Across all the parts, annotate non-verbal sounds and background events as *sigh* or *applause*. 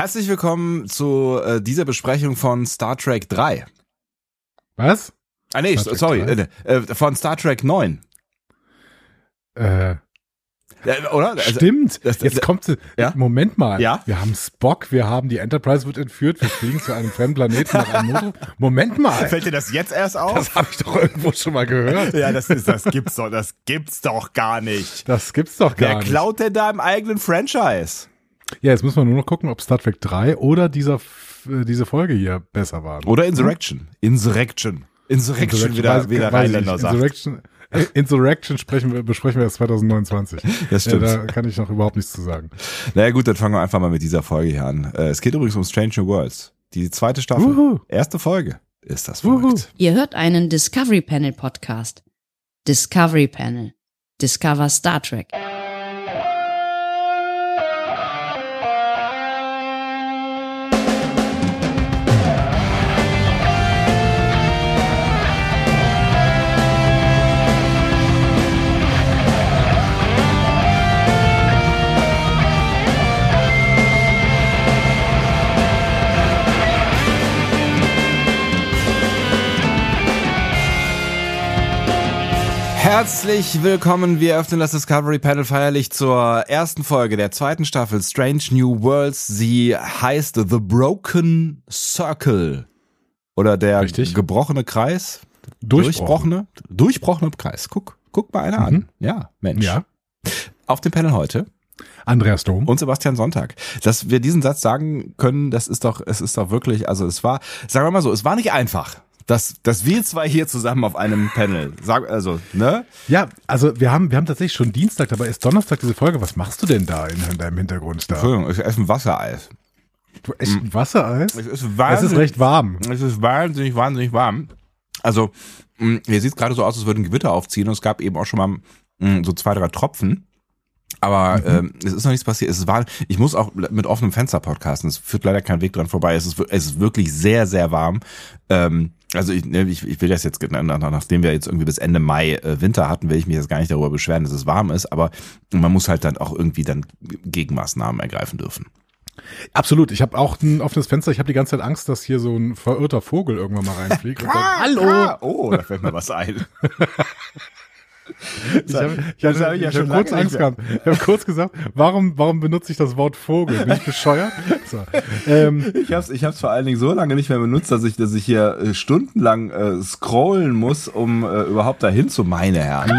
Herzlich willkommen zu äh, dieser Besprechung von Star Trek 3. Was? Ah nee, sorry, äh, äh, von Star Trek 9. Äh, ja, oder? Also, Stimmt. Das, Jetzt kommt ja? Moment mal. Ja? Wir haben Spock, wir haben die Enterprise wird entführt, wir fliegen zu einem fremden Planeten nach einem. Moment mal. Fällt dir das jetzt erst auf? Das habe ich doch irgendwo schon mal gehört. ja, das ist das gibt's doch, das gibt's doch gar nicht. Das gibt's doch gar Wer nicht. Wer klaut denn da im eigenen Franchise? Ja, jetzt müssen wir nur noch gucken, ob Star Trek 3 oder dieser äh, diese Folge hier besser waren. Oder Insurrection. Insurrection. Insurrection, Insurrection wieder, wieder Rheinländer sagt. Insurrection, Insurrection sprechen wir, besprechen wir erst 2029. *laughs* Das stimmt. Ja, da kann ich noch überhaupt nichts zu sagen. Naja gut, dann fangen wir einfach mal mit dieser Folge hier an. Äh, es geht übrigens um Strange New Worlds. Die zweite Staffel. Uhu. Erste Folge. Ist das verrückt. Uhu. Ihr hört einen Discovery Panel Podcast. Discovery Panel. Discover Star Trek. Herzlich willkommen. Wir öffnen das Discovery Panel feierlich zur ersten Folge der zweiten Staffel Strange New Worlds. Sie heißt The Broken Circle. Oder der Richtig. gebrochene Kreis. Durchbrochene. Durchbrochene Kreis. Guck, guck mal einer mhm. an. Ja, Mensch. Ja. Auf dem Panel heute. Andreas Dom. Und Sebastian Sonntag. Dass wir diesen Satz sagen können, das ist doch, es ist doch wirklich, also es war, sagen wir mal so, es war nicht einfach dass, dass wir zwei hier zusammen auf einem Panel, sag, also, ne? Ja, also wir haben, wir haben tatsächlich schon Dienstag, dabei ist Donnerstag diese Folge. Was machst du denn da in, in deinem Hintergrund da? Entschuldigung, ich esse ein Wassereis. Du isst ein Wassereis? Es ist, es ist recht warm. Es ist wahnsinnig, wahnsinnig warm. Also, hier sieht gerade so aus, als würde ein Gewitter aufziehen und es gab eben auch schon mal so zwei, drei Tropfen. Aber mhm. ähm, es ist noch nichts passiert. Es ist wahr, ich muss auch mit offenem Fenster podcasten. Es führt leider kein Weg dran vorbei. Es ist, es ist wirklich sehr, sehr warm. Ähm, also ich, ne, ich, ich will das jetzt, nachdem wir jetzt irgendwie bis Ende Mai äh, Winter hatten, will ich mich jetzt gar nicht darüber beschweren, dass es warm ist. Aber man muss halt dann auch irgendwie dann Gegenmaßnahmen ergreifen dürfen. Absolut. Ich habe auch ein offenes Fenster. Ich habe die ganze Zeit Angst, dass hier so ein verirrter Vogel irgendwann mal reinfliegt. *laughs* und sagt, Hallo. Oh, da fällt mir was ein. *laughs* Ich habe ich hab, hab ich ja ich hab kurz Angst gehabt. Ich habe kurz gesagt, warum, warum benutze ich das Wort Vogel? Bin ich bescheuert? So. Ähm, ich habe es ich hab's vor allen Dingen so lange nicht mehr benutzt, dass ich, dass ich hier äh, stundenlang äh, scrollen muss, um äh, überhaupt dahin zu meine Herren.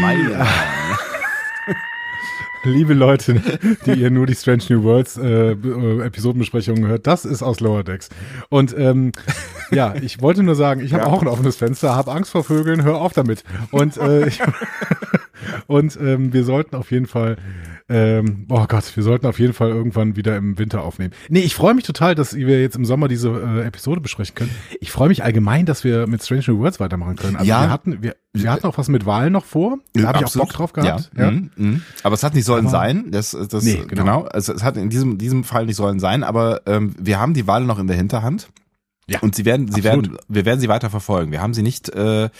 Meine Herren. Liebe Leute, die ihr nur die Strange New Worlds äh, äh, Episodenbesprechungen hört, das ist aus Lower Decks. Und ähm, ja, ich wollte nur sagen, ich habe ja. auch ein offenes Fenster, habe Angst vor Vögeln, hör auf damit. Und äh, ich, *laughs* und ähm, wir sollten auf jeden Fall ähm, oh Gott, wir sollten auf jeden Fall irgendwann wieder im Winter aufnehmen. Nee, ich freue mich total, dass wir jetzt im Sommer diese äh, Episode besprechen können. Ich freue mich allgemein, dass wir mit Strange New Worlds weitermachen können. Also ja. wir hatten, wir, wir hatten auch was mit Wahlen noch vor. Da habe ich auch Bock drauf gehabt. Ja. ja. Mhm. Mhm. Aber es hat nicht sollen aber, sein. Das, das, nee, genau. genau. Also es hat in diesem, diesem Fall nicht sollen sein, aber ähm, wir haben die Wahlen noch in der Hinterhand. Ja. Und sie werden, sie Absolut. werden, wir werden sie weiter verfolgen. Wir haben sie nicht äh,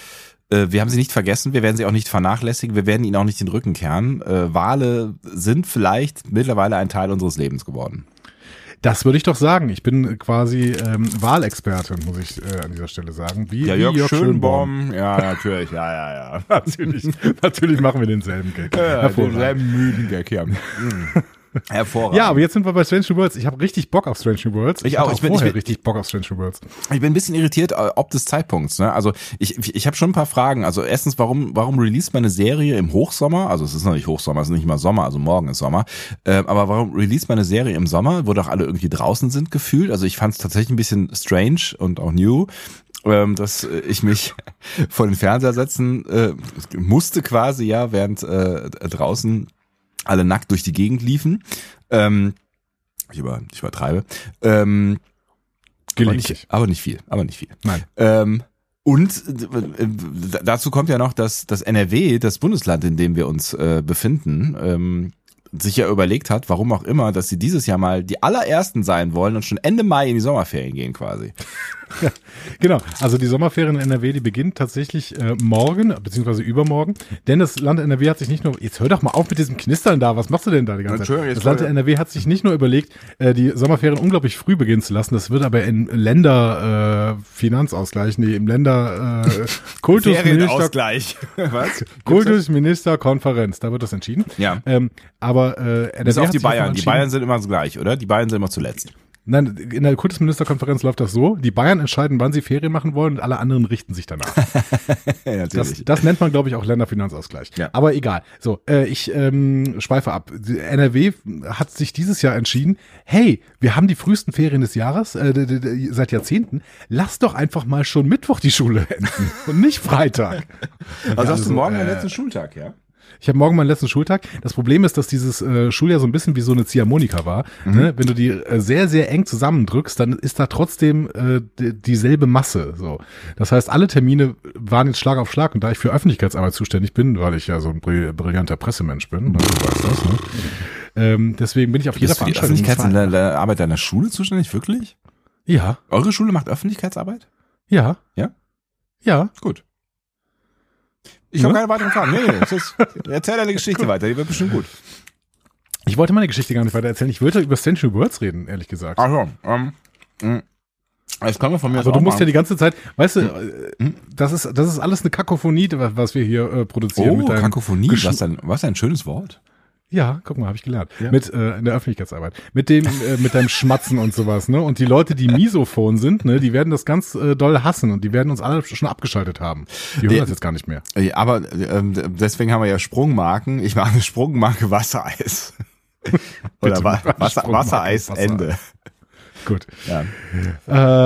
wir haben sie nicht vergessen, wir werden sie auch nicht vernachlässigen, wir werden ihnen auch nicht den Rücken kehren. Äh, Wale sind vielleicht mittlerweile ein Teil unseres Lebens geworden. Das würde ich doch sagen. Ich bin quasi ähm, Wahlexperte, muss ich äh, an dieser Stelle sagen. Wie, ja, Jörg, wie Jörg Schönbaum. Schönbaum. Ja, natürlich. Ja, ja, ja. *laughs* natürlich, natürlich machen wir denselben Gag. Ja, denselben müden Gag, ja. *laughs* *laughs* Hervorragend. Ja, aber jetzt sind wir bei Strange New Worlds. Ich habe richtig Bock auf Strange New Worlds. Ich, ich auch. auch ich bin, vorher ich bin, richtig Bock auf Strange New Worlds. Ich bin ein bisschen irritiert, äh, ob des Zeitpunkts. Ne? Also ich, ich, ich habe schon ein paar Fragen. Also erstens, warum, warum release man eine Serie im Hochsommer? Also es ist noch nicht Hochsommer, es ist nicht mal Sommer, also morgen ist Sommer. Äh, aber warum release man eine Serie im Sommer, wo doch alle irgendwie draußen sind gefühlt? Also ich fand es tatsächlich ein bisschen strange und auch new ähm, dass äh, ich mich *laughs* vor den Fernseher setzen äh, musste quasi ja, während äh, draußen alle nackt durch die Gegend liefen. Ähm, ich, über, ich übertreibe. Ähm, aber nicht, aber nicht viel, aber nicht viel. Nein. Ähm, und äh, dazu kommt ja noch, dass das NRW, das Bundesland, in dem wir uns äh, befinden, ähm, sich ja überlegt hat, warum auch immer, dass sie dieses Jahr mal die allerersten sein wollen und schon Ende Mai in die Sommerferien gehen quasi. *laughs* Ja, genau. Also die Sommerferien in NRW, die beginnt tatsächlich äh, morgen, beziehungsweise übermorgen. Denn das Land NRW hat sich nicht nur, jetzt hör doch mal auf mit diesem Knistern da, was machst du denn da die ganze Zeit? Das Land NRW hat sich nicht nur überlegt, äh, die Sommerferien unglaublich früh beginnen zu lassen, das wird aber in Länder äh, Finanzausgleich, nee, im Länder äh, *laughs* Kultusminister, *laughs* was? Kultusministerkonferenz, da wird das entschieden. Ja. Ähm, aber äh, NRW Bis auf die Bayern. Die Bayern sind immer so gleich, oder? Die Bayern sind immer zuletzt. Nein, in der Kultusministerkonferenz läuft das so, die Bayern entscheiden, wann sie Ferien machen wollen und alle anderen richten sich danach. *laughs* Das, das nennt man, glaube ich, auch Länderfinanzausgleich. Ja. Aber egal. So, äh, ich ähm, schweife ab. Die NRW hat sich dieses Jahr entschieden, hey, wir haben die frühesten Ferien des Jahres, äh, seit Jahrzehnten. Lass doch einfach mal schon Mittwoch die Schule *laughs* enden und nicht Freitag. also hast du morgen äh, den letzten Schultag, ja? Ich habe morgen meinen letzten Schultag. Das Problem ist, dass dieses äh, Schuljahr so ein bisschen wie so eine Ziehharmonika war. Mhm. Ne? Wenn du die äh, sehr, sehr eng zusammendrückst, dann ist da trotzdem äh, dieselbe Masse. So, Das heißt, alle Termine waren jetzt Schlag auf Schlag. Und da ich für Öffentlichkeitsarbeit zuständig bin, weil ich ja so ein brill- brillanter Pressemensch bin, ne? du weißt das, ne? ähm, deswegen bin ich auf jeder Veranstaltung. Öffentlichkeitsarbeit deiner Schule zuständig, wirklich? Ja, Eure Schule macht Öffentlichkeitsarbeit? ja. Ja? Ja. Gut. Ich habe Ja? keine weiteren Fragen. Nee, nee, das ist, erzähl deine Geschichte weiter, die wird bestimmt gut. Ich wollte meine Geschichte gar nicht weiter erzählen. Ich wollte über Century Words reden, ehrlich gesagt. Also, ähm, mh. jetzt können wir von mir Aber aus du musst ja mal- die ganze Zeit, weißt du, äh, das ist, das ist alles eine Kakophonie, was wir hier äh, produzieren. Oh, mit Kakophonie, was ein, was ein schönes Wort. Ja, guck mal, habe ich gelernt. Ja. Mit äh, in der Öffentlichkeitsarbeit. Mit dem, äh, mit deinem Schmatzen und sowas, ne? Und die Leute, die misophon sind, ne, die werden das ganz äh, doll hassen und die werden uns alle schon abgeschaltet haben. Die hören Die- das jetzt gar nicht mehr. Äh, Aber ähm, deswegen haben wir ja Sprungmarken. Ich mache eine Sprungmarke Wassereis. *laughs* Oder Wa Wasser, Wassereis. Ende. Gut. Ja.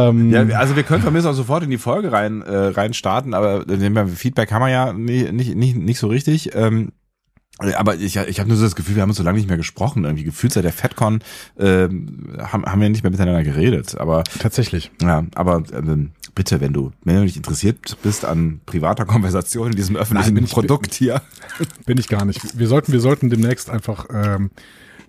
Ähm, ja, also wir können von mir aus auch sofort in die Folge rein, äh, rein starten, aber äh, Feedback haben wir ja nicht, nicht, nicht, nicht so richtig. Ähm, aber ich, ich habe nur so das Gefühl, wir haben uns so lange nicht mehr gesprochen. Irgendwie gefühlt seit der FedCon ähm, haben, haben wir nicht mehr miteinander geredet. Aber tatsächlich. ja, aber ähm, bitte, wenn du, wenn du nicht interessiert bist an privater Konversation in diesem öffentlichen ich- Produkt hier. Bin ich gar nicht. Wir sollten, wir sollten demnächst einfach ähm,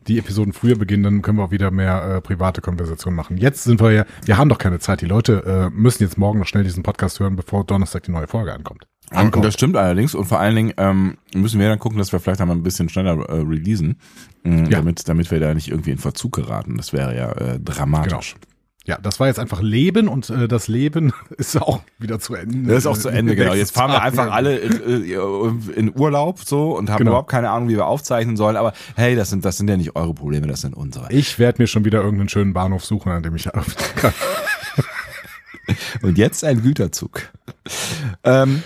die Episoden früher beginnen, dann können wir auch wieder mehr äh, private Konversationen machen. Jetzt sind wir ja, wir haben doch keine Zeit. Die Leute äh, müssen jetzt morgen noch schnell diesen Podcast hören, bevor Donnerstag die neue Folge ankommt. Und das stimmt allerdings. Und vor allen Dingen ähm, müssen wir dann gucken, dass wir vielleicht einmal ein bisschen schneller äh, releasen, mh, Ja. damit, damit wir da nicht irgendwie in Verzug geraten. Das wäre ja äh, dramatisch. Ja, das war jetzt einfach Leben und äh, das Leben *laughs* ist auch wieder zu Ende. Das ist auch zu Ende, genau. Jetzt fahren wir einfach alle äh, in Urlaub so und haben Genau. überhaupt keine Ahnung, wie wir aufzeichnen sollen. Aber hey, das sind, das sind ja nicht eure Probleme, das sind unsere. Ich werde mir schon wieder irgendeinen schönen Bahnhof suchen, an dem ich kann. *laughs* Und jetzt ein Güterzug. ähm,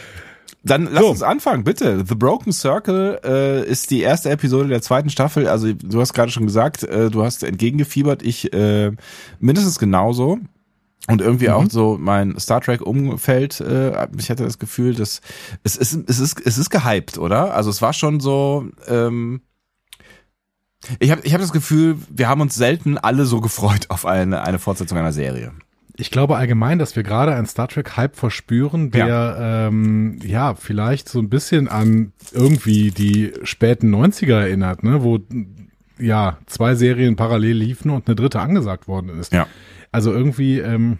dann lass So. uns anfangen, bitte. The Broken Circle äh, ist die erste Episode der zweiten Staffel. Also du hast gerade schon gesagt, äh, du hast entgegengefiebert. Ich äh, mindestens genauso. Und irgendwie auch so mein Star Trek Umfeld, äh, ich hatte das Gefühl, dass es ist, es ist, es ist gehypt, oder? Also es war schon so, ähm, ich habe ich hab das Gefühl, wir haben uns selten alle so gefreut auf eine, eine Fortsetzung einer Serie. Ich glaube allgemein, dass wir gerade einen Star Trek Hype verspüren, der ja. Ähm, ja vielleicht so ein bisschen an irgendwie die späten 90er erinnert, ne, wo ja zwei Serien parallel liefen und eine dritte angesagt worden ist. Ja. Also irgendwie, ähm,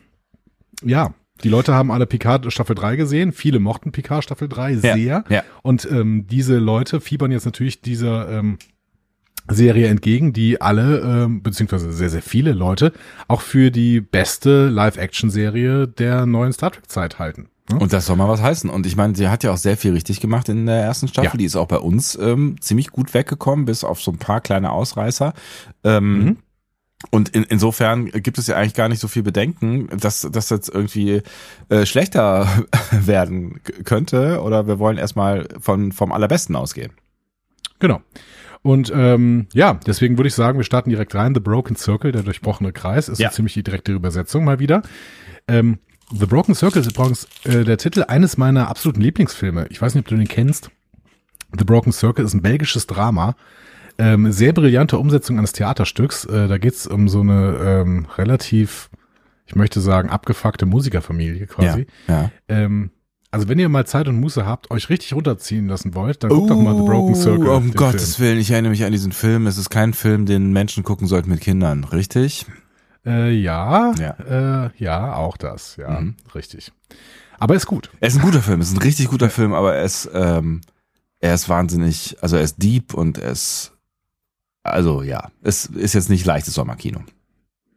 ja, die Leute haben alle Picard Staffel 3 gesehen, viele mochten Picard Staffel 3 sehr. ja. Und ähm, diese Leute fiebern jetzt natürlich dieser ähm, Serie entgegen, die alle, ähm, beziehungsweise sehr, sehr viele Leute, auch für die beste Live-Action-Serie der neuen Star Trek-Zeit halten. ne? Und das soll mal was heißen. Und ich meine, sie hat ja auch sehr viel richtig gemacht in der ersten Staffel. Ja. Die ist auch bei uns ähm, ziemlich gut weggekommen, bis auf so ein paar kleine Ausreißer. Ähm, Mhm. Und in, insofern gibt es ja eigentlich gar nicht so viel Bedenken, dass das jetzt irgendwie äh, schlechter *laughs* werden könnte. Oder wir wollen erstmal von vom allerbesten ausgehen. Genau. Und ähm, ja, deswegen würde ich sagen, wir starten direkt rein. The Broken Circle, der durchbrochene Kreis, ist Ja. so ziemlich die direkte Übersetzung mal wieder. Ähm, The Broken Circle ist übrigens äh, der Titel eines meiner absoluten Lieblingsfilme. Ich weiß nicht, ob du den kennst. The Broken Circle ist ein belgisches Drama. Ähm, sehr brillante Umsetzung eines Theaterstücks. Äh, da geht's um so eine ähm, relativ, ich möchte sagen, abgefuckte Musikerfamilie quasi. Ja. Ähm, Also wenn ihr mal Zeit und Muße habt, euch richtig runterziehen lassen wollt, dann guckt doch mal The Broken Circle. Um Gottes Willen, ich erinnere mich an diesen Film. Es ist kein Film, den Menschen gucken sollten mit Kindern, richtig? Film. Äh, ja, Ja. Äh, ja, auch das, ja, Mhm. richtig. Aber ist gut. Er ist ein guter Film, es ist ein richtig guter Film, aber er ist, ähm, er ist wahnsinnig, also er ist deep und ist, also ja, es ist jetzt nicht leichtes Sommerkino.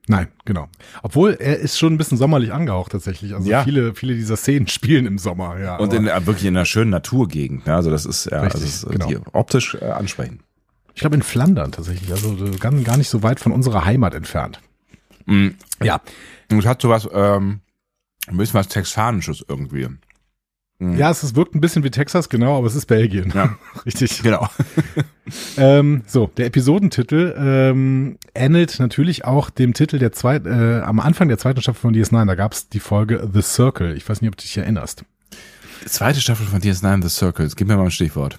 Nein, genau. Obwohl er ist schon ein bisschen sommerlich angehaucht tatsächlich. Also Ja. viele, viele dieser Szenen *laughs* spielen im Sommer, ja. Und in, äh, wirklich in einer schönen Naturgegend. Ja, also das ist ja Richtig, also ist, genau. die optisch äh, ansprechend. ich glaube in Flandern tatsächlich, also äh, gar, gar nicht so weit von unserer Heimat entfernt. Mhm. Ja, Und es hat sowas, ähm, ein bisschen was Texanisches irgendwie. Mhm. ja, es wirkt ein bisschen wie Texas, genau, aber es ist Belgien. Ja. *laughs* Richtig. Genau. *laughs* Ähm, so, der Episodentitel ähm, ähnelt natürlich auch dem Titel der zweiten, äh, am Anfang der zweiten Staffel von DS9, da gab es die Folge The Circle. Ich weiß nicht, ob du dich erinnerst. Zweite Staffel von DS9 The Circles. Gib mir mal ein Stichwort.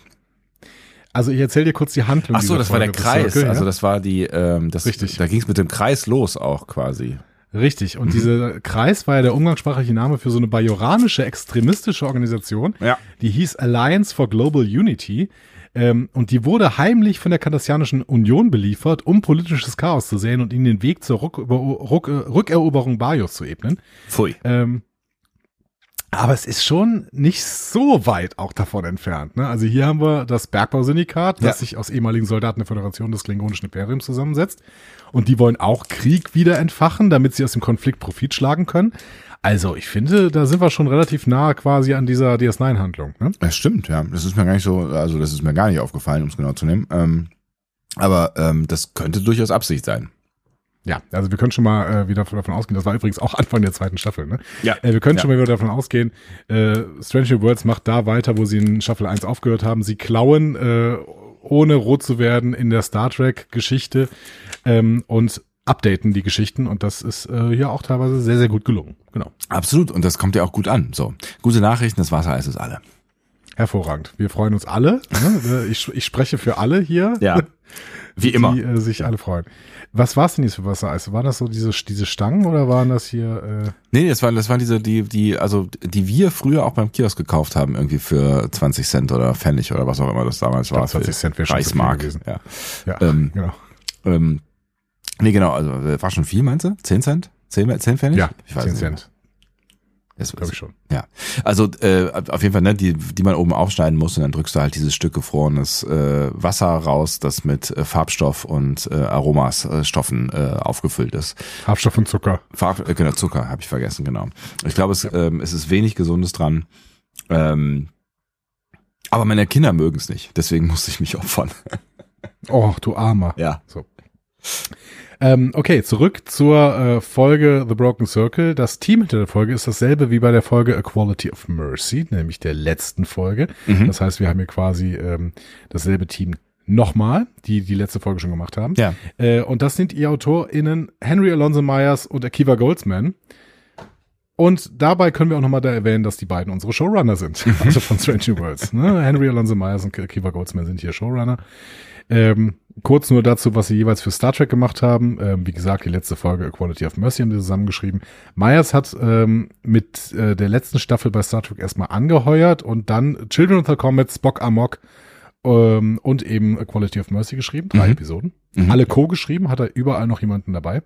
Also ich erzähle dir kurz die Handlung. Ach so, das war der Folge, Kreis. Circle, also ja? das war die, ähm, das, Richtig. da ging es mit dem Kreis los auch quasi. Richtig. Mhm. Und dieser Kreis war ja der umgangssprachliche Name für so eine bajoranische extremistische Organisation. Ja. Die hieß Alliance for Global Unity. Ähm, und die wurde heimlich von der Kardassianischen Union beliefert, um politisches Chaos zu sehen und ihnen den Weg zur Ruck Ruck Rückeroberung Bajos zu ebnen. Pfui. Ähm, aber es ist schon nicht so weit auch davon entfernt. Ne? Also hier haben wir das Bergbausyndikat, das Ja. sich aus ehemaligen Soldaten der Föderation des Klingonischen Imperiums zusammensetzt. Und die wollen auch Krieg wieder entfachen, damit sie aus dem Konflikt Profit schlagen können. Also ich finde, da sind wir schon relativ nahe quasi an dieser DS9-Handlung. Ne? Das stimmt, ja. Das ist mir gar nicht so, also das ist mir gar nicht aufgefallen, um es genau zu nehmen. Ähm, aber ähm, das könnte durchaus Absicht sein. Ja, also wir können schon mal äh, wieder davon ausgehen, das war übrigens auch *laughs* Anfang der zweiten Staffel, ne? Ja. Äh, wir können Ja. schon mal wieder davon ausgehen, äh, Strange New Worlds macht da weiter, wo sie in Staffel 1 aufgehört haben. Sie klauen, äh, ohne rot zu werden, in der Star Trek-Geschichte ähm, und updaten die Geschichten und das ist äh, hier auch teilweise sehr, sehr gut gelungen. Genau. Absolut. Und das kommt ja auch gut an. So. Gute Nachrichten, das Wasser ist alle. Hervorragend. Wir freuen uns alle. Ne? *laughs* Ich, ich spreche für alle hier. Ja. *laughs* Wie immer. Die äh, sich alle freuen. Was war es denn jetzt für Wassereis? Waren das so diese, diese Stangen oder waren das hier äh, Nee, das waren, das waren diese, die, die, also, die wir früher auch beim Kiosk gekauft haben, irgendwie für 20 Cent oder Pfennig oder was auch immer das damals war. 20 für Cent wäre schon Reichsmark. gewesen. Ja. Ja, Ähm, genau. Ähm, nee, genau, also war schon viel, meinst du? 10 Cent? 10, 10 Pfennig? Ja, ich weiß 10 nicht. Cent, Das, glaube ich schon. Ja, also äh, auf jeden Fall, ne, die, die man oben aufschneiden muss und dann drückst du halt dieses Stück gefrorenes äh, Wasser raus, das mit äh, Farbstoff und äh, Aromas, äh, äh, aufgefüllt ist. Haarstoff und Zucker. Farb, äh, genau, Zucker habe ich vergessen, genau. Ich glaube, es, ähm, es ist wenig Gesundes dran. Ähm, aber meine Kinder mögen es nicht, deswegen *laughs* musste ich mich opfern. Oh, du Armer. Ja. So. Ähm, okay, zurück zur äh, Folge The Broken Circle. Das Team hinter der Folge ist dasselbe wie bei der Folge A Quality of Mercy, nämlich der letzten Folge. Mhm. Das heißt, wir haben hier quasi ähm, dasselbe Team nochmal, die die letzte Folge schon gemacht haben. Ja. Äh, und das sind ihr AutorInnen Henry Alonso Myers und Akiva Goldsman. Und dabei können wir auch nochmal da erwähnen, dass die beiden unsere Showrunner sind, *laughs* also von Strange New Worlds. Ne? Henry Alonso Myers und Akiva Goldsman sind hier Showrunner. Ähm, kurz nur dazu, was sie jeweils für Star Trek gemacht haben. Ähm, wie gesagt, die letzte Folge Equality of Mercy haben sie zusammengeschrieben. Myers hat ähm, mit äh, der letzten Staffel bei Star Trek erstmal angeheuert und dann Children of the Comet, Spock Amok ähm, und eben Equality of Mercy geschrieben. Drei Mhm. Episoden. Mhm. Alle co-geschrieben, hat er überall noch jemanden dabei.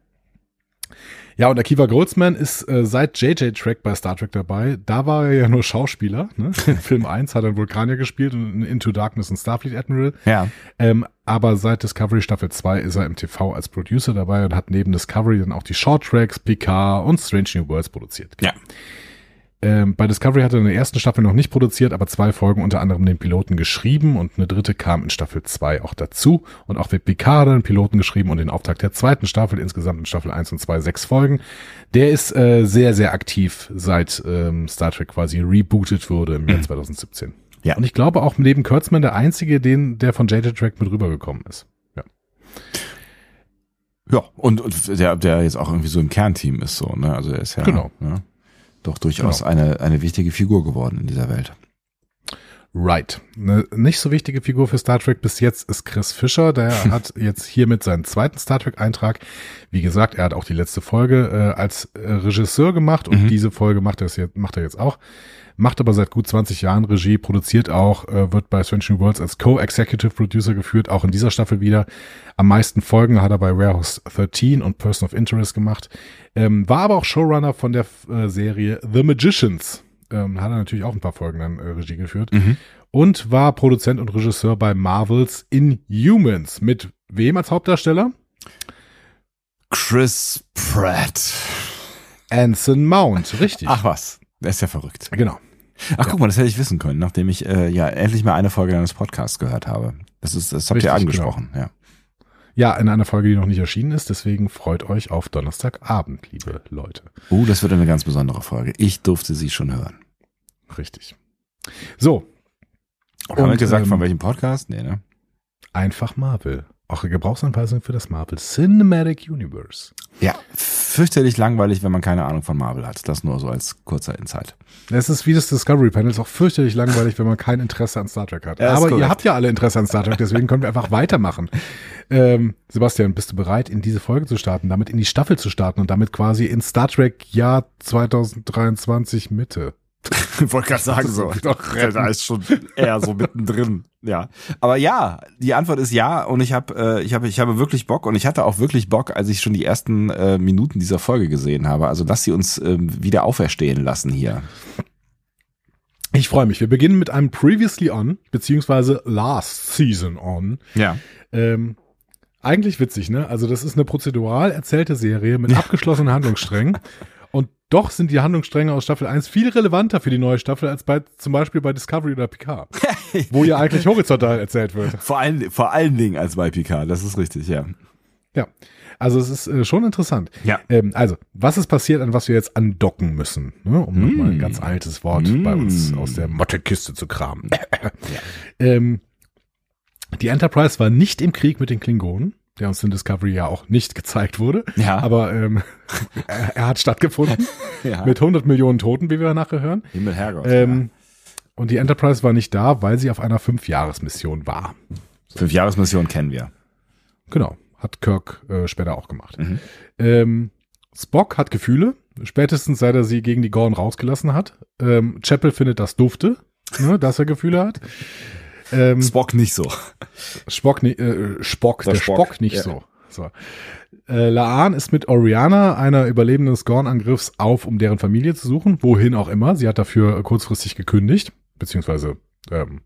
Ja, und Akiva Goldsman ist äh, seit JJ Track bei Star Trek dabei. Da war er ja nur Schauspieler. Ne? *laughs* In Film 1 hat er einen Vulkanier gespielt und in Into Darkness und Starfleet Admiral. Ja. Ähm, aber seit Discovery Staffel 2 ist er im TV als Producer dabei und hat neben Discovery dann auch die Short Tracks, Picard und Strange New Worlds produziert. Ja. Ähm, bei Discovery hat er in der ersten Staffel noch nicht produziert, aber zwei Folgen unter anderem den Piloten geschrieben und eine dritte kam in Staffel 2 auch dazu. Und auch für Picard hat er den Piloten geschrieben und den Auftakt der zweiten Staffel, insgesamt in Staffel 1 und 2 sechs Folgen. Der ist äh, sehr, sehr aktiv, seit ähm, Star Trek quasi rebootet wurde im Jahr 2017. Ja. Und ich glaube auch neben Kurtzman der einzige, den, der von JJ Track mit rübergekommen ist. Ja. Ja, und, und der, der jetzt auch irgendwie so im Kernteam ist so, ne? Also er ist ja Genau. ne? Doch durchaus Genau. eine, eine wichtige Figur geworden in dieser Welt. Wright. Eine nicht so wichtige Figur für Star Trek bis jetzt ist Chris Fischer. Der *laughs* hat jetzt hiermit seinen zweiten Star Trek-Eintrag. Wie gesagt, er hat auch die letzte Folge äh, als äh, Regisseur gemacht und Mhm. diese Folge macht er, jetzt, macht er jetzt auch. Macht aber seit gut 20 Jahren Regie, produziert auch, äh, wird bei Strange New Worlds als Co-Executive Producer geführt, auch in dieser Staffel wieder. Am meisten Folgen hat er bei Warehouse 13 und Person of Interest gemacht. Ähm, war aber auch Showrunner von der äh, Serie The Magicians. Ähm, hat er natürlich auch ein paar Folgen dann äh, Regie geführt. Mhm. Und war Produzent und Regisseur bei Marvels Inhumans. Mit wem als Hauptdarsteller? Chris Pratt. Anson Mount, richtig. Ach was, der ist ja verrückt. Genau. Ach guck mal, das hätte ich wissen können, nachdem ich äh, ja endlich mal eine Folge deines Podcasts gehört habe. Das ist, das habt Richtig, ihr angesprochen, ja. Ja, in einer Folge, die noch nicht erschienen ist. Deswegen freut euch auf Donnerstagabend, liebe Leute. Uh, das wird eine ganz besondere Folge. Ich durfte sie schon hören. Richtig. So, Haben wir gesagt, ähm, von welchem Podcast? Nee, ne? einfach Marvel. Auch eine Gebrauchsanweisung für das Marvel Cinematic Universe. Ja, fürchterlich langweilig, wenn man keine Ahnung von Marvel hat. Das nur so als kurzer Insight. Es ist wie das Discovery Panel, ist auch fürchterlich langweilig, wenn man kein Interesse an Star Trek hat. Ja, Aber ihr habt ja alle Interesse an Star Trek, deswegen können wir einfach weitermachen. Ähm, Sebastian, bist du bereit, in diese Folge zu starten, damit in die Staffel zu starten und damit quasi in Star Trek Jahr 2023 Mitte? Ich wollte gerade sagen so. Doch, da ist schon eher so mittendrin. Ja, aber ja, die Antwort ist ja und ich habe, äh, ich habe, ich habe wirklich Bock und ich hatte auch wirklich Bock, als ich schon die ersten äh, Minuten dieser Folge gesehen habe. Also lass sie uns ähm, wieder auferstehen lassen hier. Ich freue mich. Wir beginnen mit einem Previously On, beziehungsweise Last Season On. Ja. Ähm, eigentlich witzig, ne? Also das ist eine prozedural erzählte Serie mit abgeschlossenen Handlungssträngen. *laughs* Doch sind die Handlungsstränge aus Staffel 1 viel relevanter für die neue Staffel als bei zum Beispiel bei Discovery oder Picard, *laughs* wo ja eigentlich horizontal erzählt wird. Vor allen, vor allen Dingen als bei Picard, das ist richtig, ja. Ja, also es ist äh, schon interessant. Ja. Ähm, also, was ist passiert, an was wir jetzt andocken müssen? Ne? Um nochmal ein ganz altes Wort Mm. bei uns aus der Mottekiste zu kramen. *laughs* ähm, die Enterprise war nicht im Krieg mit den Klingonen, der uns in Discovery ja auch nicht gezeigt wurde. Ja. Aber ähm, *laughs* er, er hat stattgefunden ja. mit 100 Millionen Toten, wie wir nachher hören. Himmel Herrgott. Ähm, Und die Enterprise war nicht da, weil sie auf einer Fünfjahresmission war. ja. Fünf-Jahres-Mission kennen wir. Genau, hat Kirk äh, später auch gemacht. Mhm. Ähm, Spock hat Gefühle, spätestens seit er sie gegen die Gorn rausgelassen hat. Ähm, Chapel findet das dufte, ne, dass er Gefühle hat. Ähm, Spock nicht so. Spock, ni- äh, Spock, Der der, Spock, Spock, nicht ja. so. so. Äh, Laan ist mit Oriana, einer Überlebenden des Gorn-Angriffs, auf, um deren Familie zu suchen, wohin auch immer. Sie hat dafür kurzfristig gekündigt, beziehungsweise ähm,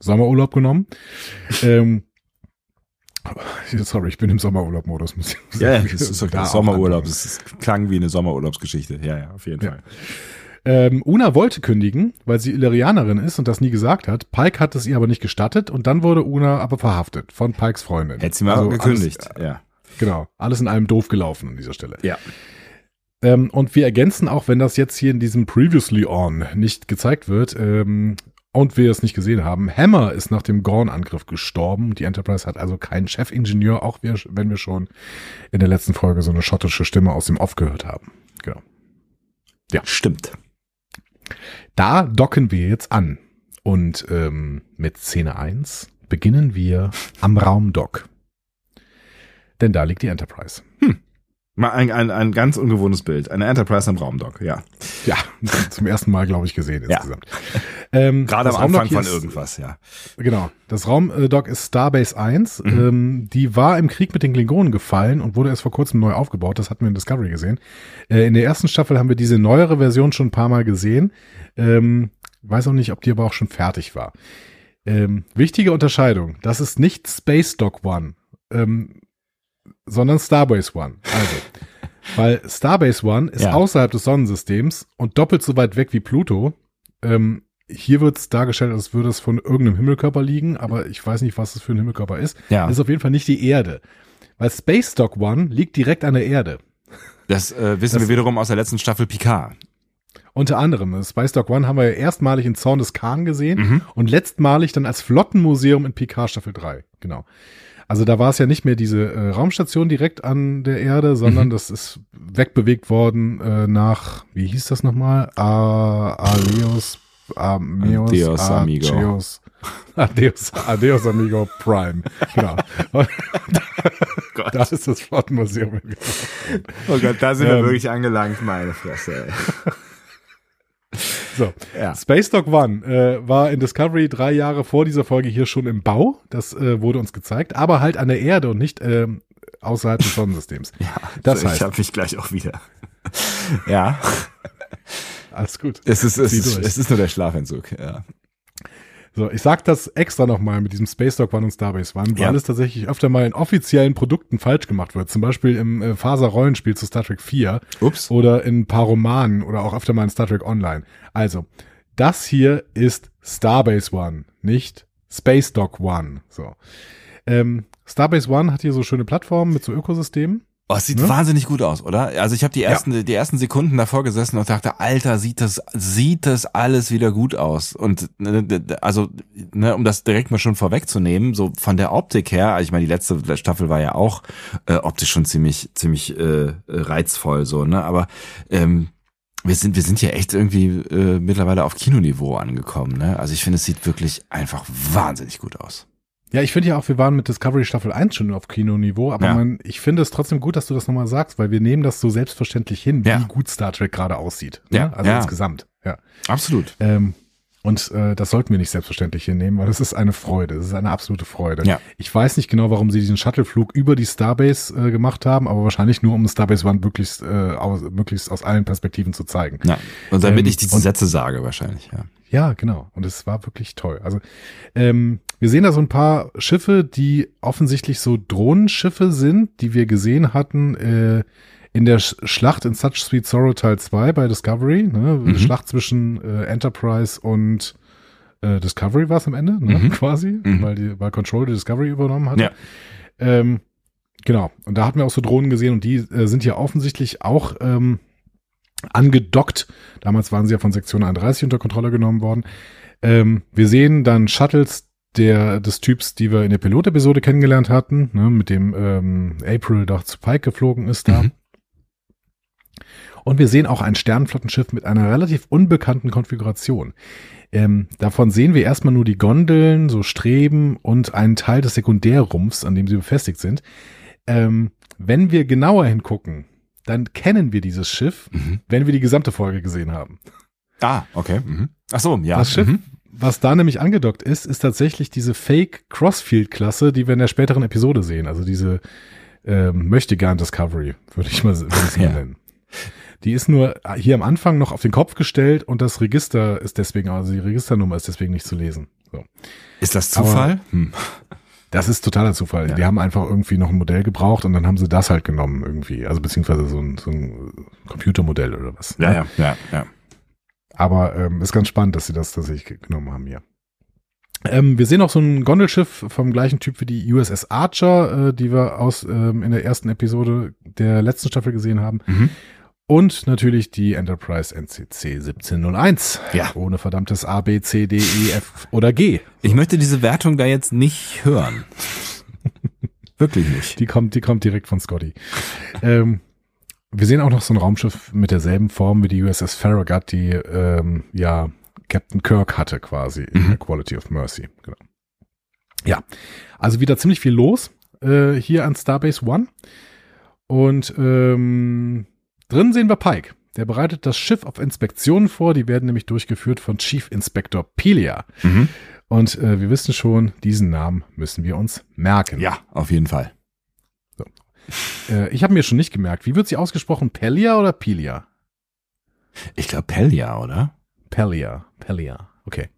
Sommerurlaub genommen. ähm, *laughs* sorry, ich bin im Sommerurlaub-Modus. Ja, sagen. das ist *laughs* okay. Da Sommerurlaub. ist, klang wie eine Sommerurlaubsgeschichte. Ja, ja, auf jeden Ja. Fall. Ähm, Una wollte kündigen, weil sie Illyrianerin ist und das nie gesagt hat. Pike hat es ihr aber nicht gestattet und dann wurde Una aber verhaftet von Pikes Freundin. Hätte sie mal Also gekündigt. Alles, ja. genau, alles in allem doof gelaufen an dieser Stelle. Ja. Ähm, und wir ergänzen auch, wenn das jetzt hier in diesem Previously On nicht gezeigt wird ähm, und wir es nicht gesehen haben, Hammer ist nach dem Gorn-Angriff gestorben. Die Enterprise hat also keinen Chefingenieur, auch wir, wenn wir schon in der letzten Folge so eine schottische Stimme aus dem Off gehört haben. Genau. Stimmt. Da docken wir jetzt an. Und ähm, mit Szene 1 beginnen wir am Raumdock. Denn da liegt die Enterprise. Mal ein, ein, ein ganz ungewohntes Bild. Eine Enterprise am Raumdock, ja. Ja, *laughs* zum ersten Mal, glaube ich, gesehen Ja. insgesamt. Ähm, *laughs* Gerade am Anfang von ist- irgendwas, ja. Genau. Das Raumdock ist Starbase 1. Mhm. Ähm, die war im Krieg mit den Klingonen gefallen und wurde erst vor kurzem neu aufgebaut. Das hatten wir in Discovery gesehen. Äh, in der ersten Staffel haben wir diese neuere Version schon ein paar Mal gesehen. Ähm, weiß auch nicht, ob die aber auch schon fertig war. Ähm, wichtige Unterscheidung. Das ist nicht Space Dock One, ähm, sondern Starbase One. Also, *laughs* weil Starbase One ist Ja. außerhalb des Sonnensystems und doppelt so weit weg wie Pluto. Ähm, hier wird es dargestellt, als würde es von irgendeinem Himmelkörper liegen, aber ich weiß nicht, was das für ein Himmelkörper ist. Ja. Das ist auf jeden Fall nicht die Erde. Weil Space Dock One liegt direkt an der Erde. Das äh, wissen Das- wir wiederum aus der letzten Staffel Picard. Unter anderem, Space Dock One haben wir ja erstmalig in Zorn des Khan gesehen Mhm. und letztmalig dann als Flottenmuseum in Picard Staffel 3. Genau. Also da war es ja nicht mehr diese äh, Raumstation direkt an der Erde, sondern Mhm. das ist wegbewegt worden äh, nach, wie hieß das nochmal? A Aleos Ameos, Adios, amigo. Arceus, Adios, Adios Amigo Prime. Genau. Gott. da ist das Flottenmuseum. Oh Gott, da sind Ähm. wir wirklich angelangt, meine Fresse. Ey. So. Ja. Space Dog One äh, war in Discovery drei Jahre vor dieser Folge hier schon im Bau. Das äh, wurde uns gezeigt, aber halt an der Erde und nicht ähm, außerhalb des Sonnensystems. *laughs* Ja, Das so, heißt- ich habe mich gleich auch wieder. ja, Alles gut. es ist, es ist, es ist nur der Schlafentzug. Ja. So, ich sag das extra nochmal mit diesem Space Dog One und Starbase One, weil Ja. es tatsächlich öfter mal in offiziellen Produkten falsch gemacht wird. Zum Beispiel im äh, Faser-Rollenspiel zu Star Trek 4 Ups. oder in ein paar Romanen oder auch öfter mal in Star Trek Online. Also, das hier ist Starbase One, nicht Space Dog One. So. Ähm, Starbase One hat hier so schöne Plattformen mit so Ökosystemen. Oh, es sieht Ne? wahnsinnig gut aus, oder? Also ich habe die ersten, die ersten Sekunden davor gesessen und dachte, Alter, sieht das, sieht das alles wieder gut aus. Und ne, also, ne, um das direkt mal schon vorwegzunehmen, so von der Optik her, ich meine, die letzte Staffel war ja auch äh, optisch schon ziemlich, ziemlich äh, reizvoll, so, ne? Aber ähm, wir sind, wir sind ja echt irgendwie äh, mittlerweile auf Kinoniveau angekommen, ne? Also ich finde, es sieht wirklich einfach wahnsinnig gut aus. Ja, ich finde ja auch, wir waren mit Discovery Staffel 1 schon auf Kinoniveau, aber Ja. man, ich finde es trotzdem gut, dass du das nochmal sagst, weil wir nehmen das so selbstverständlich hin, wie Ja. gut Star Trek gerade aussieht. Ja, Ne? Also ja. insgesamt. Ja. Absolut. Ähm, und äh, das sollten wir nicht selbstverständlich hinnehmen, weil es ist eine Freude. Es ist eine absolute Freude. Ja. Ich weiß nicht genau, warum sie diesen Shuttleflug über die Starbase äh, gemacht haben, aber wahrscheinlich nur, um Starbase One möglichst, äh, aus, möglichst aus allen Perspektiven zu zeigen. Ja. Und damit Ähm, ich diese Sätze sage, wahrscheinlich, ja. Ja, genau. Und es war wirklich toll. Also ähm, wir sehen da so ein paar Schiffe, die offensichtlich so Drohnenschiffe sind, die wir gesehen hatten äh, in der Sch Schlacht in Such Sweet Sorrow Teil 2 bei Discovery. Ne? Mhm. Schlacht zwischen äh, Enterprise und äh, Discovery war es am Ende, ne? Mhm. *laughs* quasi, Mhm. weil, die, weil Control die Discovery übernommen hat. Ja. Ähm, genau. Und da hatten wir auch so Drohnen gesehen und die äh, sind ja offensichtlich auch ähm, angedockt. Damals waren sie ja von Sektion 31 unter Kontrolle genommen worden. Ähm, wir sehen dann Shuttles der, des Typs, die wir in der Pilotepisode kennengelernt hatten, ne, mit dem ähm, April doch zu Pike geflogen ist da. Mhm. Und wir sehen auch ein Sternenflottenschiff mit einer relativ unbekannten Konfiguration. Ähm, davon sehen wir erstmal nur die Gondeln, so Streben und einen Teil des Sekundärrumpfs, an dem sie befestigt sind. Ähm, wenn wir genauer hingucken, dann kennen wir dieses Schiff, Mhm. wenn wir die gesamte Folge gesehen haben. Ah, okay. Mhm. Ach so, ja. Das Schiff, Mhm. was da nämlich angedockt ist, ist tatsächlich diese Fake Crossfield-Klasse, die wir in der späteren Episode sehen. Also diese ähm, möchte gern Discovery, würde ich mal, mal Ja. nennen. Die ist nur hier am Anfang noch auf den Kopf gestellt und das Register ist deswegen, also die Registernummer ist deswegen nicht zu lesen. So. Ist das Zufall? hm. Das ist totaler Zufall. Ja. Die haben einfach irgendwie noch ein Modell gebraucht und dann haben sie das halt genommen irgendwie. Also beziehungsweise so ein, so ein Computermodell oder was. Ja, ne? ja, ja, ja. Aber ähm, ist ganz spannend, dass sie das tatsächlich genommen haben hier. Ähm, wir sehen auch so ein Gondelschiff vom gleichen Typ wie die USS Archer, äh, die wir aus ähm, in der ersten Episode der letzten Staffel gesehen haben. Mhm. Und natürlich die Enterprise NCC 1701. Ja. Ohne verdammtes A, B, C, D, E, F oder G. Ich möchte diese Wertung da jetzt nicht hören. *laughs* Wirklich nicht. Die kommt, die kommt direkt von Scotty. ähm, wir sehen auch noch so ein Raumschiff mit derselben Form wie die USS Farragut, die ähm, ja Captain Kirk hatte quasi in Mhm. der Quality of Mercy. Genau. Ja, also wieder ziemlich viel los äh, hier an Starbase One. Und ähm, drin sehen wir Pike. Der bereitet das Schiff auf Inspektionen vor. Die werden nämlich durchgeführt von Chief Inspector Pelia. Mhm. Und äh, wir wissen schon, diesen Namen müssen wir uns merken. Ja, auf jeden Fall. Äh, ich habe mir schon nicht gemerkt. Wie wird sie ausgesprochen? Pelia oder Pelia? Ich glaube Pellia, oder? Pelia. Pelia. Okay.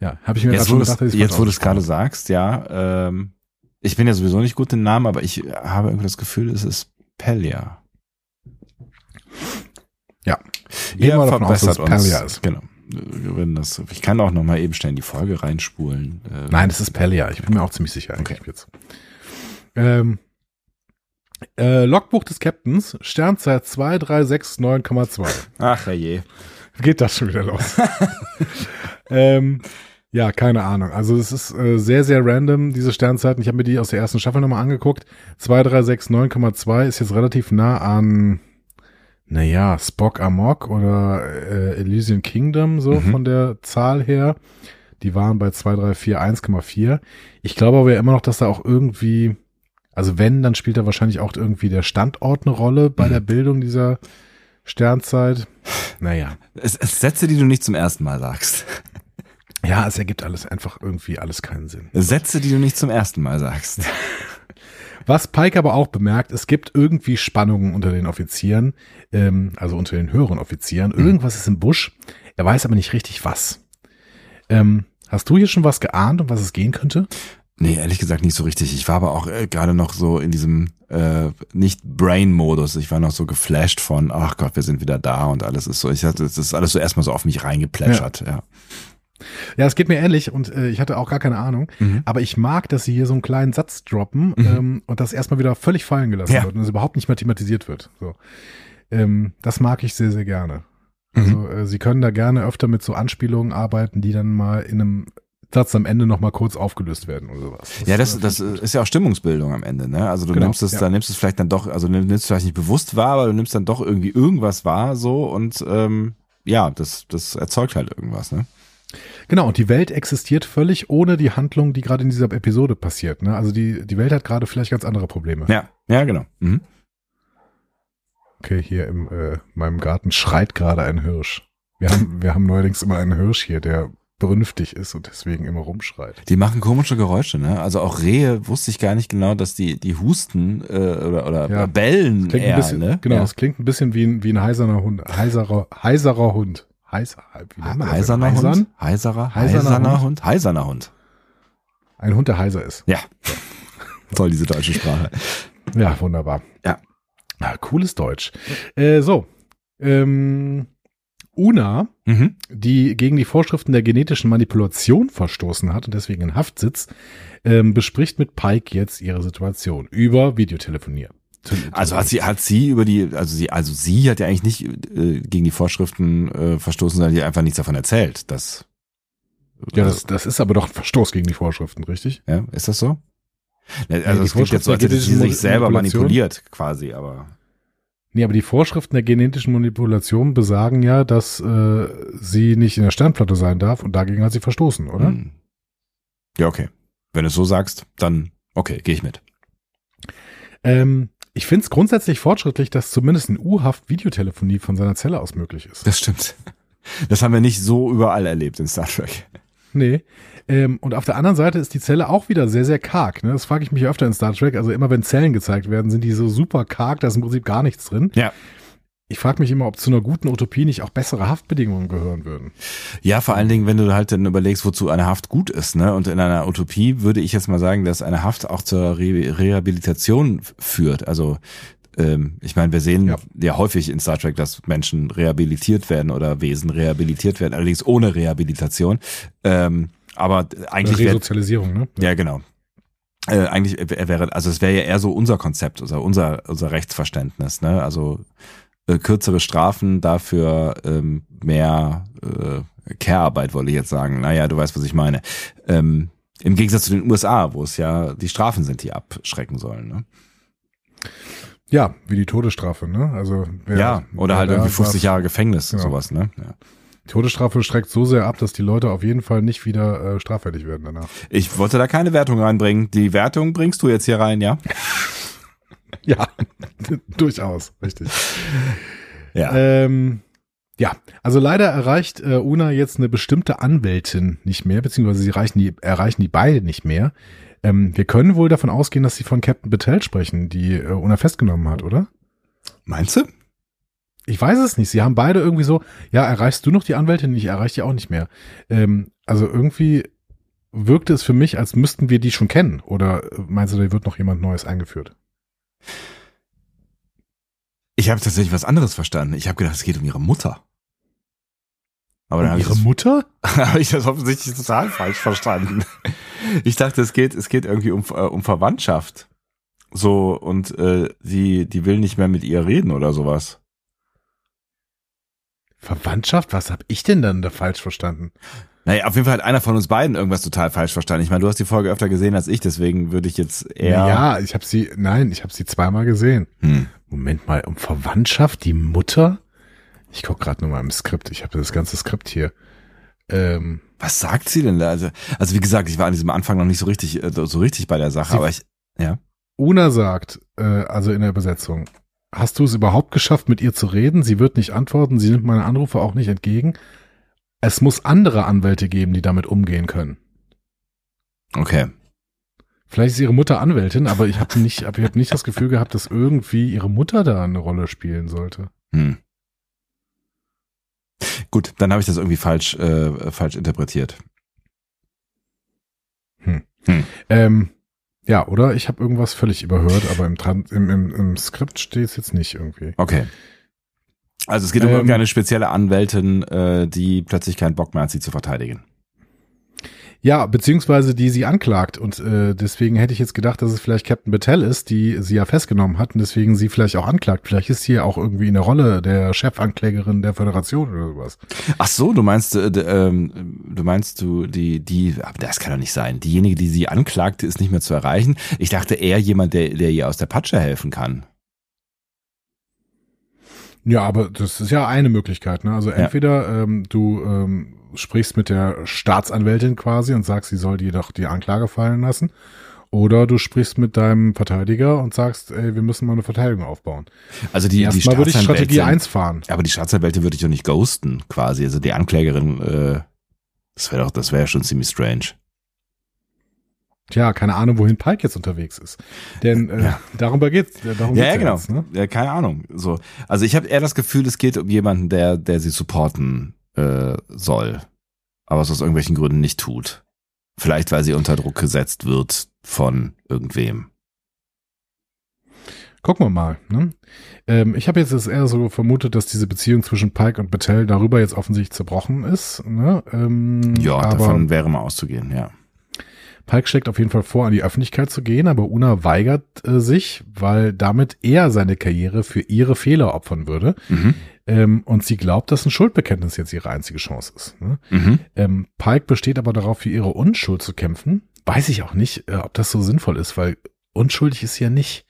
Ja, habe ich mir Jetzt, wo ich jetzt, wo du es gerade sagst, ja. Ähm, ich bin ja sowieso nicht gut im Namen, aber ich habe irgendwie das Gefühl, es ist Pellia. Ja. Gehen wir davon aus, dass uns. Pellia ist. Genau. Werden das, ich kann auch noch mal eben schnell in die Folge reinspulen. Äh. Nein, das ist Pelia. Ich bin mir auch ziemlich sicher eigentlich Okay. jetzt. Ähm, äh, Logbuch des Captains, Sternzeit 2369,2. Ach je. Geht das schon wieder los? *laughs* ähm, ja, keine Ahnung. Also es ist äh, sehr, sehr random, diese Sternzeiten. Ich habe mir die aus der ersten Staffel nochmal angeguckt. 2369,2 ist jetzt relativ nah an naja, Spock Amok oder äh, Elysian Kingdom, so Mhm. von der Zahl her. Die waren bei 2, 3, 4, 1,4. Ich glaube aber ja immer noch, dass da auch irgendwie, also wenn, dann spielt da wahrscheinlich auch irgendwie der Standort eine Rolle bei der Bildung dieser Sternzeit. Naja. Es, es Sätze, die du nicht zum ersten Mal sagst. Ja, es ergibt alles einfach irgendwie alles keinen Sinn. Sätze, die du nicht zum ersten Mal sagst. *laughs* Was Pike aber auch bemerkt, es gibt irgendwie Spannungen unter den Offizieren, ähm, also unter den höheren Offizieren. Irgendwas ist im Busch. Er weiß aber nicht richtig was. Ähm, hast du hier schon was geahnt, um was es gehen könnte? Nee, ehrlich gesagt nicht so richtig. Ich war aber auch äh, gerade noch so in diesem äh, nicht Brain-Modus. Ich war noch so geflasht von, ach Gott, wir sind wieder da und alles ist so. Ich hatte, das ist alles so erstmal so auf mich reingeplätschert. Ja. Ja, es geht mir ähnlich und äh, ich hatte auch gar keine Ahnung. Mhm. Aber ich mag, dass sie hier so einen kleinen Satz droppen ähm, und das erstmal wieder völlig fallen gelassen Ja. wird und es überhaupt nicht mehr thematisiert wird. So. Ähm, das mag ich sehr, sehr gerne. Also äh, sie können da gerne öfter mit so Anspielungen arbeiten, die dann mal in einem Satz am Ende nochmal kurz aufgelöst werden oder sowas. Ja, das, äh, das gut. ist ja auch Stimmungsbildung am Ende, ne? Also du Genau, nimmst es, ja. dann nimmst es vielleicht dann doch, also du nimmst es vielleicht nicht bewusst wahr, aber du nimmst dann doch irgendwie irgendwas wahr, so und ähm, ja, das, das erzeugt halt irgendwas, ne? Genau, und die Welt existiert völlig ohne die Handlung, die gerade in dieser Episode passiert. Ne? Also die, die Welt hat gerade vielleicht ganz andere Probleme. Ja, ja, genau. Mhm. Okay, hier im äh, meinem Garten schreit gerade ein Hirsch. Wir haben, wir haben neuerdings immer einen Hirsch hier, der brünftig ist und deswegen immer rumschreit. Die machen komische Geräusche, ne? Also auch Rehe wusste ich gar nicht genau, dass die die husten äh, oder oder Ja. bellen Klingt eher, ein bisschen, ne? genau, Ja. es klingt ein bisschen wie ein, wie ein heiserner Hund, heiserer, heiserer Hund. Heiser, wie nennt man das? Heiserner Heisern? Hund, heiserer, Heiserner heiserner Hund? Hund, heiserner Hund. Ein Hund, der heiser ist. Ja. *laughs* Toll, diese deutsche Sprache. Ja, wunderbar. Ja. Ah, cooles Deutsch. Äh, so, ähm, Una, Mhm. die gegen die Vorschriften der genetischen Manipulation verstoßen hat und deswegen in Haft sitzt, ähm, bespricht mit Pike jetzt ihre Situation über Videotelefonie. Also hat sie hat sie über die also sie also sie hat ja eigentlich nicht äh, gegen die Vorschriften äh, verstoßen, sondern die hat einfach nichts davon erzählt. Das Ja, das, das ist aber doch ein Verstoß gegen die Vorschriften, richtig? ja, ist das so? Also es klingt jetzt so, als hätte sie sich selber manipuliert, quasi, aber Nee, aber die Vorschriften der genetischen Manipulation besagen ja, dass äh, sie nicht in der Sternflotte sein darf und dagegen hat sie verstoßen, oder? Hm. Ja, okay. Wenn du es so sagst, dann okay, gehe ich mit. Ähm, ich finde es grundsätzlich fortschrittlich, dass zumindest in U-Haft Videotelefonie von seiner Zelle aus möglich ist. Das stimmt. Das haben wir nicht so überall erlebt in Star Trek. Nee. Ähm, und auf der anderen Seite ist die Zelle auch wieder sehr, sehr karg. Ne? Das frage ich mich öfter in Star Trek. Also immer wenn Zellen gezeigt werden, sind die so super karg, da ist im Prinzip gar nichts drin. Ja. Ich frage mich immer, ob zu einer guten Utopie nicht auch bessere Haftbedingungen gehören würden. Ja, vor allen Dingen, wenn du halt dann überlegst, wozu eine Haft gut ist, ne? Und in einer Utopie würde ich jetzt mal sagen, dass eine Haft auch zur Re Rehabilitation führt. Also ähm, ich meine, wir sehen ja. Ja. häufig in Star Trek, dass Menschen rehabilitiert werden oder Wesen rehabilitiert werden, allerdings ohne Rehabilitation. Ähm, aber eigentlich Resozialisierung, ne? ja genau. Äh, eigentlich wär- wäre, also es wäre ja eher so unser Konzept, also unser unser Rechtsverständnis, ne? Also äh, kürzere Strafen dafür ähm, mehr äh, Care-Arbeit, wollte ich jetzt sagen. Naja, du weißt, was ich meine. Ähm, Im Gegensatz zu den USA, wo es ja die Strafen sind, die abschrecken sollen. Ne? Ja, wie die Todesstrafe, ne? Also wer, ja, oder halt irgendwie 50 was- Jahre Gefängnis, Genau. sowas. Ne? Ja. Die Todesstrafe streckt so sehr ab, dass die Leute auf jeden Fall nicht wieder äh, straffällig werden danach. Ich wollte da keine Wertung reinbringen. Die Wertung bringst du jetzt hier rein, ja? *laughs* Ja, *laughs* durchaus, richtig. Ja. Ähm, ja, also leider erreicht äh, Una jetzt eine bestimmte Anwältin nicht mehr, beziehungsweise sie erreichen die, erreichen die beide nicht mehr. Ähm, wir können wohl davon ausgehen, dass sie von Captain Battelle sprechen, die äh, Una festgenommen hat, oder? Meinst du? Ich weiß es nicht. Sie haben beide irgendwie so, ja, erreichst du noch die Anwältin? Ich erreiche die auch nicht mehr. Ähm, also irgendwie wirkte es für mich, als müssten wir die schon kennen. Oder äh, meinst du, da wird noch jemand Neues eingeführt? Ich habe tatsächlich was anderes verstanden. Ich habe gedacht, es geht um ihre Mutter. Aber ich, ihre das- Mutter? *laughs* habe ich das offensichtlich total falsch verstanden. Ich dachte, es geht, es geht irgendwie um, äh, um Verwandtschaft. So, und äh, die, die will nicht mehr mit ihr reden oder sowas. Verwandtschaft? Was habe ich denn dann da falsch verstanden? Naja, auf jeden Fall hat einer von uns beiden irgendwas total falsch verstanden. Ich meine, du hast die Folge öfter gesehen als ich, deswegen würde ich jetzt eher. Ja, ich habe sie, nein, ich habe sie zweimal gesehen. Hm. Moment mal, um Verwandtschaft, die Mutter? Ich guck gerade nur mal im Skript. Ich habe das ganze Skript hier. Ähm, Was sagt sie denn da? Also, also wie gesagt, ich war an diesem Anfang noch nicht so richtig, äh, so richtig bei der Sache, aber ich, ja. Una sagt, äh, also in der Übersetzung, hast du es überhaupt geschafft, mit ihr zu reden? Sie wird nicht antworten, sie nimmt meine Anrufe auch nicht entgegen. Es muss andere Anwälte geben, die damit umgehen können. Okay. Vielleicht ist ihre Mutter Anwältin, aber ich habe nicht, ich hab nicht das Gefühl gehabt, dass irgendwie ihre Mutter da eine Rolle spielen sollte. Hm. Gut, dann habe ich das irgendwie falsch, äh, falsch interpretiert. Ähm, ja, oder ich habe irgendwas völlig überhört, aber im, Tran im, im, im Skript steht es jetzt nicht irgendwie. Okay. Also es geht um Ähm, irgendeine spezielle Anwältin, äh, die plötzlich keinen Bock mehr hat, sie zu verteidigen. Ja, beziehungsweise die sie anklagt und äh, deswegen hätte ich jetzt gedacht, dass es vielleicht Captain Battelle ist, die sie ja festgenommen hat und deswegen sie vielleicht auch anklagt. Vielleicht ist sie ja auch irgendwie in der Rolle der Chefanklägerin der Föderation oder sowas. Ach so, du meinst, äh, ähm, du meinst du die, die, aber das kann doch nicht sein. Diejenige, die sie anklagte, ist nicht mehr zu erreichen. Ich dachte eher jemand, der, der ihr aus der Patsche helfen kann. Ja, aber das ist ja eine Möglichkeit. Ne? Also Ja. entweder ähm, du ähm, sprichst mit der Staatsanwältin quasi und sagst, sie soll dir doch die Anklage fallen lassen. Oder du sprichst mit deinem Verteidiger und sagst, ey, wir müssen mal eine Verteidigung aufbauen. Also die, die Erstmal würde ich Strategie Staatsanwältin- 1 fahren. Aber die Staatsanwältin würde ich doch nicht ghosten, quasi. Also die Anklägerin, äh, das wäre doch, das wäre ja schon ziemlich strange. Tja, keine Ahnung, wohin Pike jetzt unterwegs ist. Denn äh, Ja. darüber geht's. äh, Darum Ja, geht's ja, genau. Jetzt, ne? ja, keine Ahnung. So, also ich habe eher das Gefühl, es geht um jemanden, der, der sie supporten äh, soll, aber es aus irgendwelchen Gründen nicht tut. Vielleicht, weil sie unter Druck gesetzt wird von irgendwem. Gucken wir mal. Ne? Ähm, ich habe jetzt das eher so vermutet, dass diese Beziehung zwischen Pike und Battelle darüber jetzt offensichtlich zerbrochen ist. Ne? Ähm, Ja, davon wäre mal auszugehen, ja. Pike schlägt auf jeden Fall vor, an die Öffentlichkeit zu gehen, aber Una weigert äh, sich, weil damit er seine Karriere für ihre Fehler opfern würde. Mhm. Ähm, und sie glaubt, dass ein Schuldbekenntnis jetzt ihre einzige Chance ist. Ne? Mhm. Ähm, Pike besteht aber darauf, für ihre Unschuld zu kämpfen. Weiß ich auch nicht, äh, ob das so sinnvoll ist, weil unschuldig ist sie ja nicht.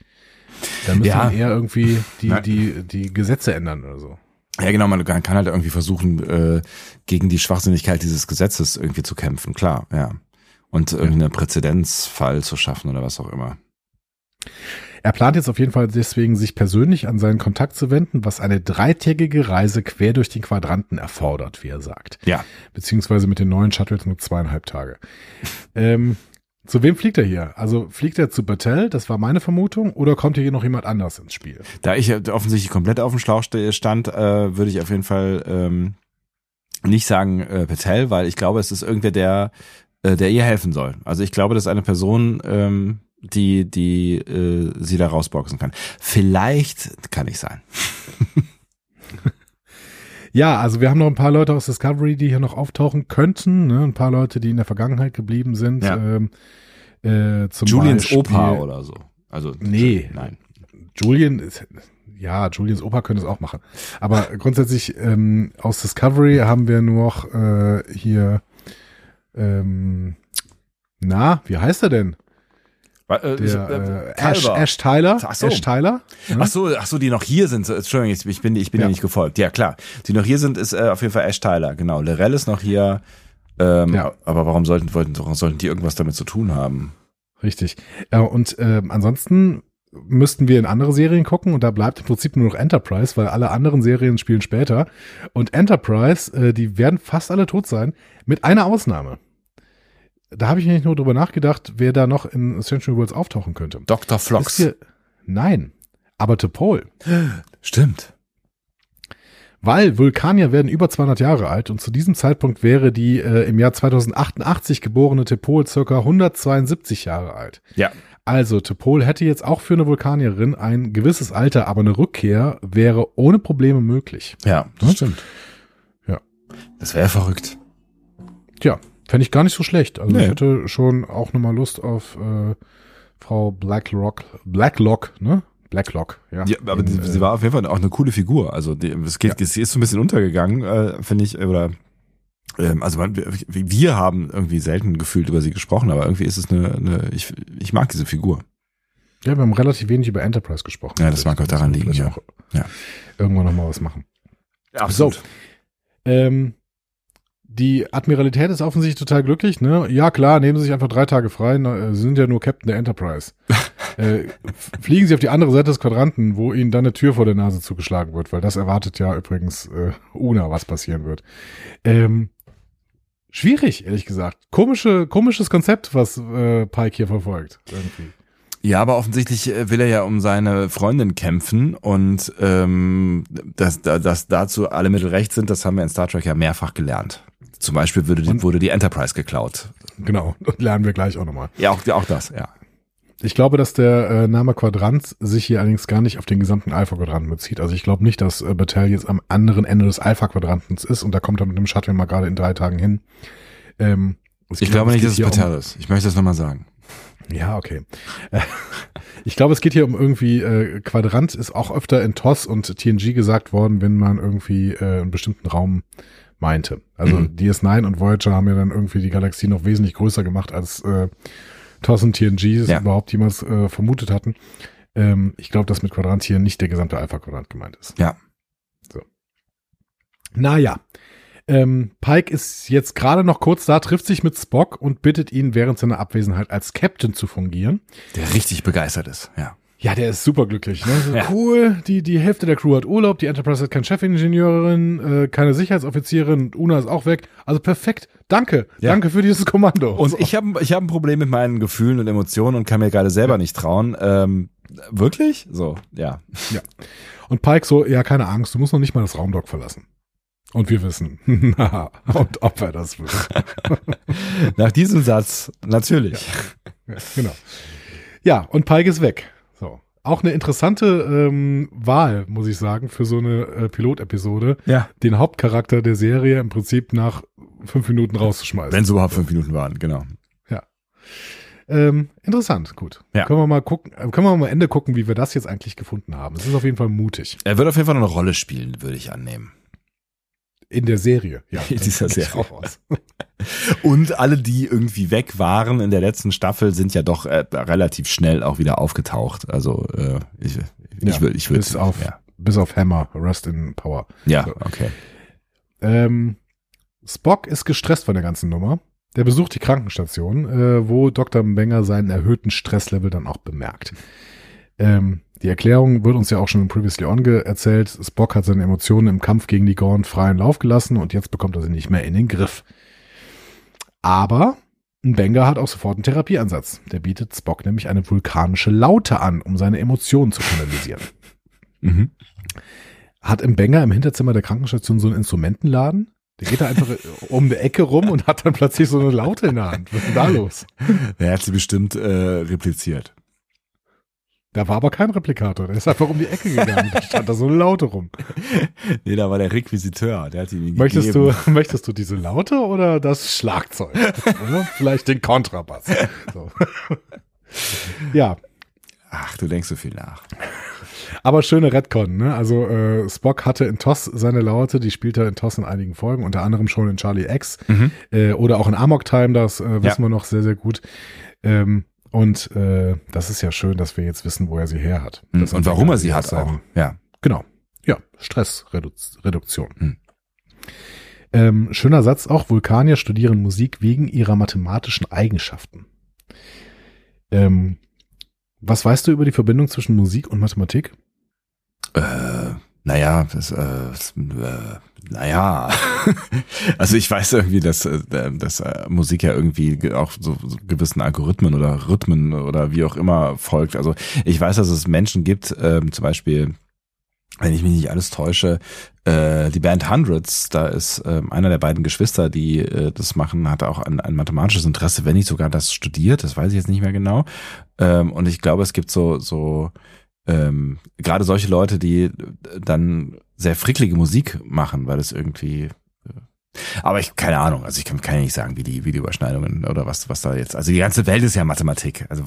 Da müsste Ja. man eher irgendwie die, die, die Gesetze ändern oder so. Ja, genau, man kann kann halt irgendwie versuchen, äh, gegen die Schwachsinnigkeit dieses Gesetzes irgendwie zu kämpfen, klar, ja. Und irgendeinen Präzedenzfall zu schaffen oder was auch immer. Er plant jetzt auf jeden Fall deswegen, sich persönlich an seinen Kontakt zu wenden, was eine dreitägige Reise quer durch den Quadranten erfordert, wie er sagt. Ja. Beziehungsweise mit den neuen Shuttles nur zweieinhalb Tage. ähm, zu wem fliegt er hier? Also fliegt er zu Battelle, das war meine Vermutung, oder kommt hier noch jemand anders ins Spiel? Da ich offensichtlich komplett auf dem Schlauch stand, äh, würde ich auf jeden Fall ähm, nicht sagen äh, Patel, weil ich glaube, es ist irgendwer, der, äh, der ihr helfen soll. Also ich glaube, das ist eine Person, ähm, die, die äh, sie da rausboxen kann. Vielleicht kann ich sein. *laughs* Ja, also wir haben noch ein paar Leute aus Discovery, die hier noch auftauchen könnten. Ne? Ein paar Leute, die in der Vergangenheit geblieben sind. Ja. Ähm, äh, zum Julians Beispiel- Opa oder so. Also Nee. nein. Julian ist, ja, Julians Opa könnte es auch machen. Aber grundsätzlich ähm, aus Discovery haben wir noch äh, hier, ähm, na, wie heißt er denn? Äh, Der äh, Ash, Kalber. Ash Tyler. Ach so. Ash Tyler. ne? Ach so, ach so, die noch hier sind. Entschuldigung, ich bin, ich bin ja. Nicht gefolgt. Ja, klar. Die noch hier sind, ist äh, auf jeden Fall Ash Tyler. Genau. Lorel ist noch hier. Ähm, Ja. Aber warum sollten, wollten, warum sollten die irgendwas damit zu tun haben? Richtig. Ja, und ähm, ansonsten müssten wir in andere Serien gucken und da bleibt im Prinzip nur noch Enterprise, weil alle anderen Serien spielen später. Und Enterprise, äh, die werden fast alle tot sein, mit einer Ausnahme. Da habe ich nicht nur drüber nachgedacht, wer da noch in Essential Worlds auftauchen könnte. Dr. Flox. ihr- Nein, aber Topol. *gasps* Stimmt. Weil Vulkanier werden über 200 Jahre alt und zu diesem Zeitpunkt wäre die äh, im Jahr 2088 geborene Topol circa 172 Jahre alt. Ja. Also, Topol hätte jetzt auch für eine Vulkanierin ein gewisses Alter, aber eine Rückkehr wäre ohne Probleme möglich. Ja, das Hm? stimmt. Ja. Das wäre verrückt. Tja, fände ich gar nicht so schlecht. Also Nee. ich hätte schon auch nochmal Lust auf äh, Frau Blacklock, Blacklock, ne? Blacklock, ja. Ja, aber In, die, äh, sie war auf jeden Fall auch eine coole Figur. Also die, es geht, Ja. sie ist so ein bisschen untergegangen, äh, finde ich, oder also man, wir, haben irgendwie selten gefühlt über sie gesprochen, aber irgendwie ist es eine, eine ich, ich mag diese Figur. Ja, wir haben relativ wenig über Enterprise gesprochen. Ja, das mag auch daran liegen, ja. auch Ja. Irgendwann nochmal was machen. Absolut. So. Ähm, die Admiralität ist offensichtlich total glücklich, ne? Ja, klar, nehmen Sie sich einfach drei Tage frei. Na, äh, Sie sind ja nur Captain der Enterprise. *laughs* äh, fliegen Sie auf die andere Seite des Quadranten, wo Ihnen dann eine Tür vor der Nase zugeschlagen wird, weil das erwartet ja übrigens äh, Una, was passieren wird. Ähm, schwierig, ehrlich gesagt. Komische, komisches Konzept, was äh, Pike hier verfolgt. Irgendwie. Ja, aber offensichtlich äh, will er ja um seine Freundin kämpfen und ähm, dass, da- dass dazu alle Mittel recht sind, das haben wir in Star Trek ja mehrfach gelernt. Zum Beispiel wurde die, wurde die Enterprise geklaut. Genau, *laughs* lernen wir gleich auch nochmal. Ja, auch, auch das, ja. Ich glaube, dass der äh, Name Quadrant sich hier allerdings gar nicht auf den gesamten Alpha-Quadranten bezieht. Also ich glaube nicht, dass äh, Battelle jetzt am anderen Ende des Alpha-Quadrantens ist und da kommt er mit dem Shuttle mal gerade in drei Tagen hin. Ähm, Ich glaube nicht, dass es Battelle ist. Ich möchte das nochmal sagen. Um, ja, okay. *laughs* Ich glaube, es geht hier um irgendwie, äh, Quadrant ist auch öfter in TOS und TNG gesagt worden, wenn man irgendwie äh, einen bestimmten Raum meinte. Also Mhm. DS9 und Voyager haben ja dann irgendwie die Galaxie noch wesentlich größer gemacht, als äh, TOS und TNG es Ja. überhaupt jemals äh, vermutet hatten. Ähm, ich glaube, dass mit Quadrant hier nicht der gesamte Alpha-Quadrant gemeint ist. Ja. Naja. Ähm, Pike ist jetzt gerade noch kurz da, trifft sich mit Spock und bittet ihn während seiner Abwesenheit als Captain zu fungieren. Der richtig begeistert ist, ja. Ja, der ist superglücklich. Ne? So, *laughs* Ja. Cool, die, die Hälfte der Crew hat Urlaub, die Enterprise hat keine Chefingenieurin, äh, keine Sicherheitsoffizierin, Una ist auch weg. Also perfekt, danke, Ja. danke für dieses Kommando. Und So. ich habe ich hab ein Problem mit meinen Gefühlen und Emotionen und kann mir gerade selber nicht trauen. Ähm, wirklich? So, ja. Und Pike so, ja, keine Angst, du musst noch nicht mal das Raumdock verlassen. Und wir wissen, *laughs* na, und ob er das will. *laughs* Nach diesem Satz, natürlich. Ja, genau. Ja, und Pike ist weg. Auch eine interessante ähm, Wahl, muss ich sagen, für so eine äh, Pilotepisode, Ja. den Hauptcharakter der Serie im Prinzip nach fünf Minuten rauszuschmeißen. Wenn es überhaupt fünf Minuten waren, genau. Ähm, interessant, gut. Ja. Können wir mal gucken, äh, können wir mal am Ende gucken, wie wir das jetzt eigentlich gefunden haben. Es ist auf jeden Fall mutig. Er wird auf jeden Fall noch eine Rolle spielen, würde ich annehmen. In der Serie. Ja, In dieser Serie. auch aus. Und alle, die irgendwie weg waren in der letzten Staffel, sind ja doch äh, relativ schnell auch wieder aufgetaucht. Also äh, ich, ich Ja, will, ich will bis auf- Ja, Bis auf Hammer, Rust in Power. ja So. okay. Ähm, Spock ist gestresst von der ganzen Nummer. Der besucht die Krankenstation, äh, wo Dr. Mbenga seinen erhöhten Stresslevel dann auch bemerkt. Ähm, die Erklärung wird uns ja auch schon in Previously On erzählt. Spock hat seine Emotionen im Kampf gegen die Gorn freien Lauf gelassen und jetzt bekommt er sie nicht mehr in den Griff. Aber Mbenga hat auch sofort einen Therapieansatz. Der bietet Spock nämlich eine vulkanische Laute an, um seine Emotionen zu kanalisieren. *laughs* Mhm. Hat Mbenga im Hinterzimmer der Krankenstation so einen Instrumentenladen? Der geht da einfach *laughs* um eine Ecke rum und hat dann plötzlich so eine Laute in der Hand. Was ist denn da los? *laughs* Er hat sie bestimmt äh, repliziert. Da war aber kein Replikator. Der ist einfach um die Ecke gegangen. Da stand da so eine Laute rum. *laughs* Nee, da war der Requisiteur, der hat ihn Möchtest gegeben. du, *laughs* möchtest du diese Laute oder das Schlagzeug? *laughs* Oder vielleicht den Kontrabass. So. Ja, Ach, du denkst so viel nach. aber schöne Redcon, ne? Also äh, Spock hatte in TOS seine Laute, die spielt er in TOS in einigen Folgen, unter anderem schon in Charlie X Mhm. äh, oder auch in Amok Time, das äh, wissen Ja. wir noch sehr, sehr gut. Ähm, und äh, das ist ja schön, dass wir jetzt wissen, wo er sie her hat. Mhm. Und warum er sie hat seinem- auch. Ja. Genau. Ja, Stressreduktion. Hm. Ähm, schöner Satz auch, Vulkanier studieren Musik wegen ihrer mathematischen Eigenschaften. Ähm, was weißt du über die Verbindung zwischen Musik und Mathematik? Äh, naja, das, äh, äh, naja. *laughs* also ich weiß irgendwie, dass, äh, dass äh, Musik ja irgendwie ge- auch so, so gewissen Algorithmen oder Rhythmen oder wie auch immer folgt. Also ich weiß, dass es Menschen gibt, ähm, zum Beispiel, wenn ich mich nicht alles täusche, äh, die Band Hundreds, da ist ähm, einer der beiden Geschwister, die äh, das machen, hat auch ein, ein mathematisches Interesse, wenn nicht sogar das studiert, das weiß ich jetzt nicht mehr genau. Ähm, und ich glaube, es gibt so, so ähm, gerade solche Leute, die dann sehr fricklige Musik machen, weil es irgendwie äh, Aber ich, keine Ahnung, also ich kann, kann ja nicht sagen, wie die, wie die Überschneidungen oder was, was da jetzt, also die ganze Welt ist ja Mathematik, also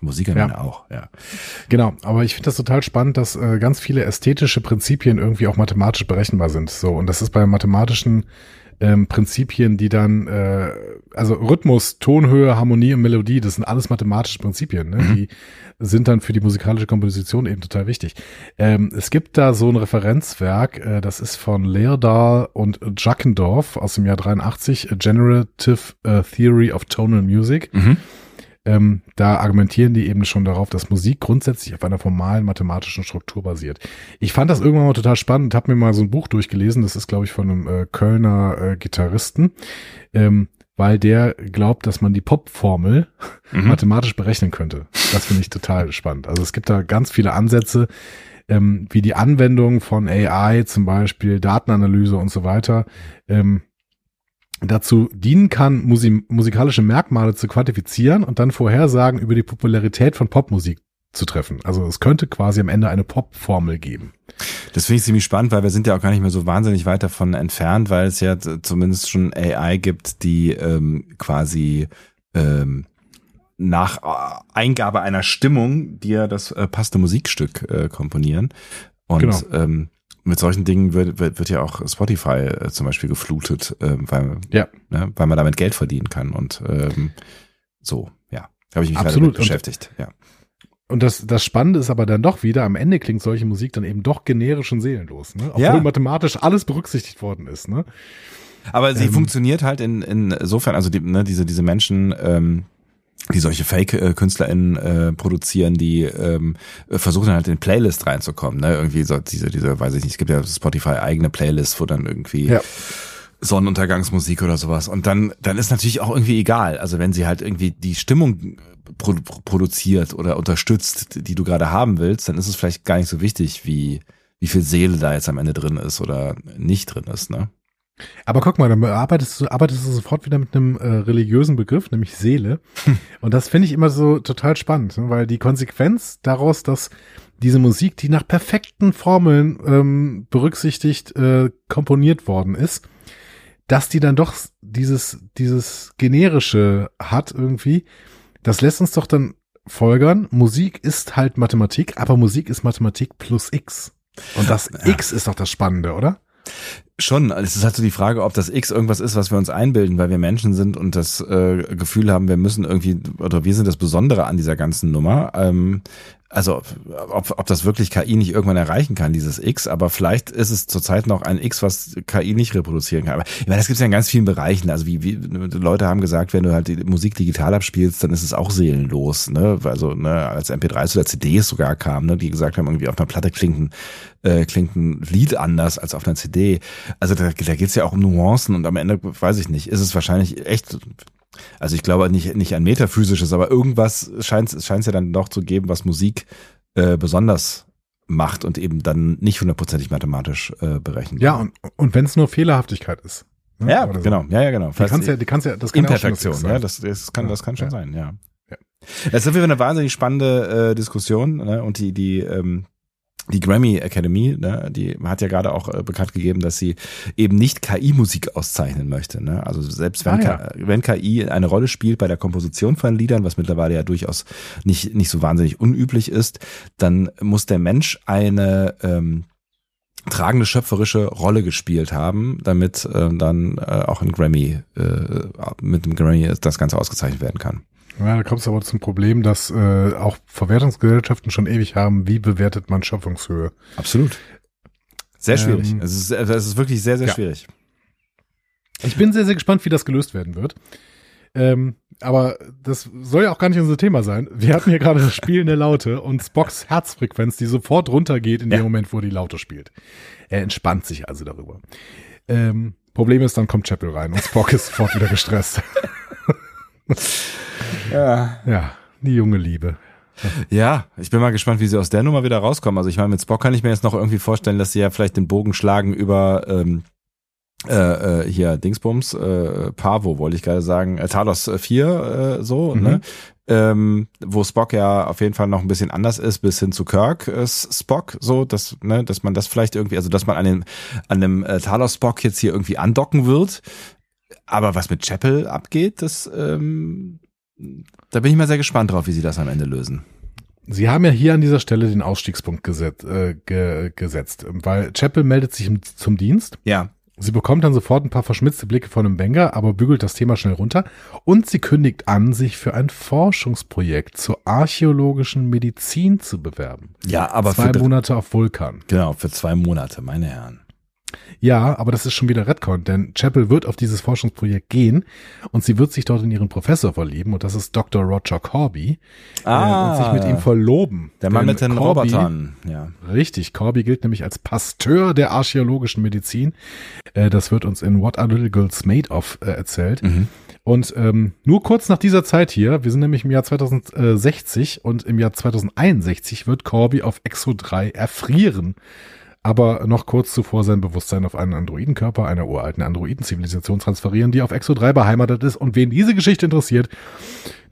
Musik ja. auch, ja. Genau, aber ich finde das total spannend, dass äh, ganz viele ästhetische Prinzipien irgendwie auch mathematisch berechenbar sind, so, und das ist bei mathematischen ähm, Prinzipien, die dann, äh, also Rhythmus, Tonhöhe, Harmonie und Melodie, das sind alles mathematische Prinzipien, ne? Mhm. die sind dann für die musikalische Komposition eben total wichtig. Ähm, es gibt da so ein Referenzwerk, äh, das ist von Leerdahl und Jackendorf aus dem Jahr 83, A Generative uh, Theory of Tonal Music. Mhm. Ähm, da argumentieren die eben schon darauf, dass Musik grundsätzlich auf einer formalen mathematischen Struktur basiert. Ich fand das irgendwann mal total spannend, habe mir mal so ein Buch durchgelesen, das ist, glaube ich, von einem äh, Kölner äh, Gitarristen, ähm, weil der glaubt, dass man die Pop-Formel *laughs* mhm. mathematisch berechnen könnte. Das finde ich total spannend. Also es gibt da ganz viele Ansätze, ähm, wie die Anwendung von AI zum Beispiel, Datenanalyse und so weiter. Ähm, dazu dienen kann, Musik musikalische Merkmale zu quantifizieren und dann Vorhersagen über die Popularität von Popmusik zu treffen. Also es könnte quasi am Ende eine Pop-Formel geben. Das finde ich ziemlich spannend, weil wir sind ja auch gar nicht mehr so wahnsinnig weit davon entfernt, weil es ja zumindest schon AI gibt, die ähm, quasi ähm, nach äh, Eingabe einer Stimmung dir das äh, passte Musikstück äh, komponieren. Und genau. ähm, mit solchen Dingen wird, wird, wird ja auch Spotify äh, zum Beispiel geflutet, äh, weil, ja. ne, weil man damit Geld verdienen kann. Und ähm, so, ja, habe ich mich Absolut. beschäftigt. Und, ja. Und das, das Spannende ist aber dann doch wieder, am Ende klingt solche Musik dann eben doch generisch und seelenlos, ne? Obwohl ja. mathematisch alles berücksichtigt worden ist, ne? Aber sie ähm, funktioniert halt in, insofern, also die, ne, diese, diese Menschen, ähm, die solche Fake-KünstlerInnen äh, produzieren, die ähm, versuchen halt in Playlist reinzukommen, ne? Irgendwie so diese, diese, weiß ich nicht, es gibt ja Spotify eigene Playlists, wo dann irgendwie ja. Sonnenuntergangsmusik oder sowas. Und dann, dann ist natürlich auch irgendwie egal. Also wenn sie halt irgendwie die Stimmung pro produziert oder unterstützt, die du gerade haben willst, dann ist es vielleicht gar nicht so wichtig, wie, wie viel Seele da jetzt am Ende drin ist oder nicht drin ist, ne? Aber guck mal, dann arbeitest du, arbeitest du sofort wieder mit einem äh, religiösen Begriff, nämlich Seele. Hm. Und das finde ich immer so total spannend, ne? weil die Konsequenz daraus, dass diese Musik, die nach perfekten Formeln ähm, berücksichtigt äh, komponiert worden ist, dass die dann doch dieses, dieses generische hat irgendwie, das lässt uns doch dann folgern, Musik ist halt Mathematik, aber Musik ist Mathematik plus X. Und das ja. X ist doch das Spannende, oder? Schon, es ist halt so die Frage, ob das X irgendwas ist, was wir uns einbilden, weil wir Menschen sind und das äh, Gefühl haben, wir müssen irgendwie, oder wir sind das Besondere an dieser ganzen Nummer. Ähm, also ob, ob das wirklich KI nicht irgendwann erreichen kann, dieses X, aber vielleicht ist es zurzeit noch ein X, was KI nicht reproduzieren kann. Aber ich meine, das gibt es ja in ganz vielen Bereichen. Also wie, wie Leute haben gesagt, wenn du halt die Musik digital abspielst, dann ist es auch seelenlos. Ne? Also ne, als MP3s oder CDs sogar kam, ne, die gesagt haben, irgendwie auf einer Platte klingt ein, äh, klingt ein Lied anders als auf einer CD. Also da, da geht es ja auch um Nuancen und am Ende, weiß ich nicht, ist es wahrscheinlich echt also ich glaube nicht, nicht ein metaphysisches, aber irgendwas scheint es ja dann doch zu geben, was Musik äh, besonders macht und eben dann nicht hundertprozentig mathematisch äh, berechnet. Ja, und, und wenn es nur Fehlerhaftigkeit ist. Ne? Ja, so. genau, ja, ja, genau. Die kannst ja, die kannst ja, das kann Imperfektion, ja, das, das kann, das kann schon ja. sein, ja. ja. Es ist auf jeden Fall eine wahnsinnig spannende äh, Diskussion, ne? Und die, die, ähm, die Grammy Academy, ne, die hat ja gerade auch äh, bekannt gegeben, dass sie eben nicht KI-Musik auszeichnen möchte. Ne? Also selbst wenn, ah, ja. wenn KI eine Rolle spielt bei der Komposition von Liedern, was mittlerweile ja durchaus nicht, nicht so wahnsinnig unüblich ist, dann muss der Mensch eine ähm, tragende schöpferische Rolle gespielt haben, damit äh, dann äh, auch ein Grammy äh, mit dem Grammy das Ganze ausgezeichnet werden kann. Ja, da kommt es aber zum Problem, dass äh, auch Verwertungsgesellschaften schon ewig haben, wie bewertet man Schöpfungshöhe. Absolut. Sehr schwierig. Ähm, es, ist, es ist wirklich sehr, sehr ja. schwierig. Ich bin sehr, sehr gespannt, wie das gelöst werden wird. Ähm, aber das soll ja auch gar nicht unser Thema sein. Wir hatten hier gerade das Spielen der Laute und Spocks Herzfrequenz, die sofort runtergeht in ja. dem Moment, wo die Laute spielt. Er entspannt sich also darüber. Ähm, Problem ist, dann kommt Chapel rein und Spock ist sofort wieder gestresst. *laughs* Ja. Ja, die junge Liebe. Ja, ich bin mal gespannt, wie sie aus der Nummer wieder rauskommen. Also ich meine, mit Spock kann ich mir jetzt noch irgendwie vorstellen, dass sie ja vielleicht den Bogen schlagen über ähm, äh, äh, hier Dingsbums, äh, Pavo wollte ich gerade sagen, äh, Talos 4 äh, so, Mhm. ne? Ähm, wo Spock ja auf jeden Fall noch ein bisschen anders ist, bis hin zu Kirk äh, Spock, so, dass, ne, dass man das vielleicht irgendwie, also dass man an dem, an dem äh, Talos Spock jetzt hier irgendwie andocken wird. Aber was mit Chapel abgeht, das, ähm, da bin ich mal sehr gespannt drauf, wie sie das am Ende lösen. Sie haben ja hier an dieser Stelle den Ausstiegspunkt geset, äh, ge, gesetzt, weil Chapel meldet sich zum Dienst. Ja. Sie bekommt dann sofort ein paar verschmitzte Blicke von einem Wenger, aber bügelt das Thema schnell runter. Und sie kündigt an, sich für ein Forschungsprojekt zur archäologischen Medizin zu bewerben. Ja, aber Zwei für, Monate auf Vulkan. genau, für zwei Monate, meine Herren. Ja, aber das ist schon wieder Redcon, denn Chapel wird auf dieses Forschungsprojekt gehen und sie wird sich dort in ihren Professor verlieben und das ist Dr. Roger Corby äh, und sich mit ihm verloben. Ah. Der Mann mit den Corby- Robotern, ja. Richtig, Corby gilt nämlich als Pasteur der archäologischen Medizin. Äh, das wird uns in What Are Little Girls Made Of äh, erzählt. Mhm. Und ähm, nur kurz nach dieser Zeit hier, wir sind nämlich im Jahr 2060 und im Jahr 2061 wird Corby auf Exo 3 erfrieren. Aber noch kurz zuvor sein Bewusstsein auf einen Androidenkörper einer uralten Androidenzivilisation transferieren, die auf Exo 3 beheimatet ist. Und wen diese Geschichte interessiert,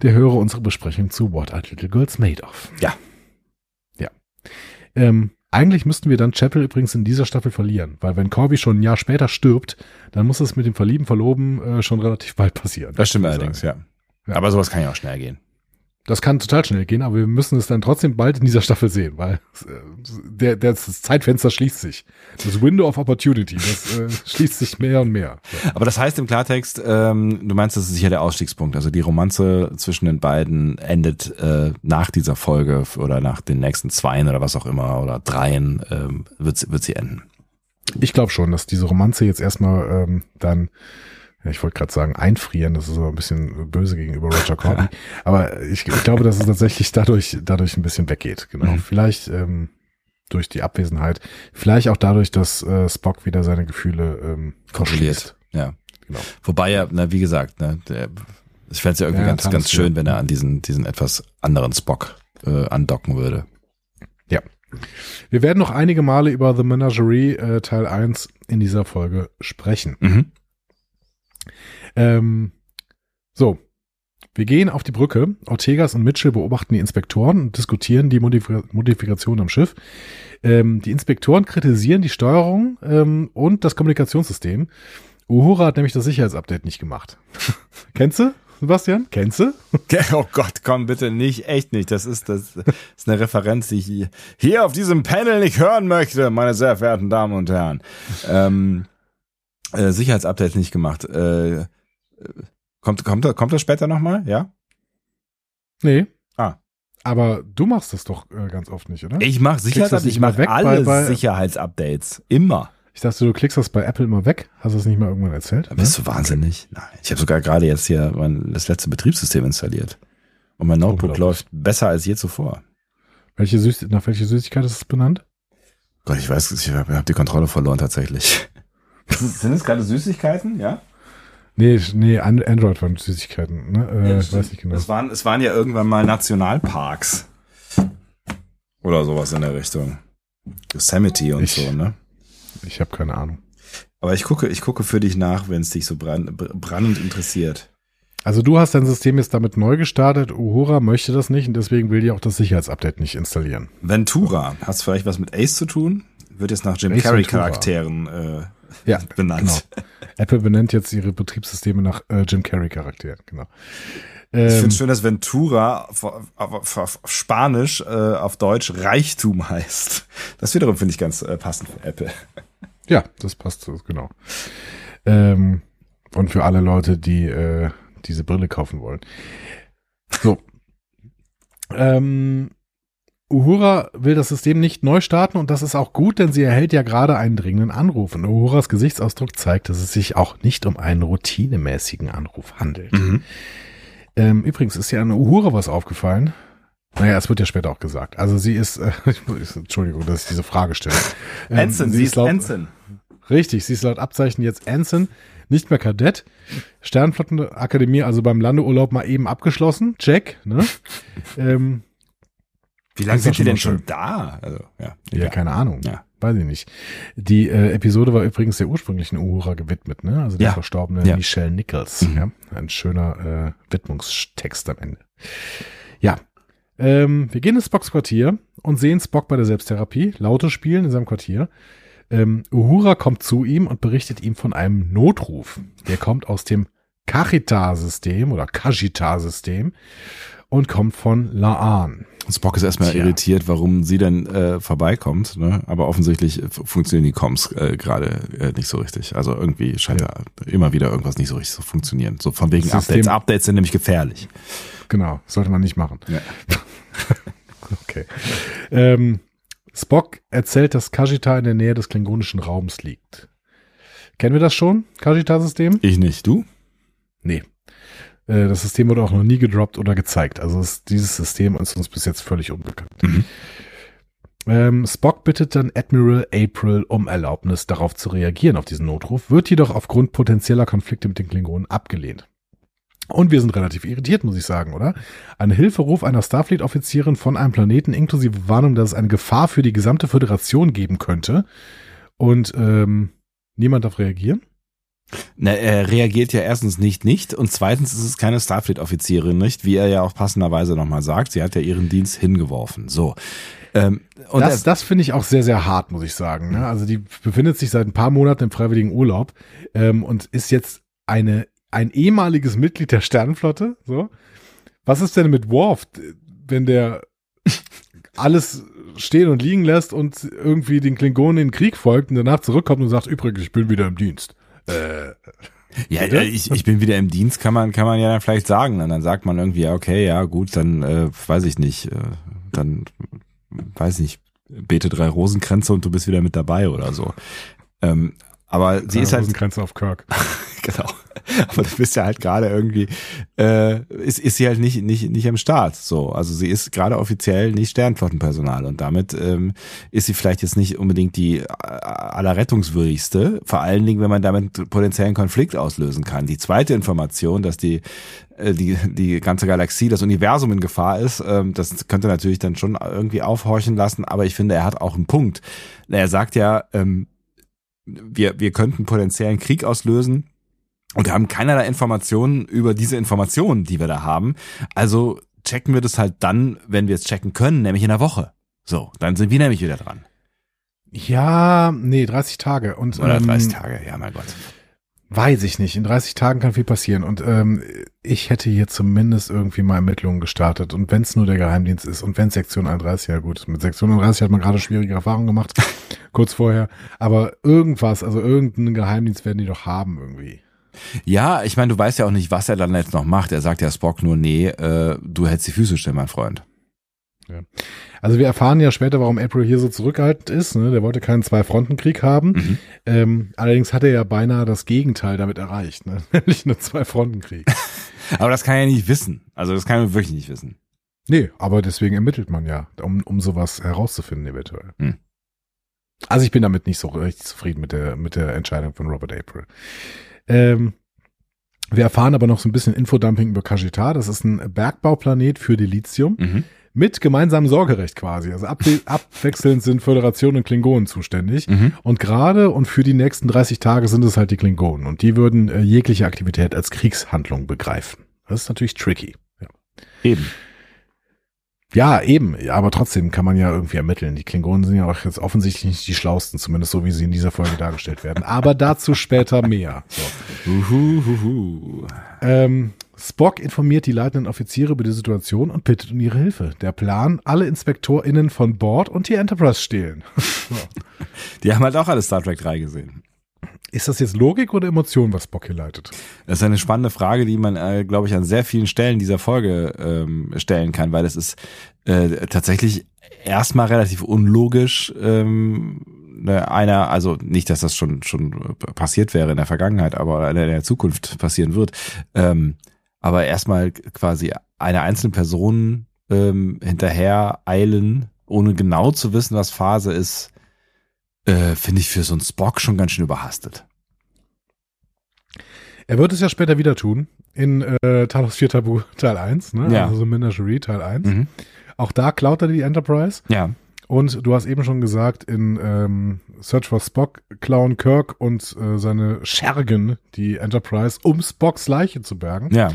der höre unsere Besprechung zu What Are Little Girls Made Of. Ja. Ja. Ähm, eigentlich müssten wir dann Chapel übrigens in dieser Staffel verlieren, weil wenn Corby schon ein Jahr später stirbt, dann muss es mit dem Verlieben, Verloben äh, schon relativ bald passieren. Das stimmt allerdings, ja. Ja. Aber sowas kann ja auch schnell gehen. Das kann total schnell gehen, aber wir müssen es dann trotzdem bald in dieser Staffel sehen, weil äh, der, der, das Zeitfenster schließt sich. Das Window of Opportunity, das äh, *laughs* schließt sich mehr und mehr. Aber das heißt im Klartext, ähm, du meinst, das ist sicher der Ausstiegspunkt. Also die Romanze zwischen den beiden endet äh, nach dieser Folge oder nach den nächsten zweien oder was auch immer oder dreien ähm, wird, sie- wird sie enden. Ich glaube schon, dass diese Romanze jetzt erstmal ähm, dann, ja, ich wollte gerade sagen, einfrieren, das ist aber ein bisschen böse gegenüber Roger Corby. *laughs* aber ich, ich glaube, dass es tatsächlich dadurch, dadurch ein bisschen weggeht. Genau. Mhm. Vielleicht ähm, durch die Abwesenheit, vielleicht auch dadurch, dass äh, Spock wieder seine Gefühle ähm, Kontrolliert. Ja. Genau. Wobei ja, na, wie gesagt, ne, der, ich fände es ja irgendwie Ja, ganz, ganz schön, wenn er an diesen, diesen etwas anderen Spock äh, andocken würde. Wir werden noch einige Male über The Menagerie äh, Teil 1 in dieser Folge sprechen. Mhm. Ähm, so. Wir gehen auf die Brücke. Ortegas und Mitchell beobachten die Inspektoren und diskutieren die Modif Modifikation am Schiff. Ähm, die Inspektoren kritisieren die Steuerung ähm, und das Kommunikationssystem. Uhura hat nämlich das Sicherheitsupdate nicht gemacht. *laughs* Kennst du, Sebastian? Kennst du? Oh Gott, komm bitte nicht, echt nicht. Das ist, das ist eine Referenz, die ich hier- auf diesem Panel nicht hören möchte, meine sehr verehrten Damen und Herren. Ähm, äh, Sicherheitsupdates nicht gemacht. Äh, äh, kommt, kommt, kommt das später nochmal? Ja? Nee. Ah. Aber du machst das doch äh, ganz oft nicht, oder? Ich mache Sicherheitsupdates, ich mache alle bei- bei- Sicherheitsupdates. Immer. Ich dachte, du klickst das bei Apple immer weg. Hast du es nicht mal irgendwann erzählt? Bist du wahnsinnig. Nein. Ich habe sogar gerade jetzt hier mein, das letzte Betriebssystem installiert. Und mein Notebook läuft besser als je zuvor. Welche Süß nach welcher Süßigkeit ist es benannt? Gott, ich weiß, ich habe hab die Kontrolle verloren tatsächlich. Sind es gerade Süßigkeiten? Ja? Nee, nee, An- Android waren Süßigkeiten, ne? Äh, Ja, ich weiß nicht genau. Es waren, es waren ja irgendwann mal Nationalparks. Oder sowas in der Richtung. Yosemite und Ich- so, ne? Ich habe keine Ahnung. Aber ich gucke, ich gucke für dich nach, wenn es dich so brand, br- brennend interessiert. Also du hast dein System jetzt damit neu gestartet. Uhura möchte das nicht und deswegen will die auch das Sicherheitsupdate nicht installieren. Ventura, hast vielleicht was mit Ace zu tun? Wird jetzt nach Jim Carrey. Charakteren äh, Ja, *laughs* benannt. genau. Apple benennt jetzt ihre Betriebssysteme nach äh, Jim Carrey Charakteren, genau. Ich Ähm, finde es schön, dass Ventura auf, auf, auf, Spanisch, äh, auf Deutsch Reichtum heißt. Das wiederum finde ich ganz äh, passend für Apple. *laughs* ja, das passt so, genau. Ähm, und für alle Leute, die äh, diese Brille kaufen wollen. So. Ähm, Uhura will das System nicht neu starten und das ist auch gut, denn sie erhält ja gerade einen dringenden Anruf. Und Uhuras Gesichtsausdruck zeigt, dass es sich auch nicht um einen routinemäßigen Anruf handelt. Mhm. Ähm, übrigens ist ja an Uhura was aufgefallen. Naja, es wird ja später auch gesagt. Also sie ist, äh, *laughs* Entschuldigung, dass ich diese Frage stelle. Ähm, Ensign, sie ist laut- Ensign. Richtig, sie ist laut Abzeichen jetzt Ensign, nicht mehr Kadett. Sternflottenakademie, also beim Landeurlaub mal eben abgeschlossen. Check, ne? *laughs* ähm, Wie lange sind die denn schon da? Also, ja. ja, keine Ahnung. Ja. weiß ich nicht. Die äh, Episode war übrigens der ursprünglichen Uhura gewidmet, ne? Also der Ja. verstorbene Ja. Michelle Nichols. Mhm. Ja? Ein schöner äh, Widmungstext am Ende. Ja. Ähm, wir gehen ins Spocks Quartier und sehen Spock bei der Selbsttherapie, Laute spielen in seinem Quartier. Ähm, Uhura kommt zu ihm und berichtet ihm von einem Notruf. Der kommt aus dem Kajita-System oder Kajita-System und kommt von Laan. Spock ist erstmal Tja. irritiert, warum sie denn äh, vorbeikommt, ne? aber offensichtlich funktionieren die Comms äh, gerade äh, nicht so richtig. Also irgendwie scheint Ja. da immer wieder irgendwas nicht so richtig zu funktionieren. So von wegen System- Updates. Updates sind nämlich gefährlich. Genau, sollte man nicht machen. Ja. *laughs* Okay. Ähm, Spock erzählt, dass Kajita in der Nähe des klingonischen Raums liegt. Kennen wir das schon, Kajita-System? Ich nicht. Du? Nee. Äh, Das System wurde auch noch nie gedroppt oder gezeigt. Also ist, dieses System ist uns bis jetzt völlig unbekannt. Mhm. Ähm, Spock bittet dann Admiral April um Erlaubnis, darauf zu reagieren, auf diesen Notruf, wird jedoch aufgrund potenzieller Konflikte mit den Klingonen abgelehnt. Und wir sind relativ irritiert, muss ich sagen, oder? Ein Hilferuf einer Starfleet-Offizierin von einem Planeten inklusive Warnung, dass es eine Gefahr für die gesamte Föderation geben könnte. Und ähm, niemand darf reagieren? Na, er reagiert ja erstens nicht nicht und zweitens ist es keine Starfleet-Offizierin, nicht? Wie er ja auch passenderweise nochmal sagt. Sie hat ja ihren Dienst hingeworfen. So. Ähm, und das das finde ich auch sehr, sehr hart, muss ich sagen. Ne? Also die befindet sich seit ein paar Monaten im freiwilligen Urlaub ähm, und ist jetzt eine ein ehemaliges Mitglied der Sternenflotte. So, was ist denn mit Worf, wenn der *laughs* alles stehen und liegen lässt und irgendwie den Klingonen in den Krieg folgt und danach zurückkommt und sagt, übrigens, ich bin wieder im Dienst. Äh, Ja, *laughs* Bitte? ich, ich bin wieder im Dienst, kann man, kann man ja dann vielleicht sagen. Und dann sagt man irgendwie, ja, okay, ja, gut, dann äh, weiß ich nicht, äh, dann weiß ich nicht, bete drei Rosenkränze und du bist wieder mit dabei oder so. Ähm, aber sie ist halt, Grenze auf Kirk. *laughs* genau. *laughs* Aber du bist ja halt gerade irgendwie, äh, ist, ist sie halt nicht, nicht, nicht am Start. So, also sie ist gerade offiziell nicht Sternflottenpersonal und damit ähm, ist sie vielleicht jetzt nicht unbedingt die äh, allerrettungswürdigste. Vor allen Dingen, wenn man damit potenziellen Konflikt auslösen kann. Die zweite Information, dass die äh, die die ganze Galaxie, das Universum in Gefahr ist, ähm, das könnte natürlich dann schon irgendwie aufhorchen lassen. Aber ich finde, er hat auch einen Punkt. Er sagt ja, ähm, wir wir könnten potenziellen Krieg auslösen. Und wir haben keinerlei Informationen über diese Informationen, die wir da haben. Also checken wir das halt dann, wenn wir es checken können, nämlich in der Woche. So, dann sind wir nämlich wieder dran. Ja, nee, 30 Tage. Und, Oder ähm, 30 Tage, ja, mein Gott. Weiß ich nicht. In 30 Tagen kann viel passieren. Und ähm, ich hätte hier zumindest irgendwie mal Ermittlungen gestartet. Und wenn es nur der Geheimdienst ist und wenn Sektion 31, ja gut, mit Sektion 31 hat man gerade schwierige Erfahrungen gemacht, *laughs* kurz vorher. Aber irgendwas, also irgendeinen Geheimdienst werden die doch haben irgendwie. Ja, ich meine, du weißt ja auch nicht, was er dann jetzt noch macht. Er sagt ja Spock nur, nee, äh, du hältst die Füße still, mein Freund. Also wir erfahren ja später, warum April hier so zurückhaltend ist. Ne? Der wollte keinen Zwei-Fronten-Krieg haben. Mhm. Ähm, allerdings hat er ja beinahe das Gegenteil damit erreicht, ne? *laughs* nämlich einen Zwei-Fronten-Krieg. *laughs* Aber das kann er nicht wissen. Also das kann er wirklich nicht wissen. Nee, aber deswegen ermittelt man ja, um, um sowas herauszufinden eventuell. Hm. Also ich bin damit nicht so richtig zufrieden mit der, mit der Entscheidung von Robert April. Ähm, wir erfahren aber noch so ein bisschen Infodumping über Kajita. Das ist ein Bergbauplanet für Delizium Mhm. mit gemeinsamem Sorgerecht quasi. Also ab, *laughs* abwechselnd sind Föderation und Klingonen zuständig. Mhm. Und gerade und für die nächsten 30 Tage sind es halt die Klingonen. Und die würden äh, jegliche Aktivität als Kriegshandlung begreifen. Das ist natürlich tricky. Ja. Eben. Ja, eben, aber trotzdem kann man ja irgendwie ermitteln. Die Klingonen sind ja auch jetzt offensichtlich nicht die schlausten, zumindest so wie sie in dieser Folge dargestellt werden. Aber dazu später mehr. So. Uhuhuhu. Ähm, Spock informiert die leitenden Offiziere über die Situation und bittet um ihre Hilfe. Der Plan, alle InspektorInnen von Bord und die Enterprise stehlen. so. Die haben halt auch alle Star Trek 3 gesehen. Ist das jetzt Logik oder Emotion, was Spock hier leitet? Das ist eine spannende Frage, die man, äh, glaube ich, an sehr vielen Stellen dieser Folge ähm, stellen kann, weil es ist äh, tatsächlich erstmal relativ unlogisch. Ähm, ne, einer, also nicht, dass das schon schon passiert wäre in der Vergangenheit, aber in der Zukunft passieren wird. Ähm, aber erstmal quasi einer einzelnen Person ähm, hinterher eilen, ohne genau zu wissen, was Phase ist, äh, finde ich für so einen Spock schon ganz schön überhastet. Er wird es ja später wieder tun. In äh, Talos 4 Tabu *laughs* Teil 1, ne? Ja. Also Menagerie Teil 1. Mhm. Auch da klaut er die Enterprise. Ja. Und du hast eben schon gesagt, in ähm, Search for Spock klauen Kirk und äh, seine Schergen die Enterprise, um Spocks Leiche zu bergen. Ja.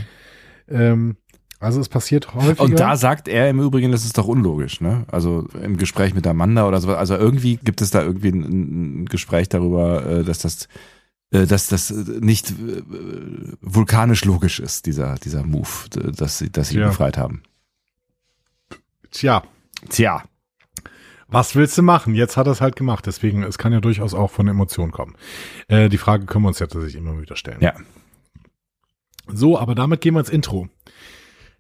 Ähm, also es passiert häufiger. Und da sagt er im Übrigen, das ist doch unlogisch, ne? Also im Gespräch mit Amanda oder so. Also irgendwie gibt es da irgendwie ein, ein Gespräch darüber, äh, dass das äh, dass das nicht äh, vulkanisch logisch ist, dieser, dieser Move, dass sie, dass sie ihn befreit haben. Tja, Tja. was willst du machen? Jetzt hat er es halt gemacht. Deswegen, es kann ja durchaus auch von Emotionen kommen. Äh, die Frage können wir uns ja tatsächlich immer wieder stellen. Ja. So, aber damit gehen wir ins Intro.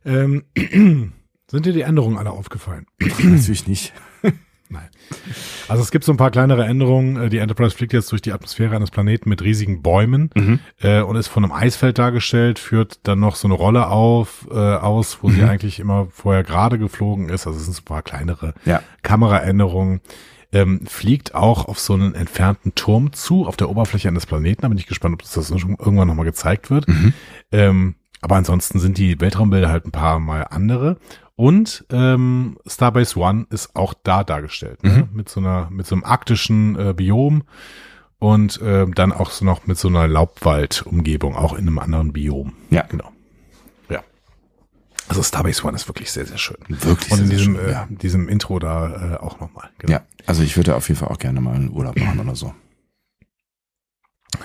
Ähm, *clears throat* sind dir die Änderungen alle aufgefallen? *clears throat* *clears throat* Natürlich nicht. Nein. Also es gibt so ein paar kleinere Änderungen. Äh, Die Enterprise fliegt jetzt durch die Atmosphäre eines Planeten mit riesigen Bäumen Mhm. äh, und ist von einem Eisfeld dargestellt, führt dann noch so eine Rolle auf äh, aus, wo sie Mhm. eigentlich immer vorher gerade geflogen ist. Also es sind so ein paar kleinere Ja. Kameraänderungen. Ähm, fliegt auch auf so einen entfernten Turm zu, auf der Oberfläche eines Planeten. Da bin ich gespannt, ob das, irgendwann nochmal gezeigt wird. Mhm. Ähm, aber ansonsten sind die Weltraumbilder halt ein paar Mal andere. Und ähm, Starbase One ist auch da dargestellt, ne? mit so einer, mit so einem arktischen äh, Biom und ähm, dann auch so noch mit so einer Laubwaldumgebung, auch in einem anderen Biom. Ja. Genau. Ja. Also Starbase One ist wirklich sehr, sehr schön. Wirklich Und in sehr, diesem, schön, äh, ja. diesem Intro da äh, auch nochmal. Genau. Ja, also ich würde auf jeden Fall auch gerne mal einen Urlaub machen oder so.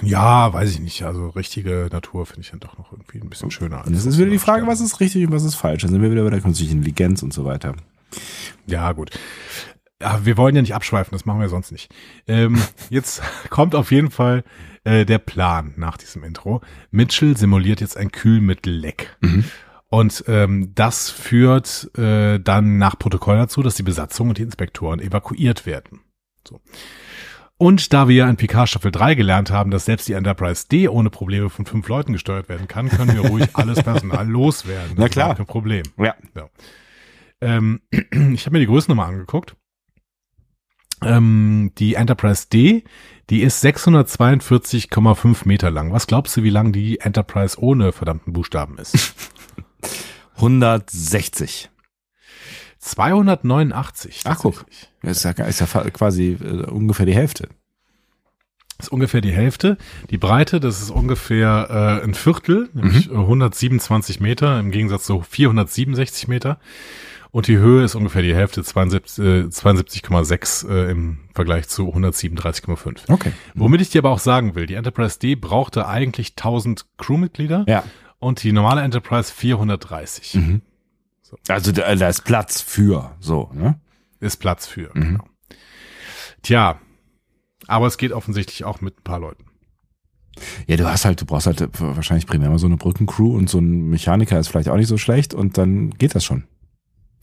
Ja, weiß ich nicht. Also richtige Natur finde ich dann doch noch irgendwie ein bisschen schöner. Und es ist wieder die Frage, was ist richtig und was ist falsch. Dann sind wir wieder bei der künstlichen Intelligenz und so weiter. Ja, gut. Ja, wir wollen ja nicht abschweifen, das machen wir sonst nicht. Ähm, *laughs* jetzt kommt auf jeden Fall äh, der Plan nach diesem Intro. Mitchell simuliert jetzt ein Kühlmittelleck. Mhm. Und ähm, das führt äh, dann nach Protokoll dazu, dass die Besatzung und die Inspektoren evakuiert werden. So. Und da wir in Picard Staffel 3 gelernt haben, dass selbst die Enterprise D ohne Probleme von fünf Leuten gesteuert werden kann, können wir ruhig alles Personal *laughs* loswerden. Na Das ist klar. Kein Problem. Ja. Ähm, *clears throat* ich habe mir die Größen nochmal angeguckt. Ähm, die Enterprise D, die ist 642,5 Meter lang. Was glaubst du, wie lang die Enterprise ohne verdammten Buchstaben ist? *laughs* 160. 289. Ach, guck. Ist ja, ist ja quasi äh, ungefähr die Hälfte. Das ist ungefähr die Hälfte. Die Breite, das ist ungefähr äh, ein Viertel, nämlich äh, 127 Meter im Gegensatz zu 467 Meter. Und die Höhe ist ungefähr die Hälfte, 72 äh, 72,6 äh, im Vergleich zu 137,5. Okay. Womit ich dir aber auch sagen will, die Enterprise D brauchte eigentlich 1000 Crewmitglieder Ja. und die normale Enterprise 430. Mhm. Also da, da ist Platz für so, ne? Ist Platz für. Mhm. Genau. Tja, aber es geht offensichtlich auch mit ein paar Leuten. Ja, du hast halt, du brauchst halt wahrscheinlich primär mal so eine Brückencrew und so ein Mechaniker ist vielleicht auch nicht so schlecht und dann geht das schon.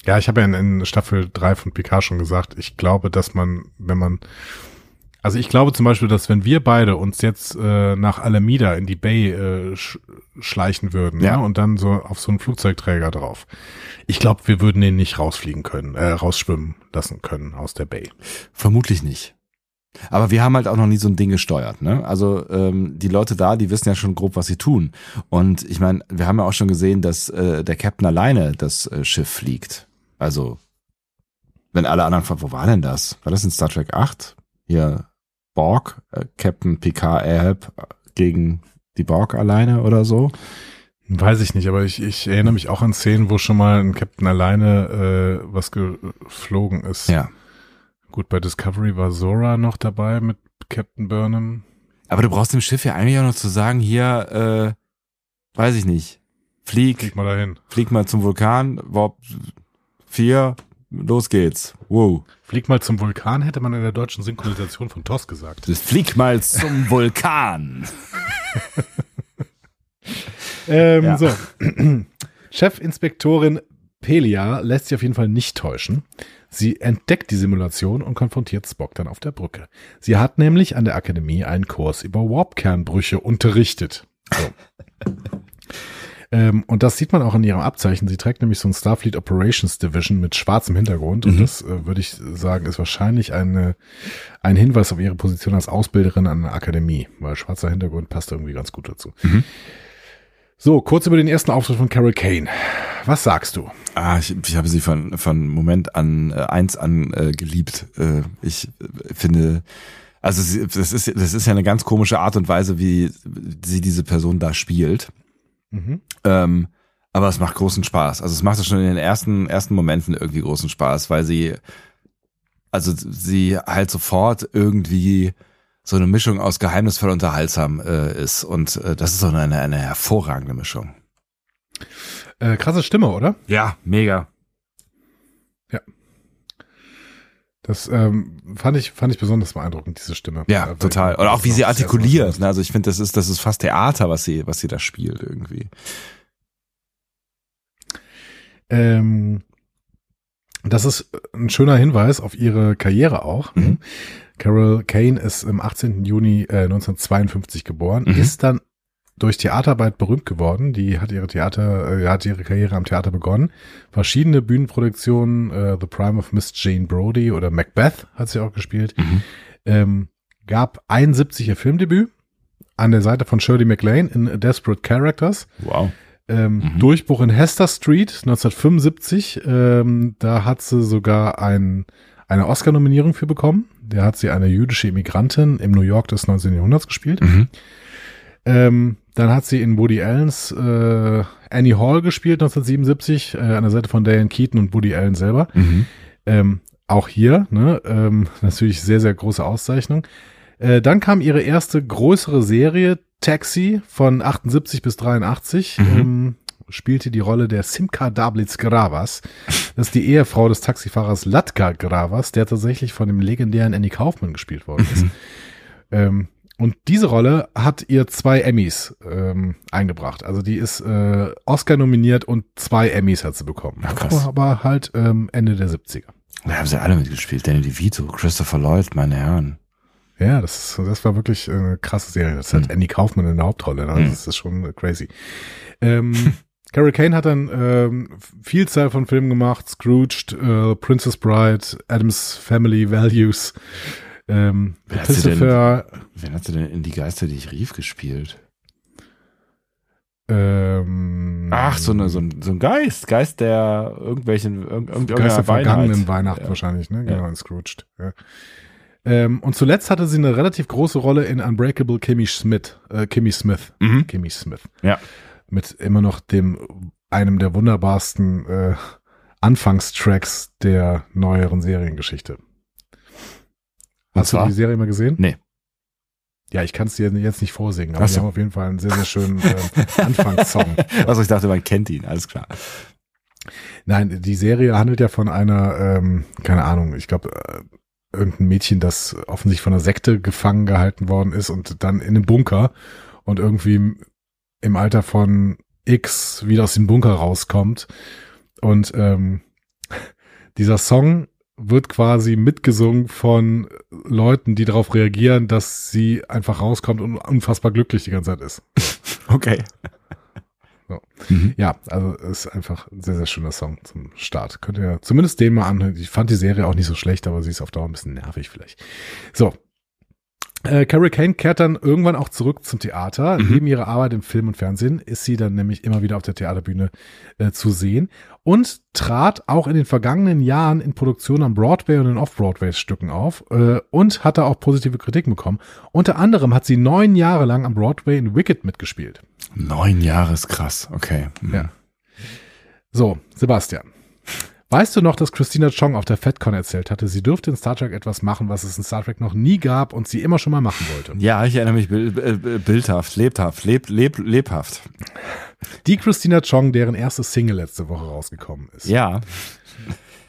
Ja, ich habe ja in, in Staffel 3 von Picard schon gesagt, ich glaube, dass man, wenn man, also ich glaube zum Beispiel, dass wenn wir beide uns jetzt äh, nach Alameda in die Bay äh, sch schleichen würden Ja. ne, und dann so auf so einen Flugzeugträger drauf, ich glaube, wir würden den nicht rausfliegen können, äh, rausschwimmen lassen können aus der Bay. Vermutlich nicht. Aber wir haben halt auch noch nie so ein Ding gesteuert, ne? Also ähm, die Leute da, die wissen ja schon grob, was sie tun. Und ich meine, wir haben ja auch schon gesehen, dass äh, der Captain alleine das äh, Schiff fliegt. Also wenn alle anderen, fragen, wo war denn das? War das in Star Trek 8? Hier Borg, äh, Captain Picard Ahab gegen die Borg alleine oder so? Weiß ich nicht, aber ich, ich erinnere mich auch an Szenen, wo schon mal ein Captain alleine äh, was geflogen ist. Ja. Gut, bei Discovery war Zora noch dabei mit Captain Burnham. Aber du brauchst dem Schiff ja eigentlich auch noch zu sagen, hier, äh, weiß ich nicht, flieg, Krieg mal dahin. flieg mal zum Vulkan, Warp 4, los geht's. Wow. Flieg mal zum Vulkan, hätte man in der deutschen Synchronisation von TOS gesagt. Flieg mal zum Vulkan. *laughs* Ähm, Ja. So. *clears throat* Chefinspektorin Pelia lässt sich auf jeden Fall nicht täuschen. Sie entdeckt die Simulation und konfrontiert Spock dann auf der Brücke. Sie hat nämlich an der Akademie einen Kurs über Warp-Kernbrüche unterrichtet. So. *laughs* ähm, und das sieht man auch in ihrem Abzeichen. Sie trägt nämlich so ein Starfleet Operations Division mit schwarzem Hintergrund. Und Mhm. das äh, würde ich sagen, ist wahrscheinlich eine, ein Hinweis auf ihre Position als Ausbilderin an der Akademie, weil schwarzer Hintergrund passt irgendwie ganz gut dazu. Mhm. So, kurz über den ersten Auftritt von Carol Kane. Was sagst du? Ah, ich, ich habe sie von von Moment an äh, eins an äh, geliebt. Äh, ich äh, finde, also sie, das ist das ist ja eine ganz komische Art und Weise, wie sie diese Person da spielt. Mhm. Ähm, aber es macht großen Spaß. Also es macht schon in den ersten ersten Momenten irgendwie großen Spaß, weil sie also sie halt sofort irgendwie so eine Mischung aus geheimnisvoll und unterhaltsam äh, ist und äh, das ist so eine eine hervorragende Mischung. Äh, krasse Stimme, oder? Ja, mega. Das ähm, fand ich fand ich besonders beeindruckend diese Stimme. Ja, Äh, total. weil- Oder auch wie sie artikuliert. Ne? Also ich finde, das ist das ist fast Theater, was sie was sie da spielt irgendwie. Ähm, das ist ein schöner Hinweis auf ihre Karriere auch. Mhm. Carol Kane ist im 18. Juni äh, 1952 geboren, Mhm. ist dann durch Theaterarbeit berühmt geworden. Die hat ihre Theater, äh, hat ihre Karriere am Theater begonnen. Verschiedene Bühnenproduktionen, äh, The Prime of Miss Jane Brody oder Macbeth hat sie auch gespielt. Mhm. Ähm, gab 71 ihr Filmdebüt an der Seite von Shirley MacLaine in Desperate Characters. Wow. Ähm, Mhm. Durchbruch in Hester Street 1975. Ähm, da hat sie sogar ein, eine Oscar-Nominierung für bekommen. Da hat sie eine jüdische Immigrantin im New York des 19. Jahrhunderts gespielt. Mhm. Ähm, dann hat sie in Woody Allens äh, Annie Hall gespielt 1977 äh, an der Seite von Diane Keaton und Woody Allen selber. Mhm. Ähm, auch hier, ne, ähm, *laughs* natürlich sehr, sehr große Auszeichnung. Äh, dann kam ihre erste größere Serie, Taxi, von 78 bis 83. Mhm. Ähm, spielte die Rolle der Simka Dablitz Gravas. Das ist die Ehefrau des Taxifahrers Latka Gravas, der tatsächlich von dem legendären Andy Kaufman gespielt worden ist. Mhm. Ähm, und diese Rolle hat ihr zwei Emmys ähm, eingebracht. Also die ist äh, Oscar nominiert und zwei Emmys hat sie bekommen. Ach, krass. Aber halt ähm, Ende der 70er. Da haben sie alle mitgespielt. Danny DeVito, Christopher Lloyd, meine Herren. Ja, das, das war wirklich eine krasse Serie. Das hat Hm. Andy Kaufman in der Hauptrolle. Ne? Hm. Das ist schon crazy. Ähm, *laughs* Carol Kane hat dann ähm, Vielzahl von Filmen gemacht. Scrooged, äh, Princess Bride, Adams Family Values, ähm, Wer hat sie denn- Wen hat sie denn in Die Geister, die ich rief, gespielt? ähm, Ach, so, eine, so, ein, so ein Geist. Geist, der irgendwelchen, irgend, irgend, Geist der vergangenen Weihnacht. Ja. wahrscheinlich, ne? Ja. Genau, in Scrooged. Ja. Ähm, und zuletzt hatte sie eine relativ große Rolle in Unbreakable Kimmy Smith. Äh, Kimmy Smith. Mhm. Kimmy Smith. Ja. Mit immer noch dem, einem der wunderbarsten äh, Anfangstracks der neueren Seriengeschichte. Hast du die Serie mal gesehen? Nee. Ja, ich kann es dir jetzt nicht vorsingen, aber so. wir haben auf jeden Fall einen sehr, sehr schönen äh, *laughs* Anfangssong. Also ich dachte, man kennt ihn, alles klar. Nein, die Serie handelt ja von einer, ähm, keine Ahnung, ich glaube, äh, irgendein Mädchen, das offensichtlich von einer Sekte gefangen gehalten worden ist und dann in einem Bunker und irgendwie im- im Alter von X wieder aus dem Bunker rauskommt. Und ähm, dieser Song wird quasi mitgesungen von Leuten, die darauf reagieren, dass sie einfach rauskommt und unfassbar glücklich die ganze Zeit ist. *laughs* Okay. So. Mhm. Ja, also ist einfach ein sehr, sehr schöner Song zum Start. Könnt ihr zumindest den mal anhören. Ich fand die Serie auch nicht so schlecht, aber sie ist auf Dauer ein bisschen nervig vielleicht. So. Äh, Carrie Kane kehrt dann irgendwann auch zurück zum Theater. Mhm. Neben ihrer Arbeit im Film und Fernsehen ist sie dann nämlich immer wieder auf der Theaterbühne äh, zu sehen und trat auch in den vergangenen Jahren in Produktionen am Broadway und in Off-Broadway-Stücken auf äh, und hatte auch positive Kritiken bekommen. Unter anderem hat sie neun Jahre lang am Broadway in Wicked mitgespielt. Neun Jahre ist krass, okay. Mhm. Ja. So, Sebastian. Weißt du noch, dass Christina Chong auf der FedCon erzählt hatte, sie dürfte in Star Trek etwas machen, was es in Star Trek noch nie gab und sie immer schon mal machen wollte? Ja, ich erinnere mich bil- äh, bildhaft, lebhaft, leb, leb, lebhaft. Die Christina Chong, deren erste Single letzte Woche rausgekommen ist. Ja,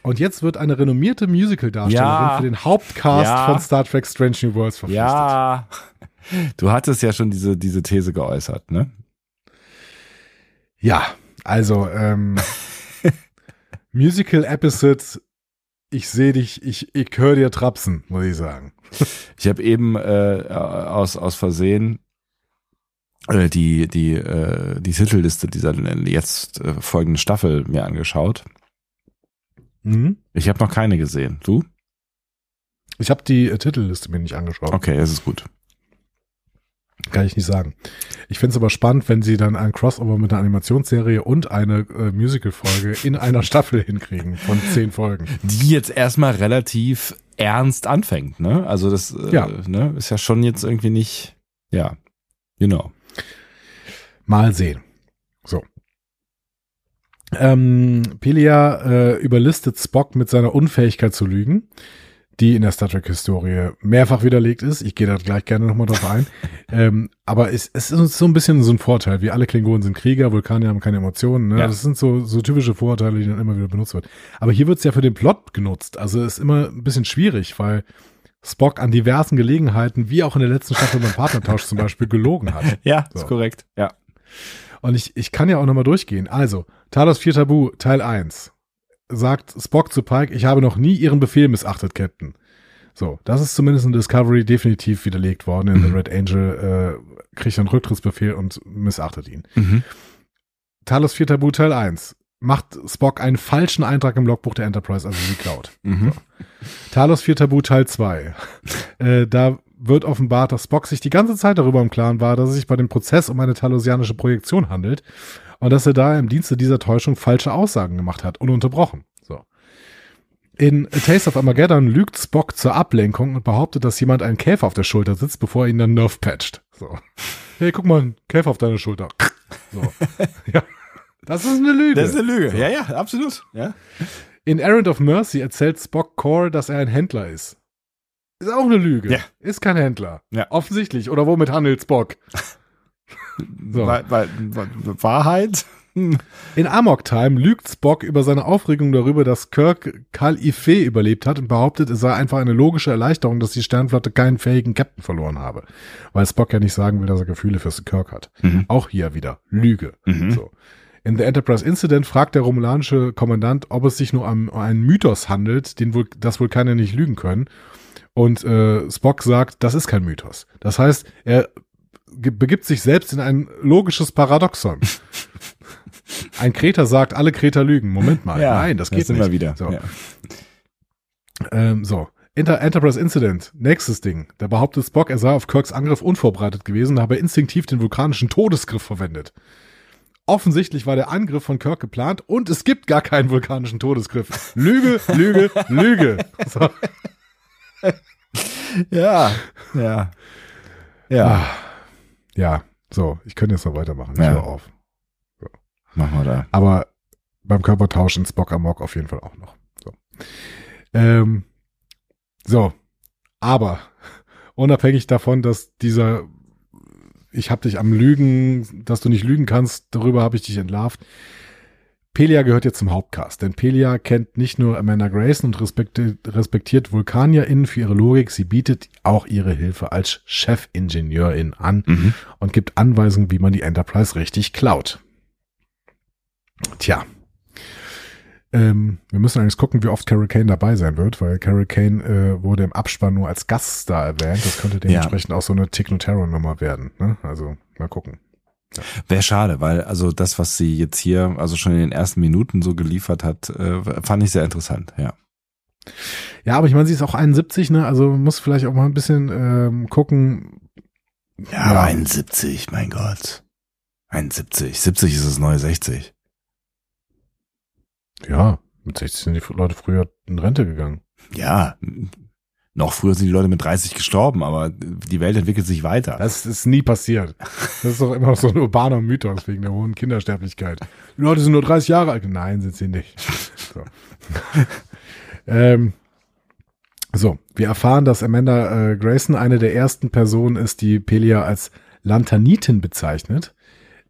Und jetzt wird eine renommierte Musical-Darstellerin Ja. für den Hauptcast Ja. von Star Trek Strange New Worlds verpflichtet. ja. Du hattest ja schon diese, diese These geäußert, ne? Ja, also ähm, *laughs* Musical-Episodes, ich sehe dich, ich, ich höre dir trapsen, muss ich sagen. Ich habe eben äh, aus, aus Versehen äh, die, die, äh, die Titelliste dieser jetzt äh, folgenden Staffel mir angeschaut. Mhm. Ich habe noch keine gesehen. Du? Ich habe die äh, Titelliste mir nicht angeschaut. Okay, es ist gut. Kann ich nicht sagen. Ich finde es aber spannend, wenn sie dann ein Crossover mit einer Animationsserie und eine äh, Musical-Folge in einer Staffel hinkriegen von zehn Folgen. Die jetzt erstmal relativ ernst anfängt, ne? Also das äh, Ja. ne, ist ja schon jetzt irgendwie nicht, ja, you know. Mal sehen. So. Ähm, Pelia äh, überlistet Spock mit seiner Unfähigkeit zu lügen, die in der Star Trek-Historie mehrfach widerlegt ist. Ich gehe da gleich gerne nochmal drauf ein. *laughs* ähm, aber es, es ist uns so ein bisschen so ein Vorteil. wie alle Klingonen sind Krieger, Vulkanier haben keine Emotionen. Ne? Ja. Das sind so, so typische Vorurteile, die dann immer wieder benutzt wird. Aber hier wird es ja für den Plot genutzt. Also ist immer ein bisschen schwierig, weil Spock an diversen Gelegenheiten, wie auch in der letzten Staffel beim Partnertausch zum Beispiel, gelogen hat. *laughs* Ja, So. ist korrekt. Ja. Und ich, ich kann ja auch nochmal durchgehen. Also, Talos 4 Tabu, Teil 1. Sagt Spock zu Pike, ich habe noch nie Ihren Befehl missachtet, Captain. So, das ist zumindest in Discovery definitiv widerlegt worden. In The Red Angel äh, kriegt er einen Rücktrittsbefehl und missachtet ihn. Mhm. Talos 4 Tabu, Teil 1. Macht Spock einen falschen Eintrag im Logbuch der Enterprise, also sie klaut. Mhm. Talos 4 Tabu Teil 2. äh, da wird offenbart, dass Spock sich die ganze Zeit darüber im Klaren war, dass es sich bei dem Prozess um eine talosianische Projektion handelt und dass er da im Dienste dieser Täuschung falsche Aussagen gemacht hat, ununterbrochen. So. In A Taste of Armageddon lügt Spock zur Ablenkung und behauptet, dass jemand einen Käfer auf der Schulter sitzt, bevor er ihn dann nerf patcht. So. *laughs* Hey, guck mal, ein Käfer auf deiner Schulter. So. *laughs* ja. Das ist eine Lüge. Das ist eine Lüge. Ja, ja, absolut. Ja. In Errand of Mercy erzählt Spock Core, dass er ein Händler ist. Ist auch eine Lüge. Ja. Ist kein Händler. Ja. Offensichtlich. Oder womit handelt Spock? *laughs* So. Weil, weil, weil, Wahrheit. In Amok Time lügt Spock über seine Aufregung darüber, dass Kirk Kal Ife überlebt hat und behauptet, es sei einfach eine logische Erleichterung, dass die Sternflotte keinen fähigen Captain verloren habe. Weil Spock ja nicht sagen will, dass er Gefühle für Kirk hat. Mhm. Auch hier wieder Lüge. Mhm. So. In The Enterprise Incident fragt der romulanische Kommandant, ob es sich nur um einen Mythos handelt, den wohl, das wohl keiner nicht lügen können. Und äh, Spock sagt, das ist kein Mythos. Das heißt, er begibt sich selbst in ein logisches Paradoxon. *laughs* ein Kreter sagt, alle Kreter lügen. Moment mal. Nein, das geht sind nicht. wir wieder. So. Ja. Ähm, so. Inter Enterprise Incident. Nächstes Ding. Da behauptet Spock, er sei auf Kirks Angriff unvorbereitet gewesen, habe instinktiv den vulkanischen Todesgriff verwendet. Offensichtlich war der Angriff von Kirk geplant und es gibt gar keinen vulkanischen Todesgriff. Lüge, Lüge, *laughs* Lüge. So. ja, ja. Ja, Ah. Ja, so. Ich könnte jetzt noch weitermachen. Ich Ja. höre auf. machen wir da. Aber beim Körpertausch in Spock Amok auf jeden Fall auch noch. So. Ähm, so. Aber *laughs* unabhängig davon, dass dieser ich hab dich am Lügen, dass du nicht lügen kannst, darüber habe ich dich entlarvt. Pelia gehört jetzt zum Hauptcast, denn Pelia kennt nicht nur Amanda Grayson und respektiert, respektiert VulkanierInnen für ihre Logik, sie bietet auch ihre Hilfe als Chefingenieurin an Mhm. und gibt Anweisungen, wie man die Enterprise richtig klaut. Tja. Ähm, wir müssen eigentlich gucken, wie oft Carol Kane dabei sein wird, weil Carol Kane äh, wurde im Abspann nur als Gaststar erwähnt. Das könnte dementsprechend auch so eine Tick Notaro-Nummer werden. Ne? Also mal gucken. Wäre schade, weil also das, was sie jetzt hier, also schon in den ersten Minuten so geliefert hat, äh, fand ich sehr interessant, ja. Ja, aber ich meine, sie ist auch 71, ne? Also muss vielleicht auch mal ein bisschen ähm, gucken. Ja, aber 71, mein Gott. 71. 70 ist das neue 60. Ja, mit 60 sind die Leute früher in Rente gegangen. Ja. Noch früher sind die Leute mit 30 gestorben, aber die Welt entwickelt sich weiter. Das ist nie passiert. Das ist doch immer noch so ein urbaner Mythos wegen der hohen Kindersterblichkeit. Die Leute sind nur 30 Jahre alt. Nein, sind sie nicht. So, *laughs* ähm, so wir erfahren, dass Amanda äh, Grayson eine der ersten Personen ist, die Pelia als Lantanitin bezeichnet.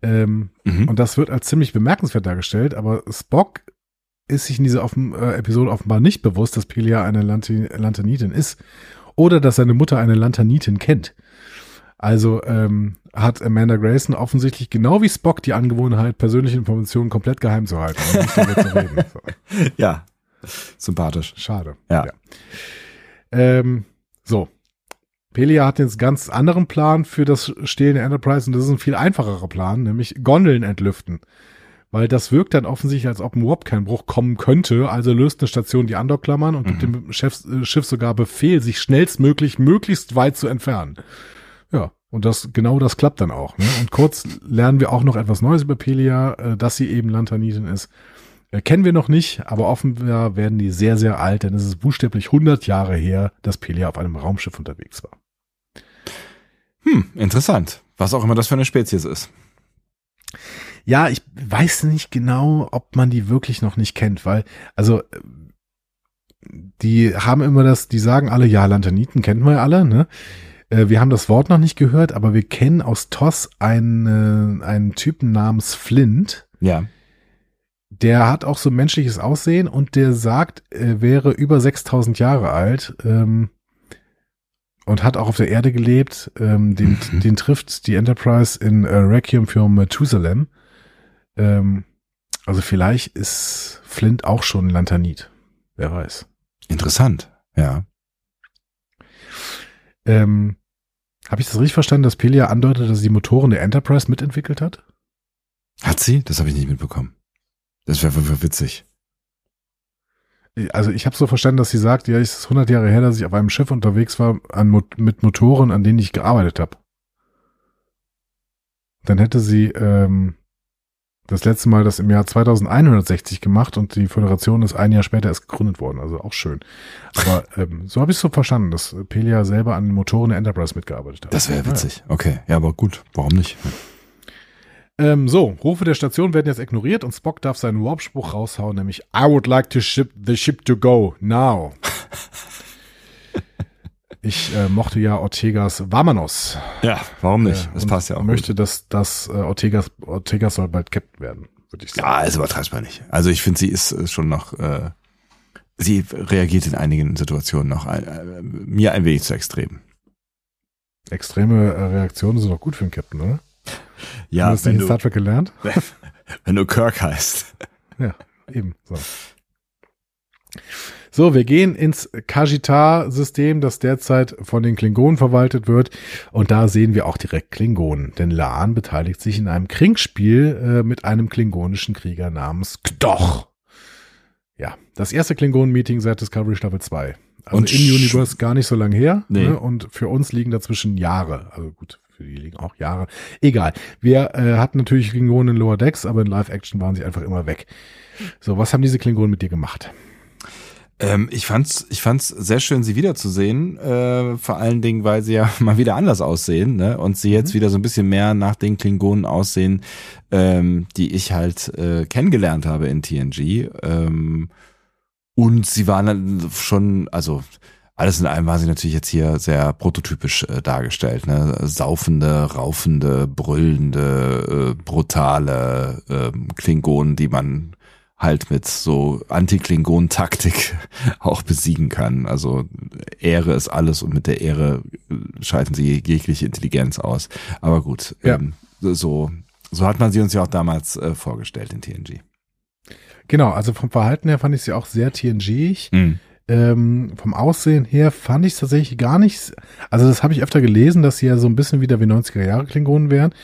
Ähm, Mhm. und das wird als ziemlich bemerkenswert dargestellt, aber Spock ist sich in dieser offen, äh, Episode offenbar nicht bewusst, dass Pelia eine Lanti Lantanitin ist oder dass seine Mutter eine Lantanitin kennt. Also ähm, hat Amanda Grayson offensichtlich genau wie Spock die Angewohnheit, persönliche Informationen komplett geheim zu halten und nicht darüber zu reden. So, *laughs* Ja. Sympathisch. schade. Ja. Ähm, so. Pelia hat jetzt einen ganz anderen Plan für das Stehlen der Enterprise und das ist ein viel einfacherer Plan, nämlich Gondeln entlüften. Weil das wirkt dann offensichtlich, als ob ein Warp-Kernbruch kommen könnte. Also löst eine Station die Andockklammern und gibt dem Chef, äh, Schiff sogar Befehl, sich schnellstmöglich möglichst weit zu entfernen. Ja, Und das, genau das klappt dann auch. Ne? Und kurz lernen wir auch noch etwas Neues über Pelia, äh, dass sie eben Lantanitin ist. Äh, kennen wir noch nicht, aber offenbar werden die sehr, sehr alt, denn es ist buchstäblich 100 Jahre her, dass Pelia auf einem Raumschiff unterwegs war. Hm, interessant. Was auch immer das für eine Spezies ist. Ja, ich weiß nicht genau, ob man die wirklich noch nicht kennt, weil, also, die haben immer das, die sagen alle, ja, Lanterniten kennen wir ja alle, ne? Äh, wir haben das Wort noch nicht gehört, aber wir kennen aus TOS einen, einen Typen namens Flint. Ja. Der hat auch so menschliches Aussehen und der sagt, er wäre über 6000 Jahre alt ähm, und hat auch auf der Erde gelebt. Ähm, den, *laughs* den trifft die Enterprise in äh, Requiem für Methusalem. Ähm, also vielleicht ist Flint auch schon Lanternit. Wer weiß. Interessant. Ja. Ähm, Habe ich das richtig verstanden, dass Pelia andeutet, dass sie die Motoren der Enterprise mitentwickelt hat? Hat sie? Das habe ich nicht mitbekommen. Das wäre witzig. Also ich habe so verstanden, dass sie sagt, ja, es ist 100 Jahre her, dass ich auf einem Schiff unterwegs war an, mit Motoren, an denen ich gearbeitet habe. Dann hätte sie ähm, das letzte Mal das im Jahr 2160 gemacht und die Föderation ist ein Jahr später erst gegründet worden. Also auch schön. Aber *laughs* ähm, so habe ich es so verstanden, dass Pelia selber an den Motoren der Enterprise mitgearbeitet hat. Das wäre witzig. Okay. Ja, aber gut. Warum nicht? Ähm, so, Rufe der Station werden jetzt ignoriert und Spock darf seinen Warp-Spruch raushauen, nämlich I would like to ship the ship to go now. *laughs* Ich äh, mochte ja Ortegas Vamonos. Ja, warum nicht? Äh, Das und passt ja auch. möchte, dass, dass äh, Ortegas, Ortegas soll bald Captain werden, würde ich sagen. Ja, ist übertreibbar nicht. Also ich finde, sie ist äh, schon noch, äh, sie reagiert in einigen Situationen noch ein, äh, mir ein wenig zu extrem. Extreme äh, Reaktionen sind doch gut für einen Captain, oder? Ja, Hast du in Star Trek gelernt? *laughs* wenn du Kirk heißt. Ja, eben. So. So, wir gehen ins Kajitar-System, das derzeit von den Klingonen verwaltet wird. Und da sehen wir auch direkt Klingonen. Denn Laan beteiligt sich in einem Kriegspiel äh, mit einem klingonischen Krieger namens Kdoch. Ja, das erste Klingonen-Meeting seit Discovery Staffel 2. Also Und in sch- Universe gar nicht so lange her. Nee. Ne? Und für uns liegen dazwischen Jahre. Also gut, für die liegen auch Jahre. Egal. Wir äh, hatten natürlich Klingonen in Lower Decks, aber in Live-Action waren sie einfach immer weg. So, was haben diese Klingonen mit dir gemacht? Ähm, ich fand's, ich fand's sehr schön, sie wiederzusehen. Äh, vor allen Dingen, weil sie ja *laughs* mal wieder anders aussehen, ne? Und sie jetzt wieder so ein bisschen mehr nach den Klingonen aussehen, ähm, die ich halt äh, kennengelernt habe in TNG. Ähm, und sie waren dann schon, also alles in allem war sie natürlich jetzt hier sehr prototypisch äh, dargestellt, ne? Saufende, raufende, brüllende, äh, brutale ähm, Klingonen, die man halt mit so Anti-Klingon-Taktik *laughs* auch besiegen kann. Also Ehre ist alles und mit der Ehre äh, schalten sie jegliche Intelligenz aus. Aber gut, Ja. ähm, so, so hat man sie uns ja auch damals äh, vorgestellt in TNG. Genau, also vom Verhalten her fand ich sie auch sehr TNG-ig. Mhm. Ähm, vom Aussehen her fand ich es tatsächlich gar nicht. Also das habe ich öfter gelesen, dass sie ja so ein bisschen wieder wie 90er Jahre Klingonen wären.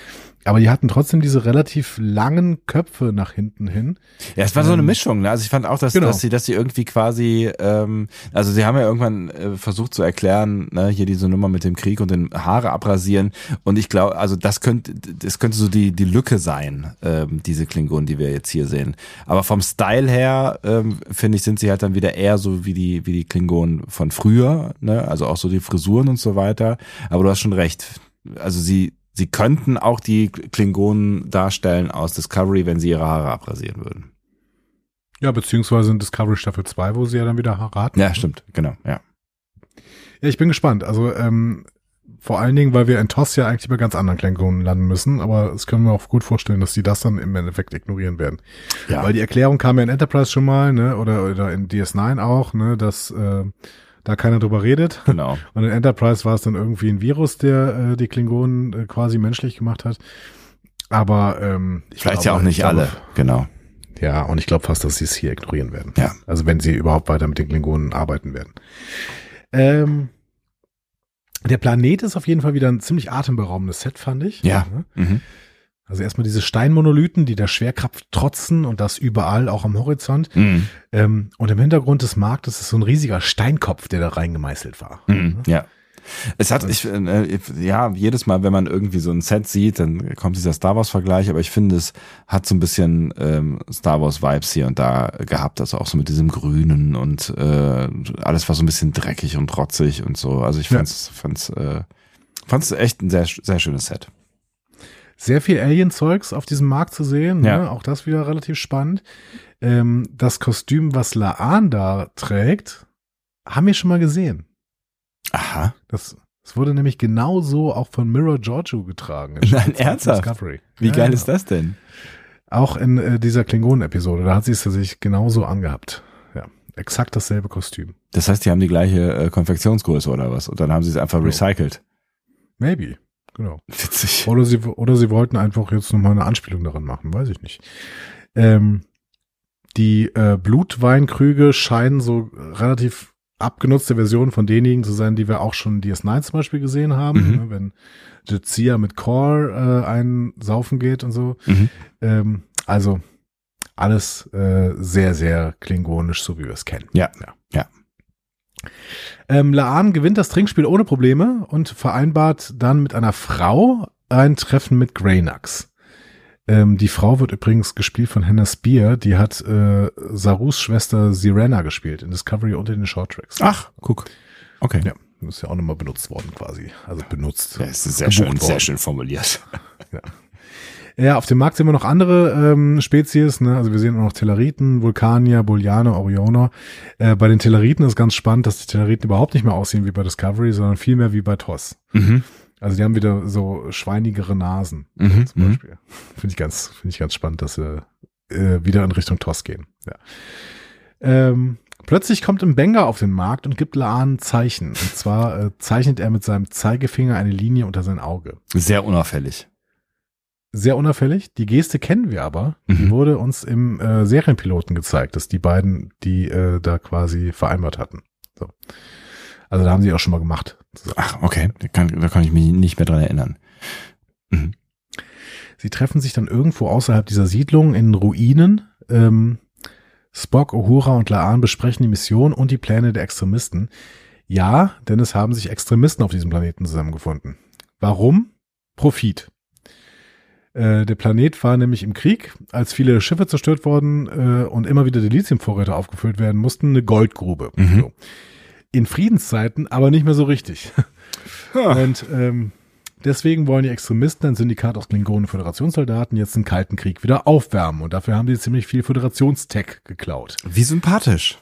Aber die hatten trotzdem diese relativ langen Köpfe nach hinten hin. Ja, es war so eine Ähm, Mischung. Ne? Also ich fand auch, dass, genau. dass sie, dass sie irgendwie quasi, ähm, also sie haben ja irgendwann äh, versucht zu erklären, ne, hier diese Nummer mit dem Krieg und den Haare abrasieren. Und ich glaube, also das könnte, das könnte so die die Lücke sein, ähm, diese Klingonen, die wir jetzt hier sehen. Aber vom Style her ähm, finde ich, sind sie halt dann wieder eher so wie die wie die Klingonen von früher, ne? Also auch so die Frisuren und so weiter. Aber du hast schon recht. Also sie Sie könnten auch die Klingonen darstellen aus Discovery, wenn sie ihre Haare abrasieren würden. Ja, beziehungsweise in Discovery Staffel 2, wo sie ja dann wieder raten. Ja, stimmt, genau, ja. Ja, ich bin gespannt. Also ähm, vor allen Dingen, weil wir in TOS ja eigentlich bei ganz anderen Klingonen landen müssen, aber es können wir auch gut vorstellen, dass die das dann im Endeffekt ignorieren werden. Ja, Weil die Erklärung kam ja in Enterprise schon mal, ne, oder, oder in DS9 auch, ne, dass äh, da keiner drüber redet. genau. *laughs* Und in Enterprise war es dann irgendwie ein Virus, der äh, die Klingonen äh, quasi menschlich gemacht hat. Aber ähm, ich Vielleicht glaube, ja auch ich nicht glaube, alle, genau. Ja, und ich glaube fast, dass sie es hier ignorieren werden. Ja. Also wenn sie überhaupt weiter mit den Klingonen arbeiten werden. Ähm, der Planet ist auf jeden Fall wieder ein ziemlich atemberaubendes Set, fand ich. Ja. Mhm. Also erstmal diese Steinmonolithen, die der Schwerkraft trotzen und das überall, auch am Horizont. Mhm. Ähm, und im Hintergrund des Marktes ist so ein riesiger Steinkopf, der da reingemeißelt war. Mhm. Ja. Es hat, ich, äh, ja, jedes Mal, wenn man irgendwie so ein Set sieht, dann kommt dieser Star Wars-Vergleich, aber ich finde, es hat so ein bisschen ähm, Star Wars-Vibes hier und da gehabt, also auch so mit diesem Grünen und äh, alles war so ein bisschen dreckig und rotzig und so. Also ich fand's, ja. fand's, äh, fand's echt ein sehr, sehr schönes Set. Sehr viel Alien-Zeugs auf diesem Markt zu sehen, ja. ne? auch das wieder relativ spannend. Ähm, das Kostüm, was Laan da trägt, haben wir schon mal gesehen. Aha. Das, das wurde nämlich genauso auch von Mirror Giorgio getragen. *laughs* Nein, ernsthaft? Discovery. Wie ja, geil ja. ist das denn? Auch in äh, dieser Klingonen-Episode, da hat sie es sich genauso angehabt. Ja, exakt dasselbe Kostüm. Das heißt, die haben die gleiche äh, Konfektionsgröße oder was? Und dann haben sie es einfach genau. recycelt. Maybe. Genau. Witzig. Oder sie, oder sie wollten einfach jetzt nochmal eine Anspielung daran machen, weiß ich nicht. Ähm, die äh, Blutweinkrüge scheinen so relativ abgenutzte Version von denjenigen zu sein, die wir auch schon DS9 zum Beispiel gesehen haben, mhm. ne, wenn Jizia mit Core äh, einen saufen geht und so. Mhm. Ähm, also alles äh, sehr, sehr klingonisch, so wie wir es kennen. Ja, ja. ja. Ähm, Laan gewinnt das Trinkspiel ohne Probleme und vereinbart dann mit einer Frau ein Treffen mit Greynax. Ähm, die Frau wird übrigens gespielt von Hannah Spear. Die hat äh, Sarus Schwester Sirena gespielt in Discovery und in den Short Tracks. Ach, guck. Okay. Ja, ist ja auch nochmal benutzt worden quasi. Also benutzt. Ja, ist sehr schön, worden. sehr schön formuliert. Ja. Ja, auf dem Markt sehen wir noch andere ähm, Spezies. Ne? Also wir sehen auch noch Telleriten, Vulkanier, Bullianer, Orioner. Äh, bei den Telleriten ist ganz spannend, dass die Telleriten überhaupt nicht mehr aussehen wie bei Discovery, sondern viel mehr wie bei TOS. Mhm. Also die haben wieder so schweinigere Nasen mhm, zum mhm. Beispiel. Finde ich ganz, finde ich ganz spannend, dass sie äh, wieder in Richtung TOS gehen. Ja. Ähm, plötzlich kommt ein Banger auf den Markt und gibt Laan ein Zeichen. Und zwar äh, zeichnet er mit seinem Zeigefinger eine Linie unter sein Auge. Sehr unauffällig. Sehr unauffällig. Die Geste kennen wir aber. Mhm. Die wurde uns im äh, Serienpiloten gezeigt, dass die beiden die äh, da quasi vereinbart hatten. So. Also da haben sie auch schon mal gemacht. Ach, okay. Da kann, da kann ich mich nicht mehr dran erinnern. Mhm. Sie treffen sich dann irgendwo außerhalb dieser Siedlung in Ruinen. Ähm, Spock, Uhura und Laan besprechen die Mission und die Pläne der Extremisten. Ja, denn es haben sich Extremisten auf diesem Planeten zusammengefunden. Warum? Profit. Äh, der Planet war nämlich im Krieg, als viele Schiffe zerstört wurden äh, und immer wieder die Lithiumvorräte aufgefüllt werden mussten, eine Goldgrube. Mhm. So in Friedenszeiten, aber nicht mehr so richtig. *laughs* Und ähm, deswegen wollen die Extremisten ein Syndikat aus Klingonen Föderationssoldaten jetzt den Kalten Krieg wieder aufwärmen. Und dafür haben sie ziemlich viel Föderationstech geklaut. Wie sympathisch.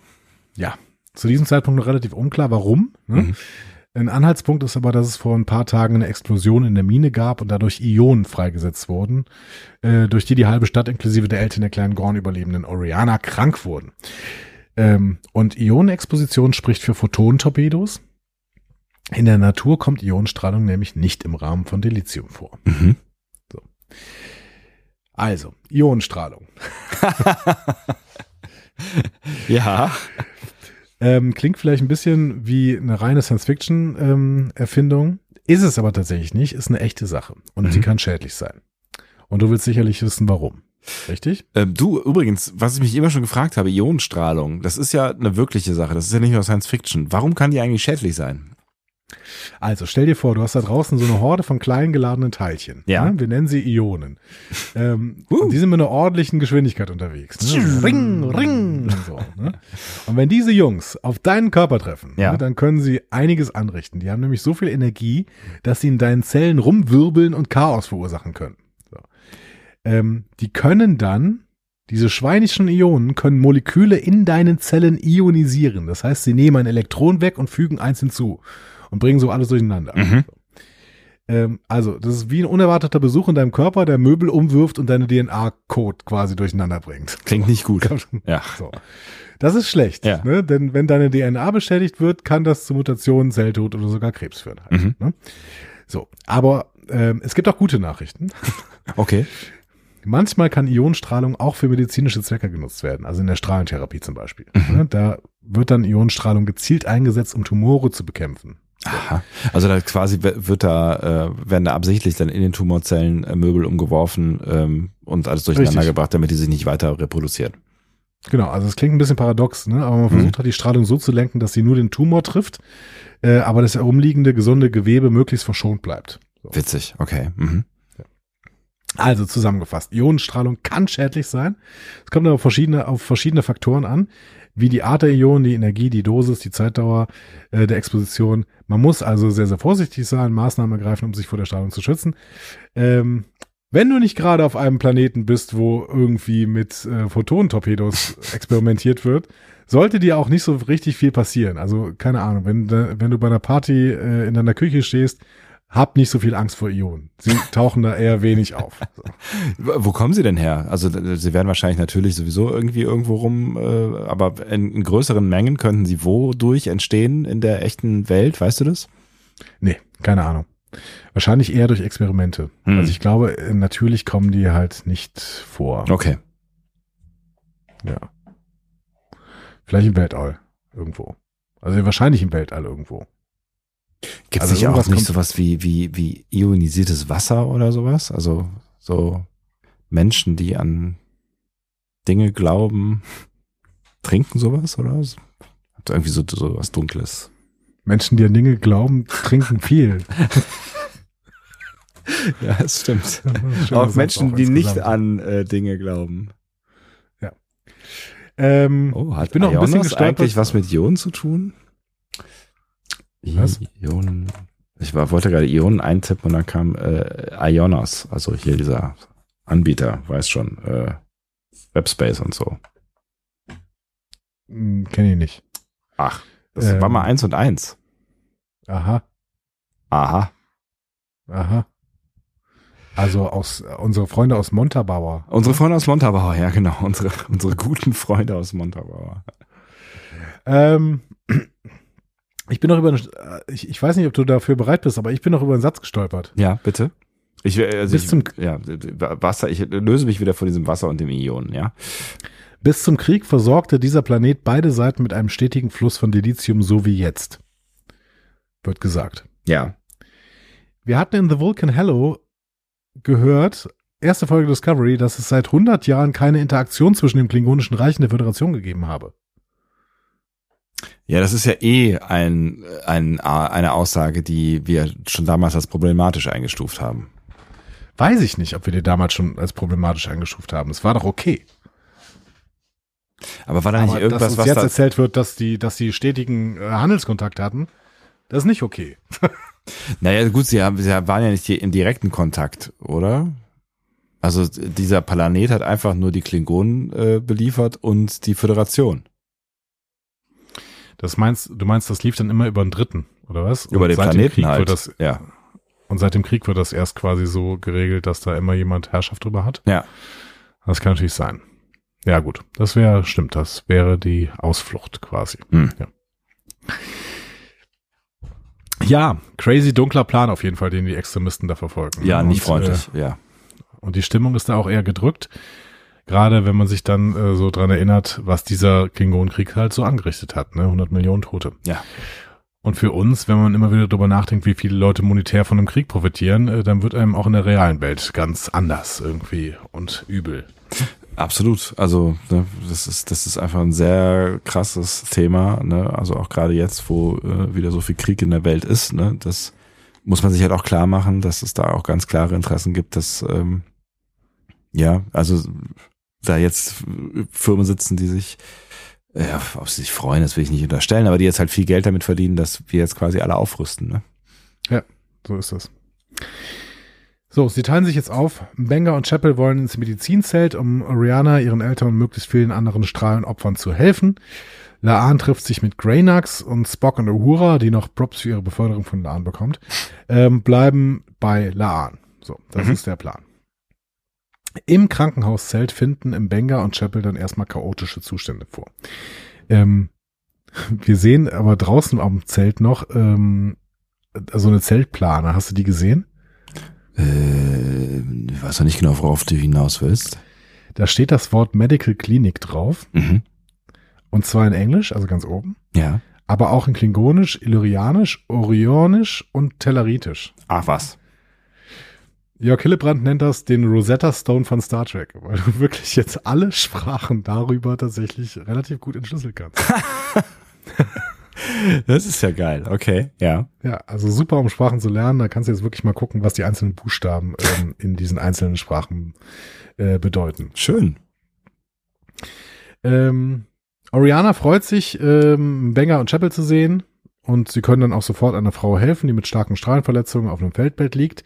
Ja, zu diesem Zeitpunkt noch relativ unklar, warum. Ne? Mhm. Ein Anhaltspunkt ist aber, dass es vor ein paar Tagen eine Explosion in der Mine gab und dadurch Ionen freigesetzt wurden, äh, durch die die halbe Stadt inklusive der Eltern der kleinen Gorn-Überlebenden Oriana krank wurden. Ähm, und Ionenexposition spricht für Photonentorpedos. In der Natur kommt Ionenstrahlung nämlich nicht im Rahmen von Dilithium vor. Mhm. So. Also, Ionenstrahlung. *laughs* ja. Ähm, klingt vielleicht ein bisschen wie eine reine Science-Fiction-Erfindung. Ähm, ist es aber tatsächlich nicht. Ist eine echte Sache. Und mhm. sie kann schädlich sein. Und du willst sicherlich wissen, warum. Richtig? Ähm, du, übrigens, was ich mich immer schon gefragt habe, Ionenstrahlung, das ist ja eine wirkliche Sache, das ist ja nicht nur Science Fiction. Warum kann die eigentlich schädlich sein? Also stell dir vor, du hast da draußen so eine Horde von kleinen geladenen Teilchen. Ja. Ne? Wir nennen sie Ionen. Ähm, uh. Und die sind mit einer ordentlichen Geschwindigkeit unterwegs. Ne? Ring, ring. Und, so, ne? und wenn diese Jungs auf deinen Körper treffen, ja. ne, dann können sie einiges anrichten. Die haben nämlich so viel Energie, dass sie in deinen Zellen rumwirbeln und Chaos verursachen können. Ähm, die können dann, diese schweinischen Ionen können Moleküle in deinen Zellen ionisieren. Das heißt, sie nehmen ein Elektron weg und fügen eins hinzu und bringen so alles durcheinander. Mhm. Ähm, also, das ist wie ein unerwarteter Besuch in deinem Körper, der Möbel umwirft und deine DNA-Code quasi durcheinander bringt. Klingt nicht gut. Ja. So. Das ist schlecht, ja. ne? denn wenn deine DNA beschädigt wird, kann das zu Mutationen, Zelltod oder sogar Krebs führen. Halt, mhm. ne? So, aber ähm, es gibt auch gute Nachrichten. *laughs* Okay. Manchmal kann Ionenstrahlung auch für medizinische Zwecke genutzt werden, also in der Strahlentherapie zum Beispiel. Mhm. Da wird dann Ionenstrahlung gezielt eingesetzt, um Tumore zu bekämpfen. Aha. Also da quasi wird da, äh, werden da absichtlich dann in den Tumorzellen äh, Möbel umgeworfen ähm, und alles durcheinander Richtig. gebracht, damit die sich nicht weiter reproduzieren. Genau, also es klingt ein bisschen paradox, ne? aber man Mhm. versucht halt die Strahlung so zu lenken, dass sie nur den Tumor trifft, äh, aber das herumliegende gesunde Gewebe möglichst verschont bleibt. So. Witzig, okay. Mhm. Also zusammengefasst, Ionenstrahlung kann schädlich sein. Es kommt aber verschiedene, auf verschiedene Faktoren an, wie die Art der Ionen, die Energie, die Dosis, die Zeitdauer äh, der Exposition. Man muss also sehr, sehr vorsichtig sein, Maßnahmen ergreifen, um sich vor der Strahlung zu schützen. Ähm, wenn du nicht gerade auf einem Planeten bist, wo irgendwie mit äh, Photonentorpedos *laughs* experimentiert wird, sollte dir auch nicht so richtig viel passieren. Also keine Ahnung, wenn, wenn du bei einer Party äh, in deiner Küche stehst, hab nicht so viel Angst vor Ionen. Sie *laughs* tauchen da eher wenig auf. So. Wo kommen sie denn her? Also sie werden wahrscheinlich natürlich sowieso irgendwie irgendwo rum, äh, aber in, in größeren Mengen könnten sie wodurch entstehen in der echten Welt, weißt du das? Nee, keine Ahnung. Wahrscheinlich eher durch Experimente. Hm. Also ich glaube, äh, natürlich kommen die halt nicht vor. Okay. Ja. Vielleicht im Weltall irgendwo. Also wahrscheinlich im Weltall irgendwo. Gibt es Also auch nicht sowas wie, wie, wie ionisiertes Wasser oder sowas? Also so Menschen, die an Dinge glauben, *laughs* trinken sowas oder? was? Hat irgendwie so, so was Dunkles. Menschen, die an Dinge glauben, trinken viel. *laughs* Ja, das stimmt. Schöner Auch Menschen, auch die nicht an äh, Dinge glauben. Ähm, Oh, hat ich bin noch ein bisschen Ionos eigentlich was mit Ionen zu tun? Was? Ionen. Ich war, wollte gerade Ionen eintippen und dann kam äh, Ionos, also hier dieser Anbieter, weiß schon, äh, Webspace und so. Hm, Kenne ich nicht. Ach, das Ähm. war mal eins und eins. Aha, Aha. aha. Also aus äh, unsere Freunde aus Montabaur. Unsere Freunde aus Montabaur, ja genau, unsere, unsere guten Freunde aus Montabaur. Ähm, ich bin noch über, einen- ich, ich weiß nicht, ob du dafür bereit bist, aber ich bin noch über einen Satz gestolpert. Ja, bitte. Ich, äh, also Bis ich, zum- ja, Wasser, ich löse mich wieder von diesem Wasser und dem Ionen, ja. Bis zum Krieg versorgte dieser Planet beide Seiten mit einem stetigen Fluss von Dilithium, so wie jetzt. Wird gesagt. Ja. Wir hatten in The Vulcan Hello gehört, erste Folge Discovery, dass es seit 100 Jahren keine Interaktion zwischen dem Klingonischen Reich und der Föderation gegeben habe. Ja, das ist ja eh ein, ein, eine Aussage, die wir schon damals als problematisch eingestuft haben. Weiß ich nicht, ob wir die damals schon als problematisch eingestuft haben. Es war doch okay. Aber war da nicht Aber dass irgendwas, uns was jetzt erzählt wird, dass die, dass die stetigen äh, Handelskontakte hatten, das ist nicht okay. *laughs* Naja, gut, sie, haben, sie waren ja nicht im direkten Kontakt, oder? Also dieser Planet hat einfach nur die Klingonen äh, beliefert und die Föderation. Das meinst, du meinst, das lief dann immer über den Dritten, oder was? Über Und den Planeten Krieg halt. Das, ja, und seit dem Krieg wird das erst quasi so geregelt, dass da immer jemand Herrschaft drüber hat. ja. Das kann natürlich sein. Ja, gut. Das wäre, stimmt, das wäre die Ausflucht quasi. Hm. Ja. ja, crazy dunkler Plan auf jeden Fall, den die Extremisten da verfolgen. Ja, nicht Und, freundlich, ja. Äh, und die Stimmung ist da auch eher gedrückt. Gerade wenn man sich dann äh, so dran erinnert, was dieser Klingonenkrieg halt so angerichtet hat, ne? 100 Millionen Tote. Ja. Und für uns, wenn man immer wieder drüber nachdenkt, wie viele Leute monetär von einem Krieg profitieren, äh, dann wird einem auch in der realen Welt ganz anders irgendwie und übel. Absolut. Also ne, das ist das ist einfach ein sehr krasses Thema. Ne? Also auch gerade jetzt, wo äh, wieder so viel Krieg in der Welt ist, ne, das muss man sich halt auch klar machen, dass es da auch ganz klare Interessen gibt, dass ähm, ja, also da jetzt Firmen sitzen, die sich ja, ob sie sich freuen, das will ich nicht unterstellen, aber die jetzt halt viel Geld damit verdienen, dass wir jetzt quasi alle aufrüsten. Ne? So ist das. So, sie teilen sich jetzt auf. Benga und Chapel wollen ins Medizinzelt, um Rihanna, ihren Eltern und möglichst vielen anderen Strahlenopfern zu helfen. Laan trifft sich mit Greynax und Spock und Uhura, die noch Props für ihre Beförderung von Laan bekommt, ähm, bleiben bei Laan. So, das Mhm. ist der Plan. Im Krankenhauszelt finden im Benga und Chapel dann erstmal chaotische Zustände vor. Ähm, *laughs* wir sehen aber draußen am Zelt noch ähm, so eine Zeltplane. Hast du die gesehen? Äh, ich weiß noch nicht genau, worauf du hinaus willst. Da steht das Wort Medical Clinic drauf. Mhm. Und zwar in Englisch, also ganz oben. Ja. Aber auch in Klingonisch, Illyrianisch, Orionisch und Tellaritisch. Ach was. Jörg Hillebrand nennt das den Rosetta Stone von Star Trek, weil du wirklich jetzt alle Sprachen darüber tatsächlich relativ gut entschlüsseln kannst. *laughs* Das ist ja geil. Okay, ja. Ja, also super, um Sprachen zu lernen. Da kannst du jetzt wirklich mal gucken, was die einzelnen Buchstaben ähm, in diesen einzelnen Sprachen äh, bedeuten. Schön. Ähm, Oriana freut sich, ähm, Banger und Chapel zu sehen. Und sie können dann auch sofort einer Frau helfen, die mit starken Strahlenverletzungen auf einem Feldbett liegt.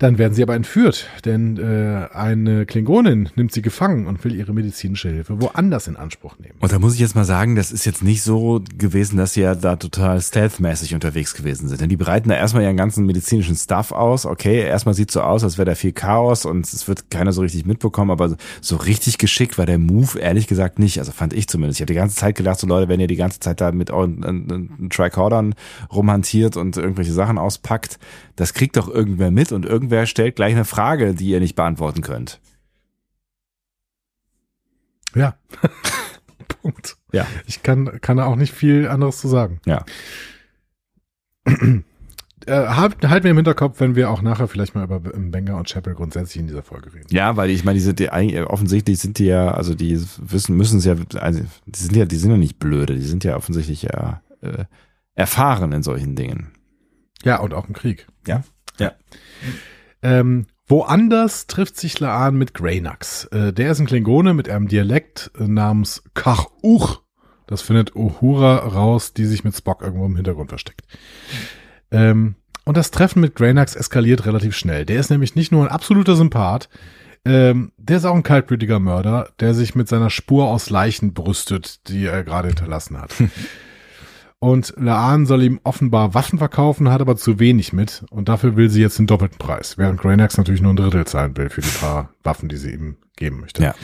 Dann werden sie aber entführt, denn äh, eine Klingonin nimmt sie gefangen und will ihre medizinische Hilfe woanders in Anspruch nehmen. Und da muss ich jetzt mal sagen, das ist jetzt nicht so gewesen, dass sie ja da total stealthmäßig unterwegs gewesen sind. Denn die bereiten da erstmal ihren ganzen medizinischen Stuff aus. Okay, erstmal sieht so aus, als wäre da viel Chaos und es wird keiner so richtig mitbekommen, aber so richtig geschickt war der Move ehrlich gesagt nicht. Also fand ich zumindest. Ich habe die ganze Zeit gedacht, so Leute, wenn ihr die ganze Zeit da mit euren Tricordern rumhantiert und irgendwelche Sachen auspackt, das kriegt doch irgendwer mit und irgendwer stellt gleich eine Frage, die ihr nicht beantworten könnt. Ja. *laughs* Punkt. Ja. Ich kann, kann da auch nicht viel anderes zu sagen. Ja. äh, halt, halt mir im Hinterkopf, wenn wir auch nachher vielleicht mal über Banger und Chapel grundsätzlich in dieser Folge reden. Ja, weil ich meine, die sind die, offensichtlich sind die ja, also die wissen, müssen es ja, also die sind ja, die sind ja nicht blöde, die sind ja offensichtlich ja äh, erfahren in solchen Dingen. Ja, und auch im Krieg. Ja. Ja. Ähm, woanders trifft sich Laan mit Greynax. Äh, der ist ein Klingone mit einem Dialekt äh, namens Kachuch. Das findet Uhura raus, die sich mit Spock irgendwo im Hintergrund versteckt. Ähm, und das Treffen mit Greynax eskaliert relativ schnell. Der ist nämlich nicht nur ein absoluter Sympath, ähm, der ist auch ein kaltblütiger Mörder, der sich mit seiner Spur aus Leichen brüstet, die er gerade hinterlassen hat. *laughs* Und Laan soll ihm offenbar Waffen verkaufen, hat aber zu wenig mit. Und dafür will sie jetzt den doppelten Preis. Während Greynax natürlich nur ein Drittel zahlen will für die paar *laughs* Waffen, die sie ihm geben möchte. Ja.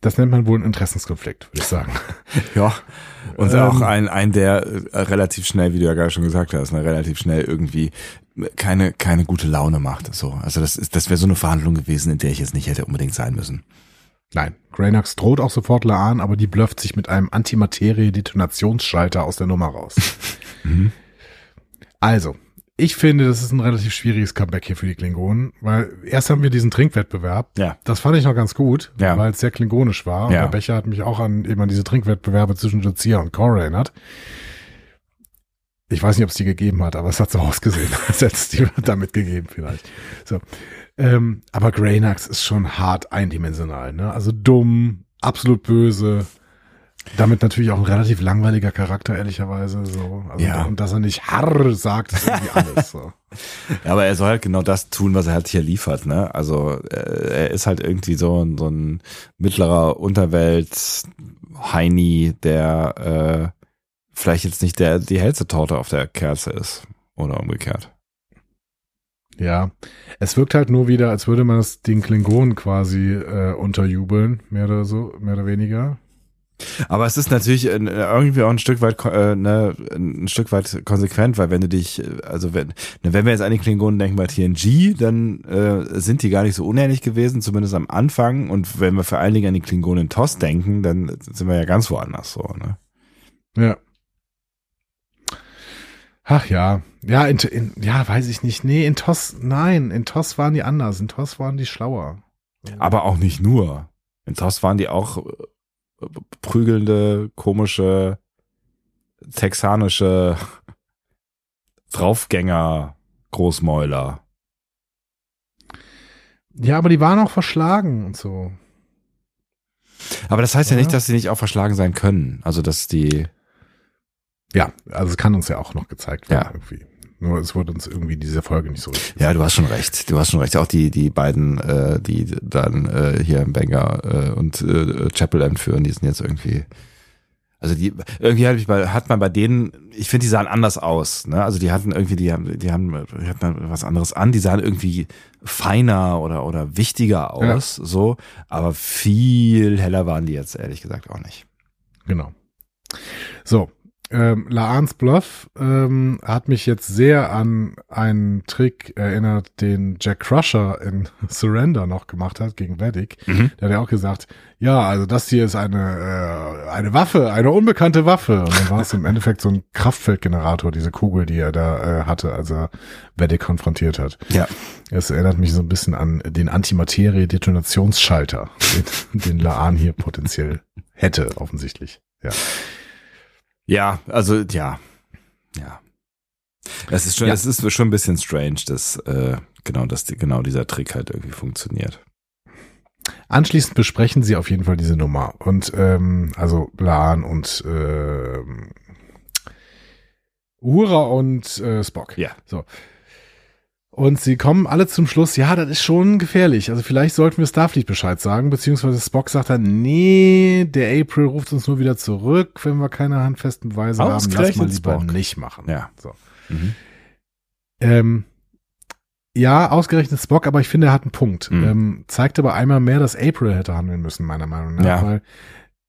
Das nennt man wohl einen Interessenskonflikt, würde ich sagen. *laughs* ja. Und ähm, auch ein, ein, der äh, relativ schnell, wie du ja gerade schon gesagt hast, ne, relativ schnell irgendwie keine, keine gute Laune macht. So. Also das ist, das wäre so eine Verhandlung gewesen, in der ich jetzt nicht hätte unbedingt sein müssen. Nein, Greynax droht auch sofort Laan, aber die blufft sich mit einem Antimaterie-Detonationsschalter aus der Nummer raus. *laughs* mhm. Also, ich finde, das ist ein relativ schwieriges Comeback hier für die Klingonen, weil erst haben wir diesen Trinkwettbewerb. Ja. Das fand ich noch ganz gut, ja. weil es sehr klingonisch war. Ja. Der Becher hat mich auch an eben an diese Trinkwettbewerbe zwischen Jazia und Cora erinnert. Ich weiß nicht, ob es die gegeben hat, aber es hat so *laughs* ausgesehen, als hätte es die *laughs* damit gegeben vielleicht. So. Ähm, aber Greynax ist schon hart eindimensional, ne? Also dumm, absolut böse. Damit natürlich auch ein relativ langweiliger Charakter, ehrlicherweise. So. Also, Ja. Und dass er nicht Harr sagt, ist irgendwie *laughs* alles. So. Ja, aber er soll halt genau das tun, was er halt hier liefert, ne? Also äh, er ist halt irgendwie so, ein- so ein mittlerer Unterwelt Heini, der äh, vielleicht jetzt nicht der die hellste Torte auf der Kerze ist oder umgekehrt. Ja, es wirkt halt nur wieder, als würde man es den Klingonen quasi äh, unterjubeln, mehr oder so, mehr oder weniger. Aber es ist natürlich äh, irgendwie auch ein Stück weit äh, ne, ein Stück weit konsequent, weil wenn du dich, äh, also wenn, ne, wenn wir jetzt an die Klingonen denken bei TNG, dann äh, sind die gar nicht so unähnlich gewesen, zumindest am Anfang. Und wenn wir vor allen Dingen an die Klingonen in TOS denken, dann sind wir ja ganz woanders so. Ne? Ja. Ach ja, ja, in, in, ja, weiß ich nicht. Nee, in TOS, nein, in TOS waren die anders. In TOS waren die schlauer. Aber auch nicht nur. In TOS waren die auch äh, prügelnde, komische, texanische *laughs* Draufgänger, Großmäuler. Ja, aber die waren auch verschlagen und so. Aber das heißt ja Oder? nicht, dass sie nicht auch verschlagen sein können. Also, dass die, Ja, also es kann uns ja auch noch gezeigt werden Ja. irgendwie. Nur es wurde uns irgendwie diese Folge nicht so richtig. ja, du hast schon recht. Du hast schon recht. Auch die, die beiden, äh, die dann äh, hier im Banger äh, und äh, Chapel entführen, die sind jetzt irgendwie. Also die, irgendwie hat, ich bei, hat man bei denen, ich finde, die sahen anders aus. Ne? Also die hatten irgendwie, die haben, die haben, die hatten was anderes an. Die sahen irgendwie feiner oder oder wichtiger aus, so. Aber viel heller waren die jetzt ehrlich gesagt auch nicht. Genau. So, ähm, Laans Bluff ähm, hat mich jetzt sehr an einen Trick erinnert, den Jack Crusher in *laughs* Surrender noch gemacht hat gegen Vedic. Mhm. Der hat ja auch gesagt, ja, also das hier ist eine, äh, eine Waffe, eine unbekannte Waffe. Und dann war es im Endeffekt so ein Kraftfeldgenerator, diese Kugel, die er da äh, hatte, als er Vedic konfrontiert hat. Ja. Es erinnert mich so ein bisschen an den Antimaterie-Detonationsschalter, *laughs* den, den Laan hier potenziell hätte, offensichtlich. Ja. Ja, also ja, ja. Es ist schon, Ja. es ist schon ein bisschen strange, dass äh, genau, dass die, genau dieser Trick halt irgendwie funktioniert. Anschließend besprechen sie auf jeden Fall diese Nummer. Und ähm, also Laan und ähm, Uhura und äh, Spock. Ja. So. Und sie kommen alle zum Schluss, ja, das ist schon gefährlich. Also vielleicht sollten wir Starfleet Bescheid sagen, beziehungsweise Spock sagt dann, nee, der April ruft uns nur wieder zurück, wenn wir keine handfesten Beweise haben. Lass mal lieber Spock. nicht machen. Ja. So. Mhm. Ähm, ja, ausgerechnet Spock, aber ich finde, er hat einen Punkt. Mhm. Ähm, zeigt aber einmal mehr, dass April hätte handeln müssen, meiner Meinung nach. Ja. Weil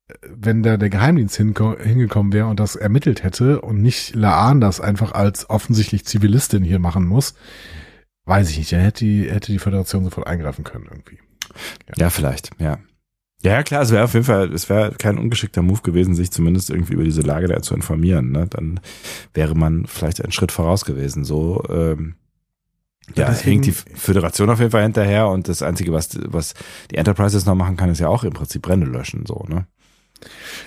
äh, wenn da der Geheimdienst hingekommen wäre und das ermittelt hätte und nicht Laan das einfach als offensichtlich Zivilistin hier machen muss, weiß ich nicht. Er hätte die, hätte die Föderation sofort eingreifen können irgendwie. Ja, vielleicht, ja. Ja, ja, klar, es wäre auf jeden Fall, es wäre kein ungeschickter Move gewesen, sich zumindest irgendwie über diese Lage da zu informieren. Ne? Dann wäre man vielleicht einen Schritt voraus gewesen. So, ähm, Ja, ja, hinkt die Föderation auf jeden Fall hinterher und das Einzige, was, was die Enterprise jetzt noch machen kann, ist ja auch im Prinzip Brände löschen, so, ne?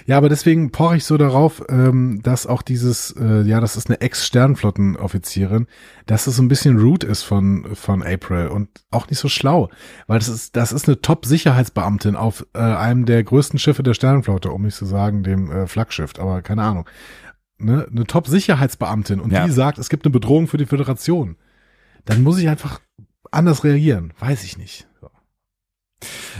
Ja, aber deswegen poche ich so darauf, ähm, dass auch dieses, äh, ja, das ist eine Ex-Sternflottenoffizierin, dass es so ein bisschen rude ist von, von April und auch nicht so schlau, weil das ist, das ist eine Top-Sicherheitsbeamtin auf äh, einem der größten Schiffe der Sternenflotte, um nicht zu sagen dem äh, Flaggschiff, aber keine Ahnung. Ne? Eine Top-Sicherheitsbeamtin und Ja. die sagt, es gibt eine Bedrohung für die Föderation. Dann muss ich einfach anders reagieren, weiß ich nicht.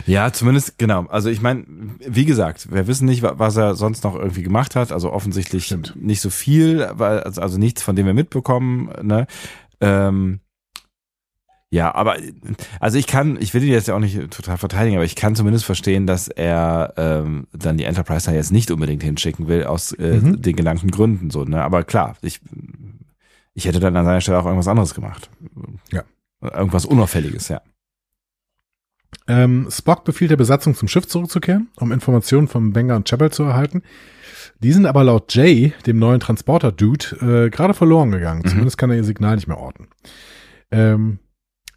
Ja, zumindest, genau. Also ich meine, wie gesagt, wir wissen nicht, wa- was er sonst noch irgendwie gemacht hat. Also offensichtlich Stimmt. nicht so viel, weil, also, also nichts, von dem wir mitbekommen. Ne? Ähm, ja, aber also ich kann, ich will ihn jetzt ja auch nicht total verteidigen, aber ich kann zumindest verstehen, dass er ähm, dann die Enterprise da jetzt nicht unbedingt hinschicken will, aus äh, Mhm. den genannten Gründen. So, ne? Aber klar, ich, ich hätte dann an seiner Stelle auch irgendwas anderes gemacht. Ja. Irgendwas Unauffälliges, ja. Ähm, Spock befiehlt der Besatzung zum Schiff zurückzukehren, um Informationen von Benga und Chapel zu erhalten. Die sind aber laut Jay, dem neuen Transporter-Dude, äh, gerade verloren gegangen. Mhm. Zumindest kann er ihr Signal nicht mehr orten. Ähm,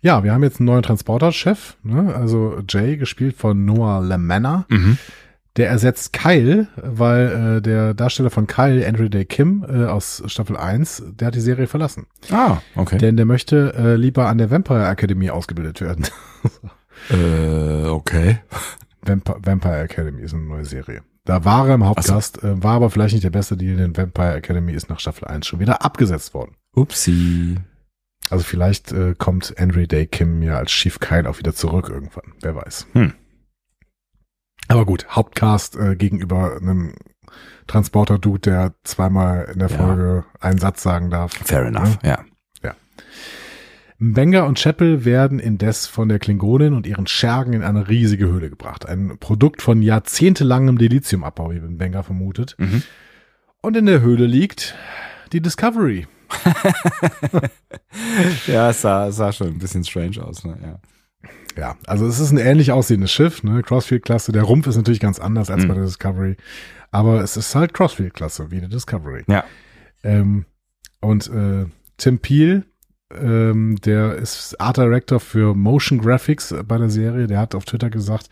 ja, wir haben jetzt einen neuen Transporter-Chef, ne? also Jay, gespielt von Noah Lamanna. Mhm. Der ersetzt Kyle, weil äh, der Darsteller von Kyle, Andrew Day Kim äh, aus Staffel 1, der hat die Serie verlassen. Ah, okay. Denn der möchte äh, lieber an der Vampire Academy ausgebildet werden. *laughs* Äh, okay. Vamp Vampire Academy ist eine neue Serie. Da war er im Hauptcast, äh, war aber vielleicht nicht der beste Deal, denn Vampire Academy ist nach Staffel 1 schon wieder abgesetzt worden. Upsi. Also vielleicht äh, kommt Andrew Day Kim ja als Chief Kyle auch wieder zurück irgendwann. Wer weiß. Hm. Aber gut, Hauptcast äh, gegenüber einem Transporter-Dude, der zweimal in der Ja. Folge einen Satz sagen darf. Fair enough, ja. Benga und Chapel werden indes von der Klingonin und ihren Schergen in eine riesige Höhle gebracht. Ein Produkt von jahrzehntelangem Dilithiumabbau, wie Benga vermutet. Mhm. Und in der Höhle liegt die Discovery. *laughs* Ja, es sah, sah schon ein bisschen strange aus, ne? Ja. Ja, also es ist ein ähnlich aussehendes Schiff, ne? Crossfield-Klasse. Der Rumpf ist natürlich ganz anders als Mhm. bei der Discovery. Aber es ist halt Crossfield-Klasse, wie die Discovery. Ja. Ähm, und äh, Tim Peel, ähm, der ist Art Director für Motion Graphics bei der Serie, der hat auf Twitter gesagt,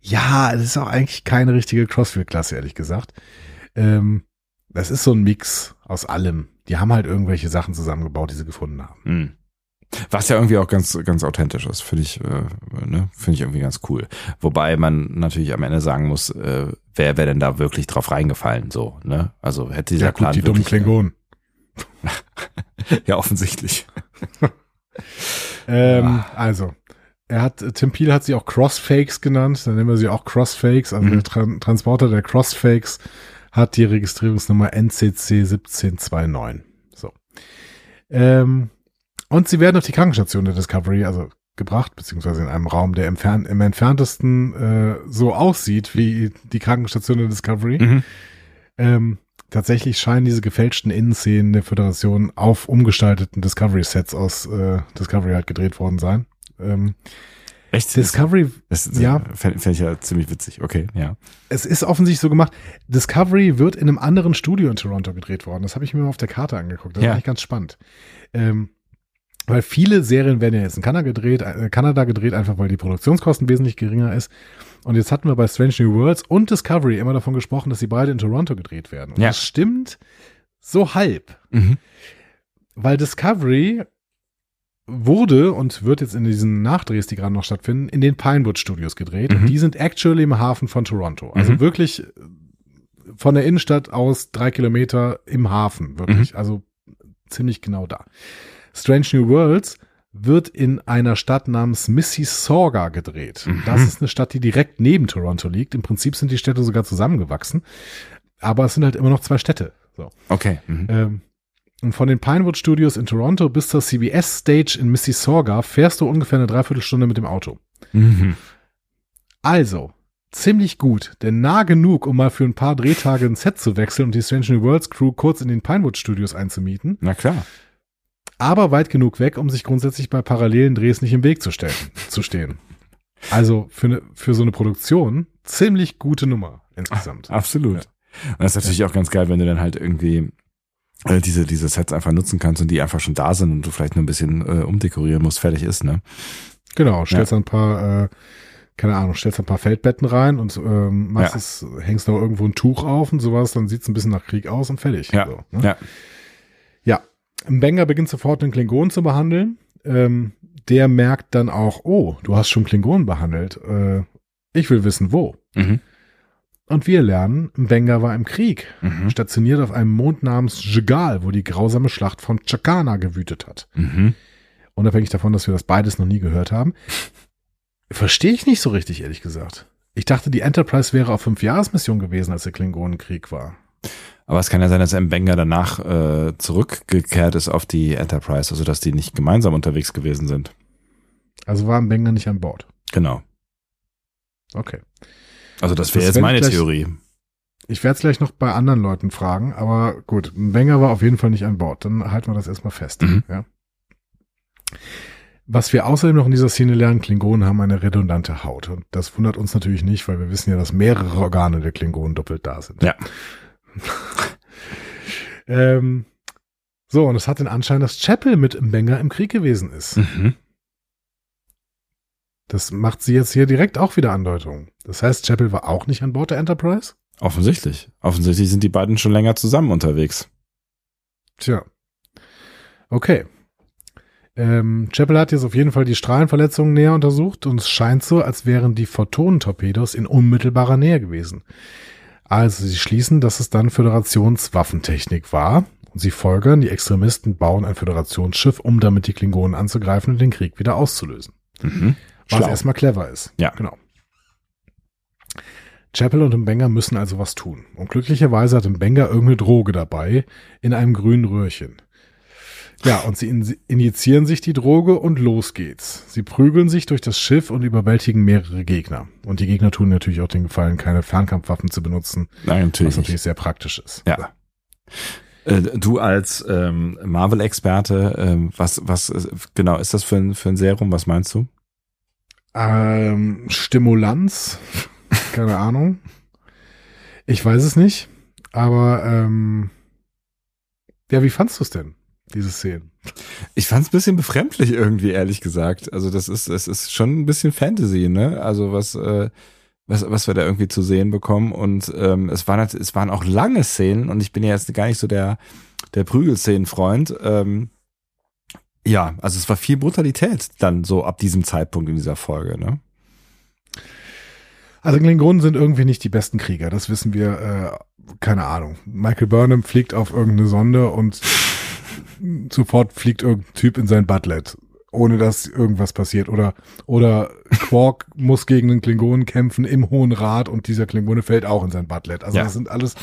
ja, es ist auch eigentlich keine richtige Crossfield-Klasse, ehrlich gesagt. Ähm, das ist so ein Mix aus allem. Die haben halt irgendwelche Sachen zusammengebaut, die sie gefunden haben. Mhm. Was ja irgendwie auch ganz, ganz authentisch ist, finde ich, äh, ne, finde ich irgendwie ganz cool. Wobei man natürlich am Ende sagen muss, äh, wer wäre denn da wirklich drauf reingefallen, so, ne? Also hätte dieser Ja, gut, Plan die dummen wirklich, Klingonen. *laughs* Ja, offensichtlich. *laughs* Ähm, Also, er hat, Tim Peel hat sie auch Crossfakes genannt, dann nennen wir sie auch Crossfakes. Also Mhm. der Tran Transporter der Crossfakes hat die Registrierungsnummer NCC 1729. So. Ähm, und sie werden auf die Krankenstation der Discovery, also gebracht, beziehungsweise in einem Raum, der im, Fern im entferntesten äh, so aussieht wie die Krankenstation der Discovery. Mhm. Ähm, tatsächlich scheinen diese gefälschten Innenszenen der Föderation auf umgestalteten Discovery-Sets aus äh, Discovery halt gedreht worden sein. Ähm, Echt? Discovery, Das, das ja. Fände fänd ich ja ziemlich witzig. Okay, ja. es ist offensichtlich so gemacht. Discovery wird in einem anderen Studio in Toronto gedreht worden. Das habe ich mir mal auf der Karte angeguckt. Das Ja. ist eigentlich ganz spannend. Ähm, weil viele Serien werden ja jetzt in Kanada gedreht, äh, Kanada gedreht, einfach weil die Produktionskosten wesentlich geringer ist. Und jetzt hatten wir bei Strange New Worlds und Discovery immer davon gesprochen, dass sie beide in Toronto gedreht werden. Und Ja. das stimmt so halb. Mhm. Weil Discovery wurde und wird jetzt in diesen Nachdrehs, die gerade noch stattfinden, in den Pinewood Studios gedreht. Mhm. Und die sind actually im Hafen von Toronto. Also Mhm. wirklich äh, von der Innenstadt aus drei Kilometer im Hafen. Wirklich. Mhm. Also ziemlich genau da. Strange New Worlds wird in einer Stadt namens Mississauga gedreht. Mhm. Das ist eine Stadt, die direkt neben Toronto liegt. Im Prinzip sind die Städte sogar zusammengewachsen. Aber es sind halt immer noch zwei Städte. So. Okay. Mhm. Ähm, und von den Pinewood Studios in Toronto bis zur CBS Stage in Mississauga fährst du ungefähr eine Dreiviertelstunde mit dem Auto. Mhm. Also, ziemlich gut, denn nah genug, um mal für ein paar Drehtage ein Set zu wechseln und die Strange New Worlds Crew kurz in den Pinewood Studios einzumieten, Na klar. Aber weit genug weg, um sich grundsätzlich bei parallelen Drehs nicht im Weg zu, stellen, zu stehen. Also für, eine, für so eine Produktion ziemlich gute Nummer insgesamt. Absolut. Und das ist natürlich auch ganz geil, wenn du dann halt irgendwie äh, diese, diese Sets einfach nutzen kannst und die einfach schon da sind und du vielleicht nur ein bisschen äh, umdekorieren musst, fertig ist, ne? Genau, stellst ein paar, äh, keine Ahnung, stellst ein paar Feldbetten rein und ähm, machst Ja. es, hängst noch irgendwo ein Tuch auf und sowas, dann sieht's ein bisschen nach Krieg aus und fertig. Ja. So, ne? Ja. Ja, Mbenga beginnt sofort den Klingonen zu behandeln. Ähm, der merkt dann auch, oh, du hast schon Klingonen behandelt. Äh, ich will wissen, wo. Mhm. Und wir lernen, Mbenga war im Krieg, Mhm. stationiert auf einem Mond namens Jegal, wo die grausame Schlacht von Chakana gewütet hat. Mhm. Unabhängig davon, dass wir das beides noch nie gehört haben. Verstehe ich nicht so richtig, ehrlich gesagt. Ich dachte, die Enterprise wäre auf Fünf-Jahres-Mission gewesen, als der Klingonenkrieg war. Aber es kann ja sein, dass Mbenga danach äh, zurückgekehrt ist auf die Enterprise, also dass die nicht gemeinsam unterwegs gewesen sind. Also war Mbenga nicht an Bord. Genau. Okay. Also das wäre jetzt meine ich gleich- Theorie. Ich werde es gleich noch bei anderen Leuten fragen, aber gut, Wenger war auf jeden Fall nicht an Bord. Dann halten wir das erstmal fest. Mhm. Ja. Was wir außerdem noch in dieser Szene lernen, Klingonen haben eine redundante Haut. Und das wundert uns natürlich nicht, weil wir wissen ja, dass mehrere Organe der Klingonen doppelt da sind. Ja. *laughs* ähm, so, und es hat den Anschein, dass Chapel mit Mbenga im Krieg gewesen ist. Mhm. Das macht sie jetzt hier direkt auch wieder Andeutung. Das heißt, Chapel war auch nicht an Bord der Enterprise? Offensichtlich. Offensichtlich sind die beiden schon länger zusammen unterwegs. Tja. Okay. Ähm, Chapel hat jetzt auf jeden Fall die Strahlenverletzungen näher untersucht und es scheint so, als wären die Photonentorpedos in unmittelbarer Nähe gewesen. Also sie schließen, dass es dann Föderationswaffentechnik war und sie folgern, die Extremisten bauen ein Föderationsschiff, um damit die Klingonen anzugreifen und den Krieg wieder auszulösen. Mhm. Was Schlau. erstmal clever ist. Ja. Genau. Chapel und Mbenga müssen also was tun. Und glücklicherweise hat Mbenga irgendeine Droge dabei in einem grünen Röhrchen. Ja, und sie in- injizieren sich die Droge und los geht's. Sie prügeln sich durch das Schiff und überwältigen mehrere Gegner. Und die Gegner tun natürlich auch den Gefallen, keine Fernkampfwaffen zu benutzen, Nein, natürlich. was nicht. natürlich sehr praktisch ist. Ja. Äh, Du als ähm, Marvel-Experte, ähm, was, was äh, genau ist das für ein, für ein Serum? Was meinst du? Ähm, Stimulanz, *laughs* keine Ahnung. Ich weiß es nicht, aber ähm, ja, wie fandst du es denn, diese Szenen? Ich fand es ein bisschen befremdlich irgendwie, ehrlich gesagt. Also das ist, es ist schon ein bisschen Fantasy, ne? Also was, äh, was, was wir da irgendwie zu sehen bekommen. Und ähm, es waren, es waren auch lange Szenen und ich bin ja jetzt gar nicht so der, der Prügelszenen-Freund. Ähm, ja, also es war viel Brutalität dann so ab diesem Zeitpunkt in dieser Folge, ne? Also Klingonen sind irgendwie nicht die besten Krieger, das wissen wir, äh, keine Ahnung. Michael Burnham fliegt auf irgendeine Sonde und sofort fliegt irgendein Typ in sein Butlet, ohne dass irgendwas passiert. Oder, oder Quark *laughs* muss gegen einen Klingonen kämpfen im Hohen Rat und dieser Klingone fällt auch in sein Butlet. Also Ja. das sind alles,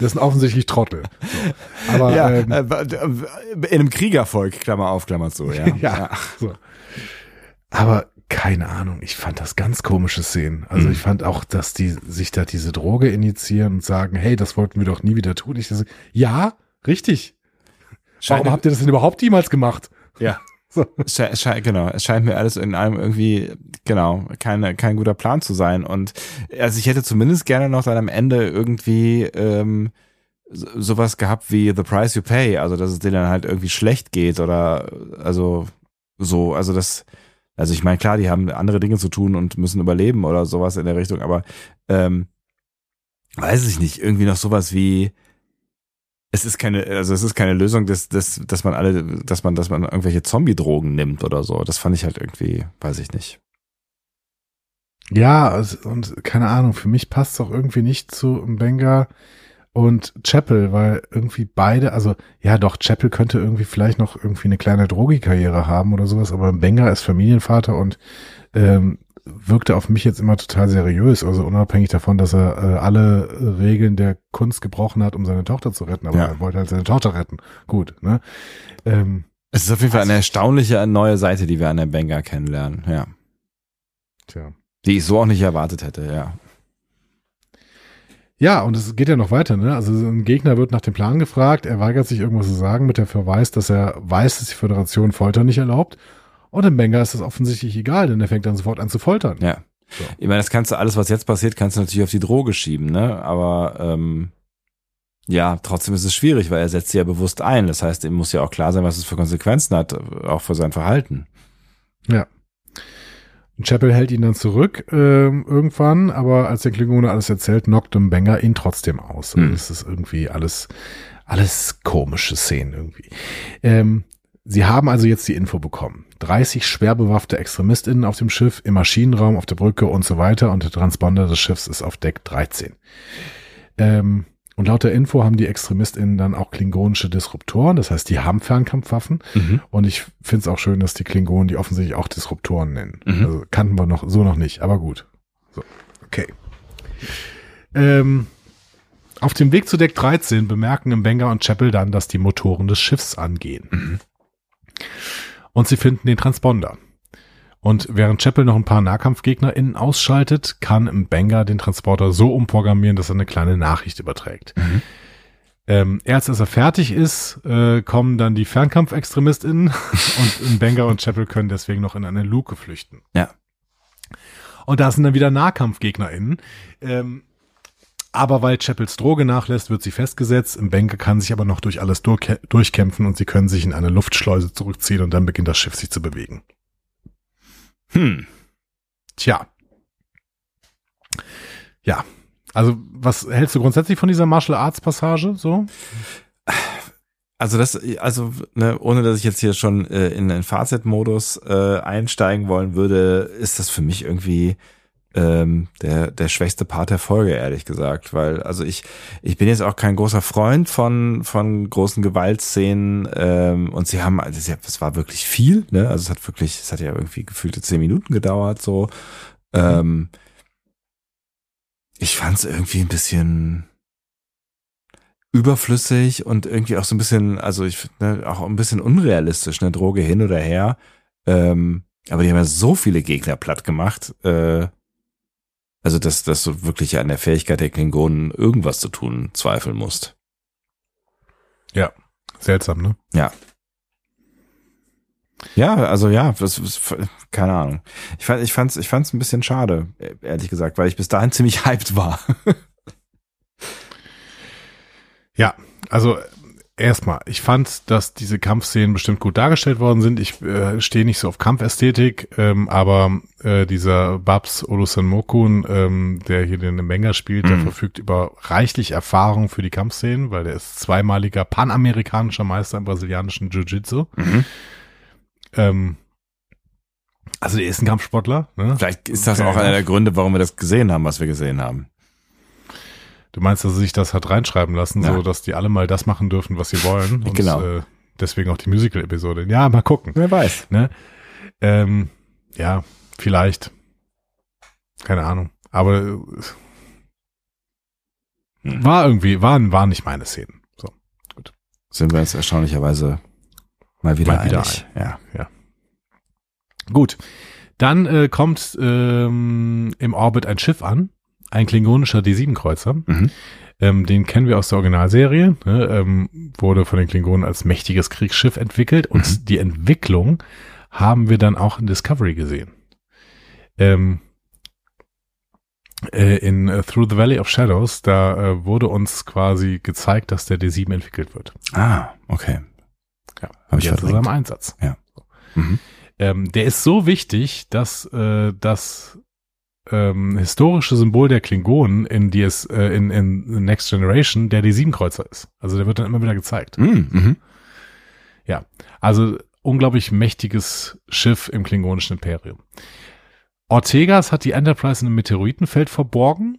das sind offensichtlich Trottel. So. Aber ja, ähm, äh, in einem Kriegervolk, Klammer auf, Klammer zu, *laughs* ja. ja, so. Aber keine Ahnung, ich fand das ganz komische Szenen. Also Mhm. ich fand auch, dass die sich da diese Droge initiieren und sagen, hey, das wollten wir doch nie wieder tun. Ich so, ja, richtig. Warum habt ihr das denn überhaupt jemals gemacht? Ja. *laughs* So. Sche sche genau, es scheint mir alles in allem irgendwie, genau, keine, kein guter Plan zu sein. Und also ich hätte zumindest gerne noch dann am Ende irgendwie ähm, so- sowas gehabt wie The Price You Pay, also dass es denen dann halt irgendwie schlecht geht oder also so, also das, also ich meine, klar, die haben andere Dinge zu tun und müssen überleben oder sowas in der Richtung, aber ähm, weiß ich nicht, irgendwie noch sowas wie es ist keine, also es ist keine Lösung, dass, dass, dass man alle, dass man, dass man irgendwelche Zombie-Drogen nimmt oder so. Das fand ich halt irgendwie, weiß ich nicht. Ja, und keine Ahnung, für mich passt es auch irgendwie nicht zu Benga und Chapel, weil irgendwie beide, also ja doch, Chapel könnte irgendwie vielleicht noch irgendwie eine kleine Drogikarriere haben oder sowas, aber Benga ist Familienvater und ähm, wirkte auf mich jetzt immer total seriös, also unabhängig davon, dass er äh, alle Regeln der Kunst gebrochen hat, um seine Tochter zu retten, aber Ja. er wollte halt seine Tochter retten. Gut, ne? Ähm, Es ist auf jeden Fall eine erstaunliche neue Seite, die wir an der Benga kennenlernen, ja. tja. Die ich so auch nicht erwartet hätte, ja. Ja, und es geht ja noch weiter, ne? Also ein Gegner wird nach dem Plan gefragt, er weigert sich irgendwas zu sagen mit der Verweis, dass er weiß, dass die Föderation Folter nicht erlaubt. Und dem Benga ist das offensichtlich egal, denn er fängt dann sofort an zu foltern. Ja. So. Ich meine, das kannst du, alles, was jetzt passiert, kannst du natürlich auf die Droge schieben, ne? Aber ähm, ja, trotzdem ist es schwierig, weil er setzt sie ja bewusst ein. Das heißt, ihm muss ja auch klar sein, was es für Konsequenzen hat, auch für sein Verhalten. Und Chapel hält ihn dann zurück ähm, irgendwann, aber als der Klingone alles erzählt, knockt dem Benga ihn trotzdem aus. Also Hm. Das ist irgendwie alles, alles komische Szenen irgendwie. Ähm, sie haben also jetzt die Info bekommen. 30 schwer bewaffnete ExtremistInnen auf dem Schiff, im Maschinenraum, auf der Brücke und so weiter und der Transponder des Schiffs ist auf Deck 13. Ähm, und laut der Info haben die ExtremistInnen dann auch klingonische Disruptoren, das heißt, die haben Fernkampfwaffen Mhm. und ich finde es auch schön, dass die Klingonen die offensichtlich auch Disruptoren nennen. Mhm. Also kannten wir noch so noch nicht, aber gut. So, okay. Ähm, auf dem Weg zu Deck 13 bemerken Mbenga und Chapel dann, dass die Motoren des Schiffs angehen. Mhm. Und sie finden den Transponder. Und während Chapel noch ein paar NahkampfgegnerInnen ausschaltet, kann Mbenga den Transporter so umprogrammieren, dass er eine kleine Nachricht überträgt. Mhm. Ähm, erst als er fertig ist, äh, kommen dann die FernkampfextremistInnen *laughs* und Mbenga und Chapel können deswegen noch in eine Luke flüchten. Ja. Und da sind dann wieder NahkampfgegnerInnen. Ähm, aber weil Chapels Droge nachlässt, wird sie festgesetzt. Mbenga kann sich aber noch durch alles durchkä durchkämpfen und sie können sich in eine Luftschleuse zurückziehen und dann beginnt das Schiff sich zu bewegen. Hm. Tja. Ja. Also, was hältst du grundsätzlich von dieser Martial Arts Passage so? Also das, also ne, ohne dass ich jetzt hier schon äh, in den Fazit-Modus äh, einsteigen wollen würde, ist das für mich irgendwie ähm, der der schwächste Part der Folge, ehrlich gesagt, weil also ich ich bin jetzt auch kein großer Freund von von großen Gewaltszenen ähm, und sie haben also es es war wirklich viel, ne, also es hat wirklich, es hat ja irgendwie gefühlte zehn Minuten gedauert so. Ähm, ich fand es irgendwie ein bisschen überflüssig und irgendwie auch so ein bisschen, also ich ne, auch ein bisschen unrealistisch, ne, Droge hin oder her. Ähm, aber die haben ja so viele Gegner platt gemacht, äh, also dass, dass du wirklich an der Fähigkeit der Klingonen irgendwas zu tun zweifeln musst. Seltsam, ne? Ja. Ja, also ja, das ist, keine Ahnung. Ich fand, ich fand's, ich fand's ein bisschen schade, ehrlich gesagt, weil ich bis dahin *laughs* ziemlich hyped war. Ja, also erstmal, ich fand, dass diese Kampfszenen bestimmt gut dargestellt worden sind. Ich äh, stehe nicht so auf Kampfästhetik, ähm, aber äh, dieser Babs Olusanmokun, ähm, der hier den Manga spielt, der Mhm. verfügt über reichlich Erfahrung für die Kampfszenen, weil der ist zweimaliger panamerikanischer Meister im brasilianischen Jiu-Jitsu. Mhm. Ähm, also der ist ein Kampfsportler. Ne? Vielleicht ist das auch einer der Gründe, warum wir das gesehen haben, was wir gesehen haben. Du meinst, dass er sich das hat reinschreiben lassen, Ja. so dass die alle mal das machen dürfen, was sie wollen. *laughs* Und, Genau. Äh, deswegen auch die Musical-Episode. Ja, mal gucken. Wer weiß. Ne? Ähm, ja, vielleicht. Keine Ahnung. Aber äh, war irgendwie, waren, waren nicht meine Szenen. So. Sind wir uns erstaunlicherweise mal wieder Mal wieder einig. Ja. Gut. Dann äh, kommt ähm, im Orbit ein Schiff an, ein klingonischer D7-Kreuzer. Mhm. Ähm, den kennen wir aus der Originalserie, ne, ähm, wurde von den Klingonen als mächtiges Kriegsschiff entwickelt und Mhm. die Entwicklung haben wir dann auch in Discovery gesehen. Ähm, äh, in äh, Through the Valley of Shadows, da äh, wurde uns quasi gezeigt, dass der D7 entwickelt wird. Ah, okay. Ja, Hab ich jetzt ist er verdrängt. im Einsatz. Mhm. Ähm, der ist so wichtig, dass äh, das ähm, historische Symbol der Klingonen in, DS, äh, in, in Next Generation der D7-Kreuzer ist. Also der wird dann immer wieder gezeigt. Mhm. Mhm. Also unglaublich mächtiges Schiff im klingonischen Imperium. Ortegas hat die Enterprise in einem Meteoritenfeld verborgen,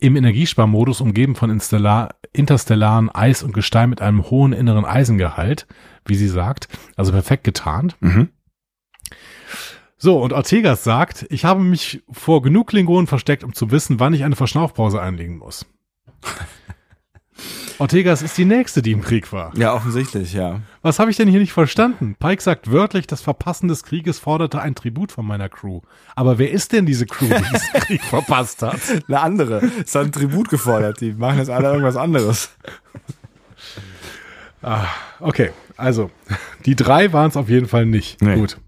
im Energiesparmodus umgeben von interstellaren Eis und Gestein mit einem hohen inneren Eisengehalt, wie sie sagt, also perfekt getarnt. Mhm. So, und Ortegas sagt, ich habe mich vor genug Klingonen versteckt, um zu wissen, wann ich eine Verschnaufpause einlegen muss. *laughs* Ortegas ist die nächste, die im Krieg war. Ja, offensichtlich, ja. Was habe ich denn hier nicht verstanden? Pike sagt wörtlich, das Verpassen des Krieges forderte ein Tribut von meiner Crew. Aber wer ist denn diese Crew, die diesen *laughs* Krieg verpasst hat? Eine andere. Es hat ein Tribut gefordert. Die machen jetzt alle irgendwas anderes. Okay, also, die drei waren es auf jeden Fall nicht. Nee. Gut.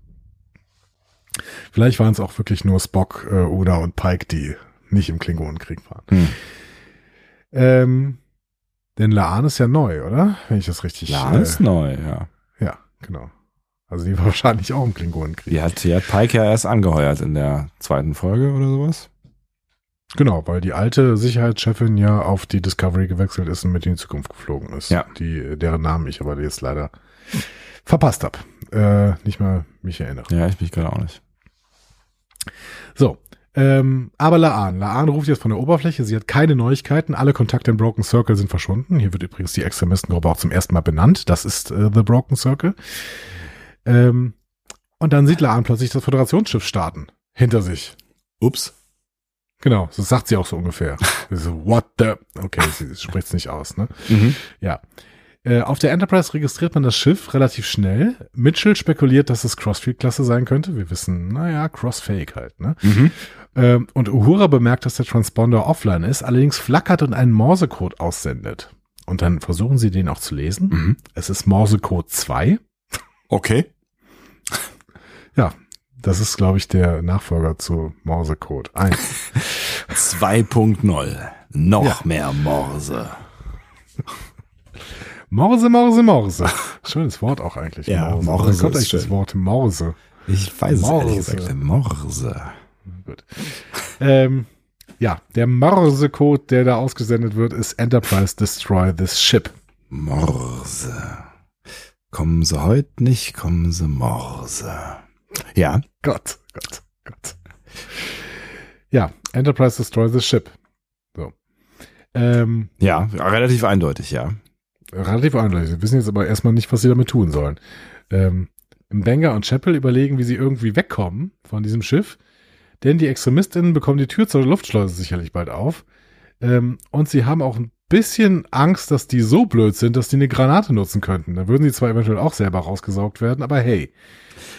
Vielleicht waren es auch wirklich nur Spock, äh, Oda und Pike, die nicht im Klingonenkrieg waren. Hm. Ähm, denn Laan ist ja neu, oder? Wenn ich das richtig... Ja, ist neu, ja. äh, ja, genau. Also die war *laughs* wahrscheinlich auch im Klingonenkrieg. Die hat, die hat Pike ja erst angeheuert in der zweiten Folge oder sowas. Genau, weil die alte Sicherheitschefin ja auf die Discovery gewechselt ist und mit in die Zukunft geflogen ist. Ja. Die, deren Namen ich aber jetzt leider verpasst habe. Äh, nicht mal mich erinnere. Ja, ich mich gerade auch nicht. So. Ähm, aber Laan. Laan ruft jetzt von der Oberfläche. Sie hat keine Neuigkeiten. Alle Kontakte im Broken Circle sind verschwunden. Hier wird übrigens die Extremistengruppe auch zum ersten Mal benannt. Das ist äh, The Broken Circle. Ähm, und dann sieht Laan plötzlich das Föderationsschiff starten. Hinter sich. Ups. Genau, das sagt sie auch so ungefähr. *laughs* so, what the? Okay, sie spricht es nicht aus, ne? Mhm. Ja. Äh, auf der Enterprise registriert man das Schiff relativ schnell. Mitchell spekuliert, dass es Crossfield-Klasse sein könnte. Wir wissen, naja, Crossfake halt, ne? Mhm. Ähm, und Uhura bemerkt, dass der Transponder offline ist, allerdings flackert und einen Morsecode aussendet. Und dann versuchen sie den auch zu lesen. Mhm. Es ist Morsecode 2. Okay. Ja, das ist, glaube ich, der Nachfolger zu Morsecode 1. 2.0. *laughs* Noch Ja. mehr Morse. *laughs* Morse, Morse, Morse. *laughs* Schönes Wort auch eigentlich. Ja, Morse. Morse kommt eigentlich das. Wort Morse? Ich weiß es ehrlich Morse. gesagt. Morse. Gut. ähm, ja, der Morse-Code, der da ausgesendet wird, ist Enterprise Destroy this Ship. Morse. Kommen Sie heute nicht, kommen Sie Morse. Ja. Gott, Gott, Gott. Ja, Enterprise Destroy this Ship. So. Ähm, Ja, relativ eindeutig, ja. Relativ eindeutig. Wir wissen jetzt aber erstmal nicht, was sie damit tun sollen. Ähm, Banger und Chapel überlegen, wie sie irgendwie wegkommen von diesem Schiff, denn die ExtremistInnen bekommen die Tür zur Luftschleuse sicherlich bald auf. Ähm, und sie haben auch ein bisschen Angst, dass die so blöd sind, dass die eine Granate nutzen könnten. Da würden sie zwar eventuell auch selber rausgesaugt werden, aber hey.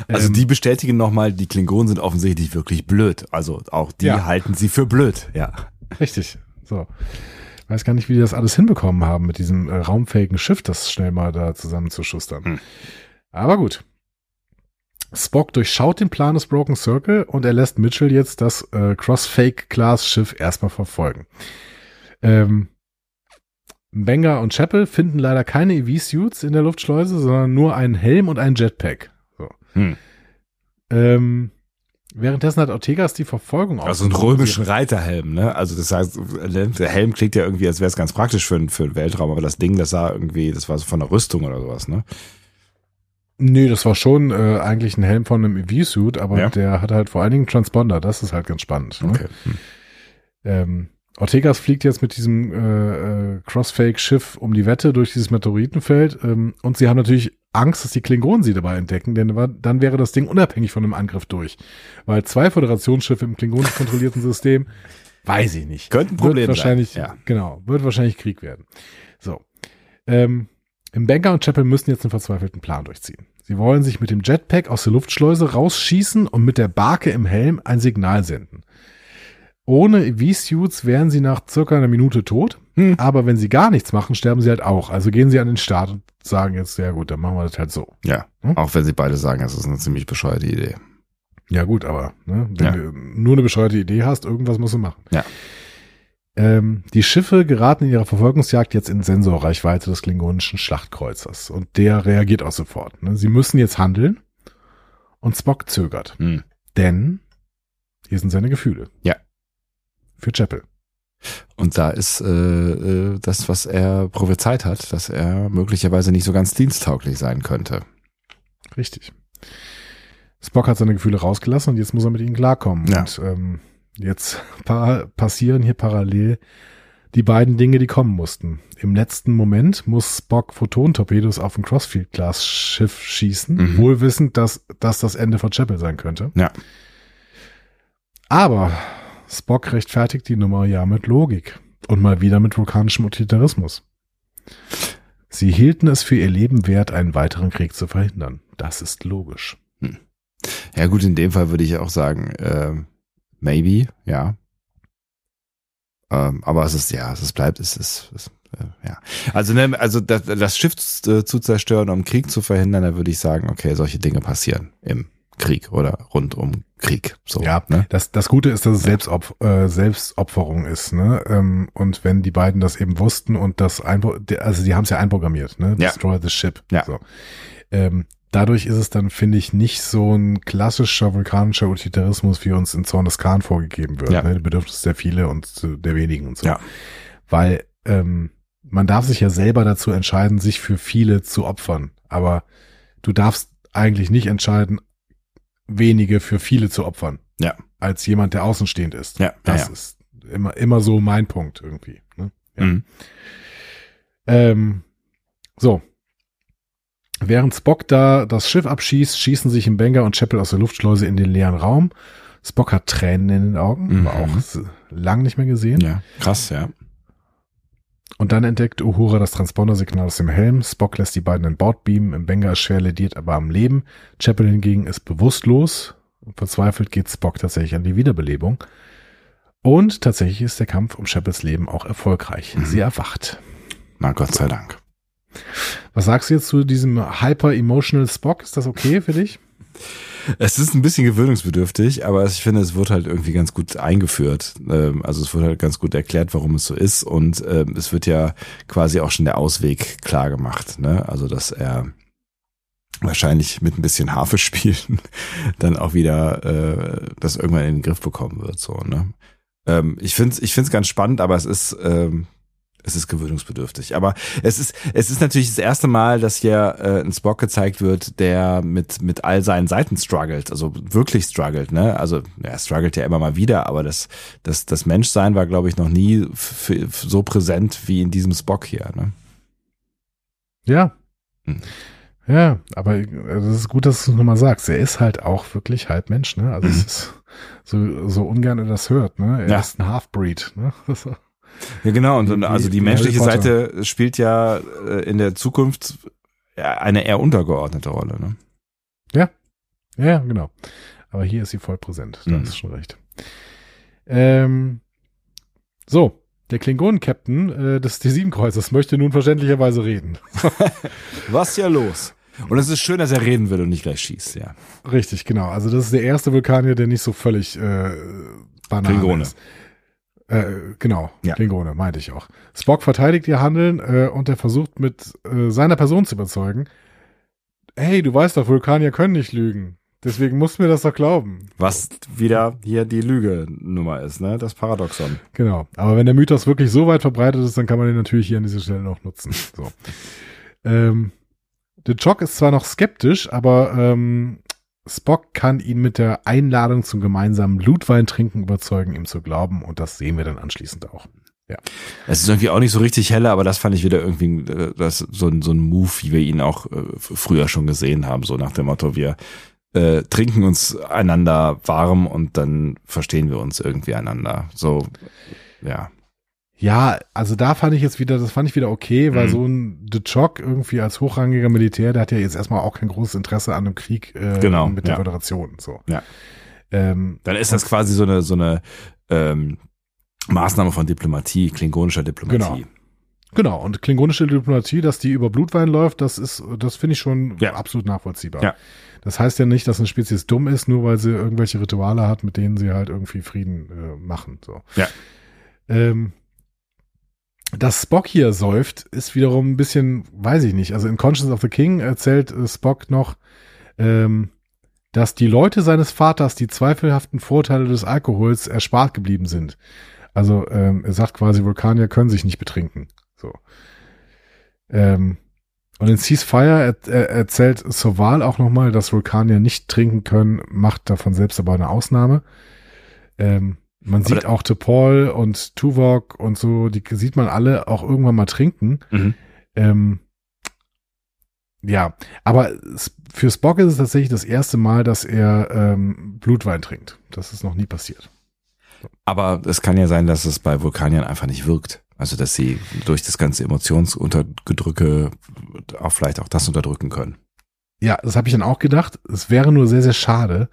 Also Ähm, die bestätigen nochmal, die Klingonen sind offensichtlich wirklich blöd. Also auch die Ja. halten sie für blöd, ja. Richtig. So. Weiß gar nicht, wie die das alles hinbekommen haben mit diesem äh, raumfähigen Schiff, das schnell mal da zusammenzuschustern. Hm. Aber gut. Spock durchschaut den Plan des Broken Circle und er lässt Mitchell jetzt das äh, Crossfake-Class-Schiff erstmal verfolgen. Ähm, Banger und Chapel finden leider keine EV-Suits in der Luftschleuse, sondern nur einen Helm und einen Jetpack. So. Hm. Ähm, währenddessen hat Ortegas die Verfolgung Also einen aufgenommen. römischen Reiterhelm, ne? Also das heißt, der Helm klingt ja irgendwie, als wäre es ganz praktisch für, für den Weltraum, aber das Ding, das sah irgendwie, das war so von der Rüstung oder sowas, ne? Nee, das war schon äh, eigentlich ein Helm von einem EV-Suit, aber Ja. der hat halt vor allen Dingen einen Transponder. Das ist halt ganz spannend. Ne? Okay. Hm. Ähm, Ortegas fliegt jetzt mit diesem äh, äh, Crossfake-Schiff um die Wette durch dieses Meteoritenfeld ähm, und sie haben natürlich Angst, dass die Klingonen sie dabei entdecken, denn dann wäre das Ding unabhängig von einem Angriff durch. Weil zwei Föderationsschiffe im klingonisch kontrollierten System, weiß ich nicht. Könnte ein Problem wird wahrscheinlich, sein. Ja. genau, wird wahrscheinlich Krieg werden. So. Ähm, Im Banker und Chapel müssen jetzt einen verzweifelten Plan durchziehen. Sie wollen sich mit dem Jetpack aus der Luftschleuse rausschießen und mit der Barke im Helm ein Signal senden. Ohne V-Suits wären sie nach circa einer Minute tot, Hm. aber wenn sie gar nichts machen, sterben sie halt auch. Also gehen sie an den Start und sagen jetzt, ja gut, dann machen wir das halt so. Ja, Hm? auch wenn sie beide sagen, es ist eine ziemlich bescheuerte Idee. Ja gut, aber ne, wenn Ja. du nur eine bescheuerte Idee hast, irgendwas musst du machen. Ja. Ähm, die Schiffe geraten in ihrer Verfolgungsjagd jetzt in Sensorreichweite des klingonischen Schlachtkreuzers und der reagiert auch sofort. Ne? Sie müssen jetzt handeln und Spock zögert, Hm. denn hier sind seine Gefühle. Ja. Für Chapel. Und da ist äh, äh, das, was er prophezeit hat, dass er möglicherweise nicht so ganz diensttauglich sein könnte. Richtig. Spock hat seine Gefühle rausgelassen und jetzt muss er mit ihnen klarkommen. Ja. Und ähm, jetzt pa passieren hier parallel die beiden Dinge, die kommen mussten. Im letzten Moment muss Spock Photon-Torpedos auf ein Crossfield-Class-Schiff schießen, Mhm. wohl wissend, dass das das Ende von Chapel sein könnte. Ja. Aber Spock rechtfertigt die Nummer ja mit Logik und mal wieder mit vulkanischem Utilitarismus. Sie hielten es für ihr Leben wert, einen weiteren Krieg zu verhindern. Das ist logisch. Ja gut, in dem Fall würde ich auch sagen, ähm, maybe, ja. Ähm, aber es ist, ja, es bleibt, es ist, es, äh, ja. Also, ne, also das, das Schiff zu, zu zerstören, um Krieg zu verhindern, da würde ich sagen, okay, solche Dinge passieren im Krieg oder rund um Krieg. So, Ja, ne? das, das Gute ist, dass es Selbstopf äh, Selbstopferung ist, ne? Ähm, und wenn die beiden das eben wussten und das die- also die haben es ja einprogrammiert, ne? Ja. Destroy the ship. Ja. So. Ähm, dadurch ist es dann, finde ich, nicht so ein klassischer vulkanischer Utilitarismus, wie uns in Zorn des Khan vorgegeben wird. Ja. Ne? Die Bedürfnisse der viele und der wenigen und so. Ja. Weil ähm, man darf sich ja selber dazu entscheiden, sich für viele zu opfern. Aber du darfst eigentlich nicht entscheiden, wenige für viele zu opfern. Ja. Als jemand, der außenstehend ist. Ja, Das ja, ist immer, immer so mein Punkt irgendwie. Ne? Ja. Mhm. Ähm, so. Während Spock da das Schiff abschießt, schießen sich im Banger und Chapel aus der Luftschleuse in den leeren Raum. Spock hat Tränen in den Augen, Mhm. auch lang nicht mehr gesehen. Ja, krass, ja. Und dann entdeckt Uhura das Transponder-Signal aus dem Helm. Spock lässt die beiden an Bord beamen. Im Banger ist schwer lediert, aber am Leben. Chapel hingegen ist bewusstlos. Verzweifelt geht Spock tatsächlich an die Wiederbelebung. Und tatsächlich ist der Kampf um Chapels Leben auch erfolgreich. Mhm. Sie erwacht. Na Gott sei Dank. Was sagst du jetzt zu diesem hyper-emotional Spock? Ist das okay für dich? Es ist ein bisschen gewöhnungsbedürftig, aber ich finde, es wird halt irgendwie ganz gut eingeführt. Ähm, Also es wird halt ganz gut erklärt, warum es so ist und ähm, es wird ja quasi auch schon der Ausweg klar gemacht. Ne? Also dass er wahrscheinlich mit ein bisschen Harfe spielen *laughs* dann auch wieder äh, das irgendwann in den Griff bekommen wird. So, ne? ähm, ich finde es ich find's ganz spannend, aber es ist ähm, es ist gewöhnungsbedürftig. Aber es ist, es ist natürlich das erste Mal, dass hier äh, ein Spock gezeigt wird, der mit, mit all seinen Seiten struggelt, also wirklich struggelt, ne? Also er struggelt ja immer mal wieder, aber das, das, das Menschsein war, glaube ich, noch nie so präsent wie in diesem Spock hier, ne? Ja. Hm. Ja, aber es ist gut, dass du es nochmal sagst. Er ist halt auch wirklich halb Mensch, ne? Also es Mhm. ist so, so ungern er das hört, ne? Er Ja. ist ein Halfbreed, ne? *laughs* Ja, genau. Und, und also die menschliche. Seite spielt ja äh, in der Zukunft ja, eine eher untergeordnete Rolle, ne? Ja, ja, genau. Aber hier ist sie voll präsent. Da Mhm. du schon recht. Ähm, so, der Klingonen-Captain äh, des T7-Kreuzers möchte nun verständlicherweise reden. *laughs* Was ist ja los? Und es ist schön, dass er reden will und nicht gleich schießt, ja. Richtig, genau. Also das ist der erste Vulkanier, der nicht so völlig äh, banal Klingone. ist. Äh, genau, Ja. Klingone, meinte ich auch. Spock verteidigt ihr Handeln äh, und er versucht mit äh, seiner Person zu überzeugen, hey, du weißt doch, Vulkanier können nicht lügen. Deswegen musst du mir das doch glauben. Was wieder hier die Lüge-Nummer ist, ne? Das Paradoxon. Genau. Aber wenn der Mythos wirklich so weit verbreitet ist, dann kann man den natürlich hier an dieser Stelle noch nutzen. So. *laughs* ähm, der Jock ist zwar noch skeptisch, aber ähm, Spock kann ihn mit der Einladung zum gemeinsamen Blutweintrinken überzeugen, ihm zu glauben. Und das sehen wir dann anschließend auch. Es ist irgendwie auch nicht so richtig helle, aber das fand ich wieder irgendwie äh, das, so, ein, so ein Move, wie wir ihn auch äh, früher schon gesehen haben, so nach dem Motto, wir äh, trinken uns einander warm und dann verstehen wir uns irgendwie einander. So, ja. Ja, also da fand ich jetzt wieder, das fand ich wieder okay, weil Mhm. so ein De Chock irgendwie als hochrangiger Militär, der hat ja jetzt erstmal auch kein großes Interesse an einem Krieg äh, Genau, mit der ja. Föderation. So. Ja. Ähm, Dann ist das quasi so eine, so eine ähm, Maßnahme von Diplomatie, klingonischer Diplomatie. Genau, und klingonische Diplomatie, dass die über Blutwein läuft, das ist, das finde ich schon Ja. absolut nachvollziehbar. Ja. Das heißt ja nicht, dass eine Spezies dumm ist, nur weil sie irgendwelche Rituale hat, mit denen sie halt irgendwie Frieden äh, machen. So. Ja. Ähm, dass Spock hier säuft, ist wiederum ein bisschen, weiß ich nicht. Also in Conscience of the King erzählt äh, Spock noch, ähm, dass die Leute seines Vaters die zweifelhaften Vorteile des Alkohols erspart geblieben sind. Also ähm, er sagt quasi, Vulkanier können sich nicht betrinken. So. Ähm, und in Ceasefire er, er, erzählt Soval auch nochmal, dass Vulkanier nicht trinken können, macht davon selbst aber eine Ausnahme. Ähm, man sieht auch T'Pol und Tuvok und so, die sieht man alle auch irgendwann mal trinken. Mhm. Ähm, ja, aber für Spock ist es tatsächlich das erste Mal, dass er ähm, Blutwein trinkt. Das ist noch nie passiert. Aber es kann ja sein, dass es bei Vulkaniern einfach nicht wirkt. Also, dass sie durch das ganze Emotionsunterdrücke auch vielleicht auch das unterdrücken können. Ja, das habe ich dann auch gedacht. Es wäre nur sehr, sehr schade,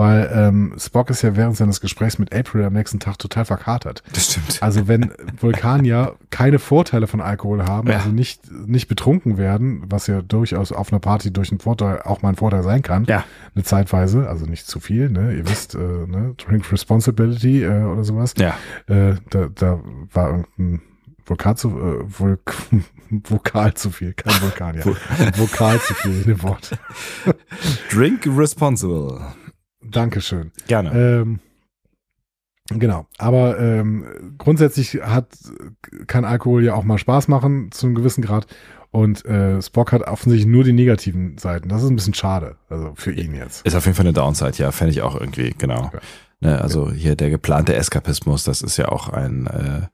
weil ähm, Spock ist ja während seines Gesprächs mit April am nächsten Tag total verkatert. Das stimmt. Also wenn *laughs* Vulkanier keine Vorteile von Alkohol haben, Ja. also nicht, nicht betrunken werden, was ja durchaus auf einer Party durch einen Vorteil auch mal ein Vorteil sein kann, Ja. eine Zeitweise, also nicht zu viel, ne? Ihr wisst, äh, ne? Drink Responsibility äh, oder sowas. Ja. Äh, da, da war irgendein Vokal zu, äh, Vulk *laughs* Vokal zu viel, kein Vulkanier. *laughs* Vokal zu viel in dem Wort. Drink responsible. Dankeschön. Gerne. Ähm, genau. Aber ähm, grundsätzlich hat kann Alkohol ja auch mal Spaß machen zu einem gewissen Grad. Und äh, Spock hat offensichtlich nur die negativen Seiten. Das ist ein bisschen schade, also für ihn jetzt. Ist auf jeden Fall eine Downside, ja, fände ich auch irgendwie, genau. Ja. Ne, also hier der geplante Eskapismus, das ist ja auch ein, äh,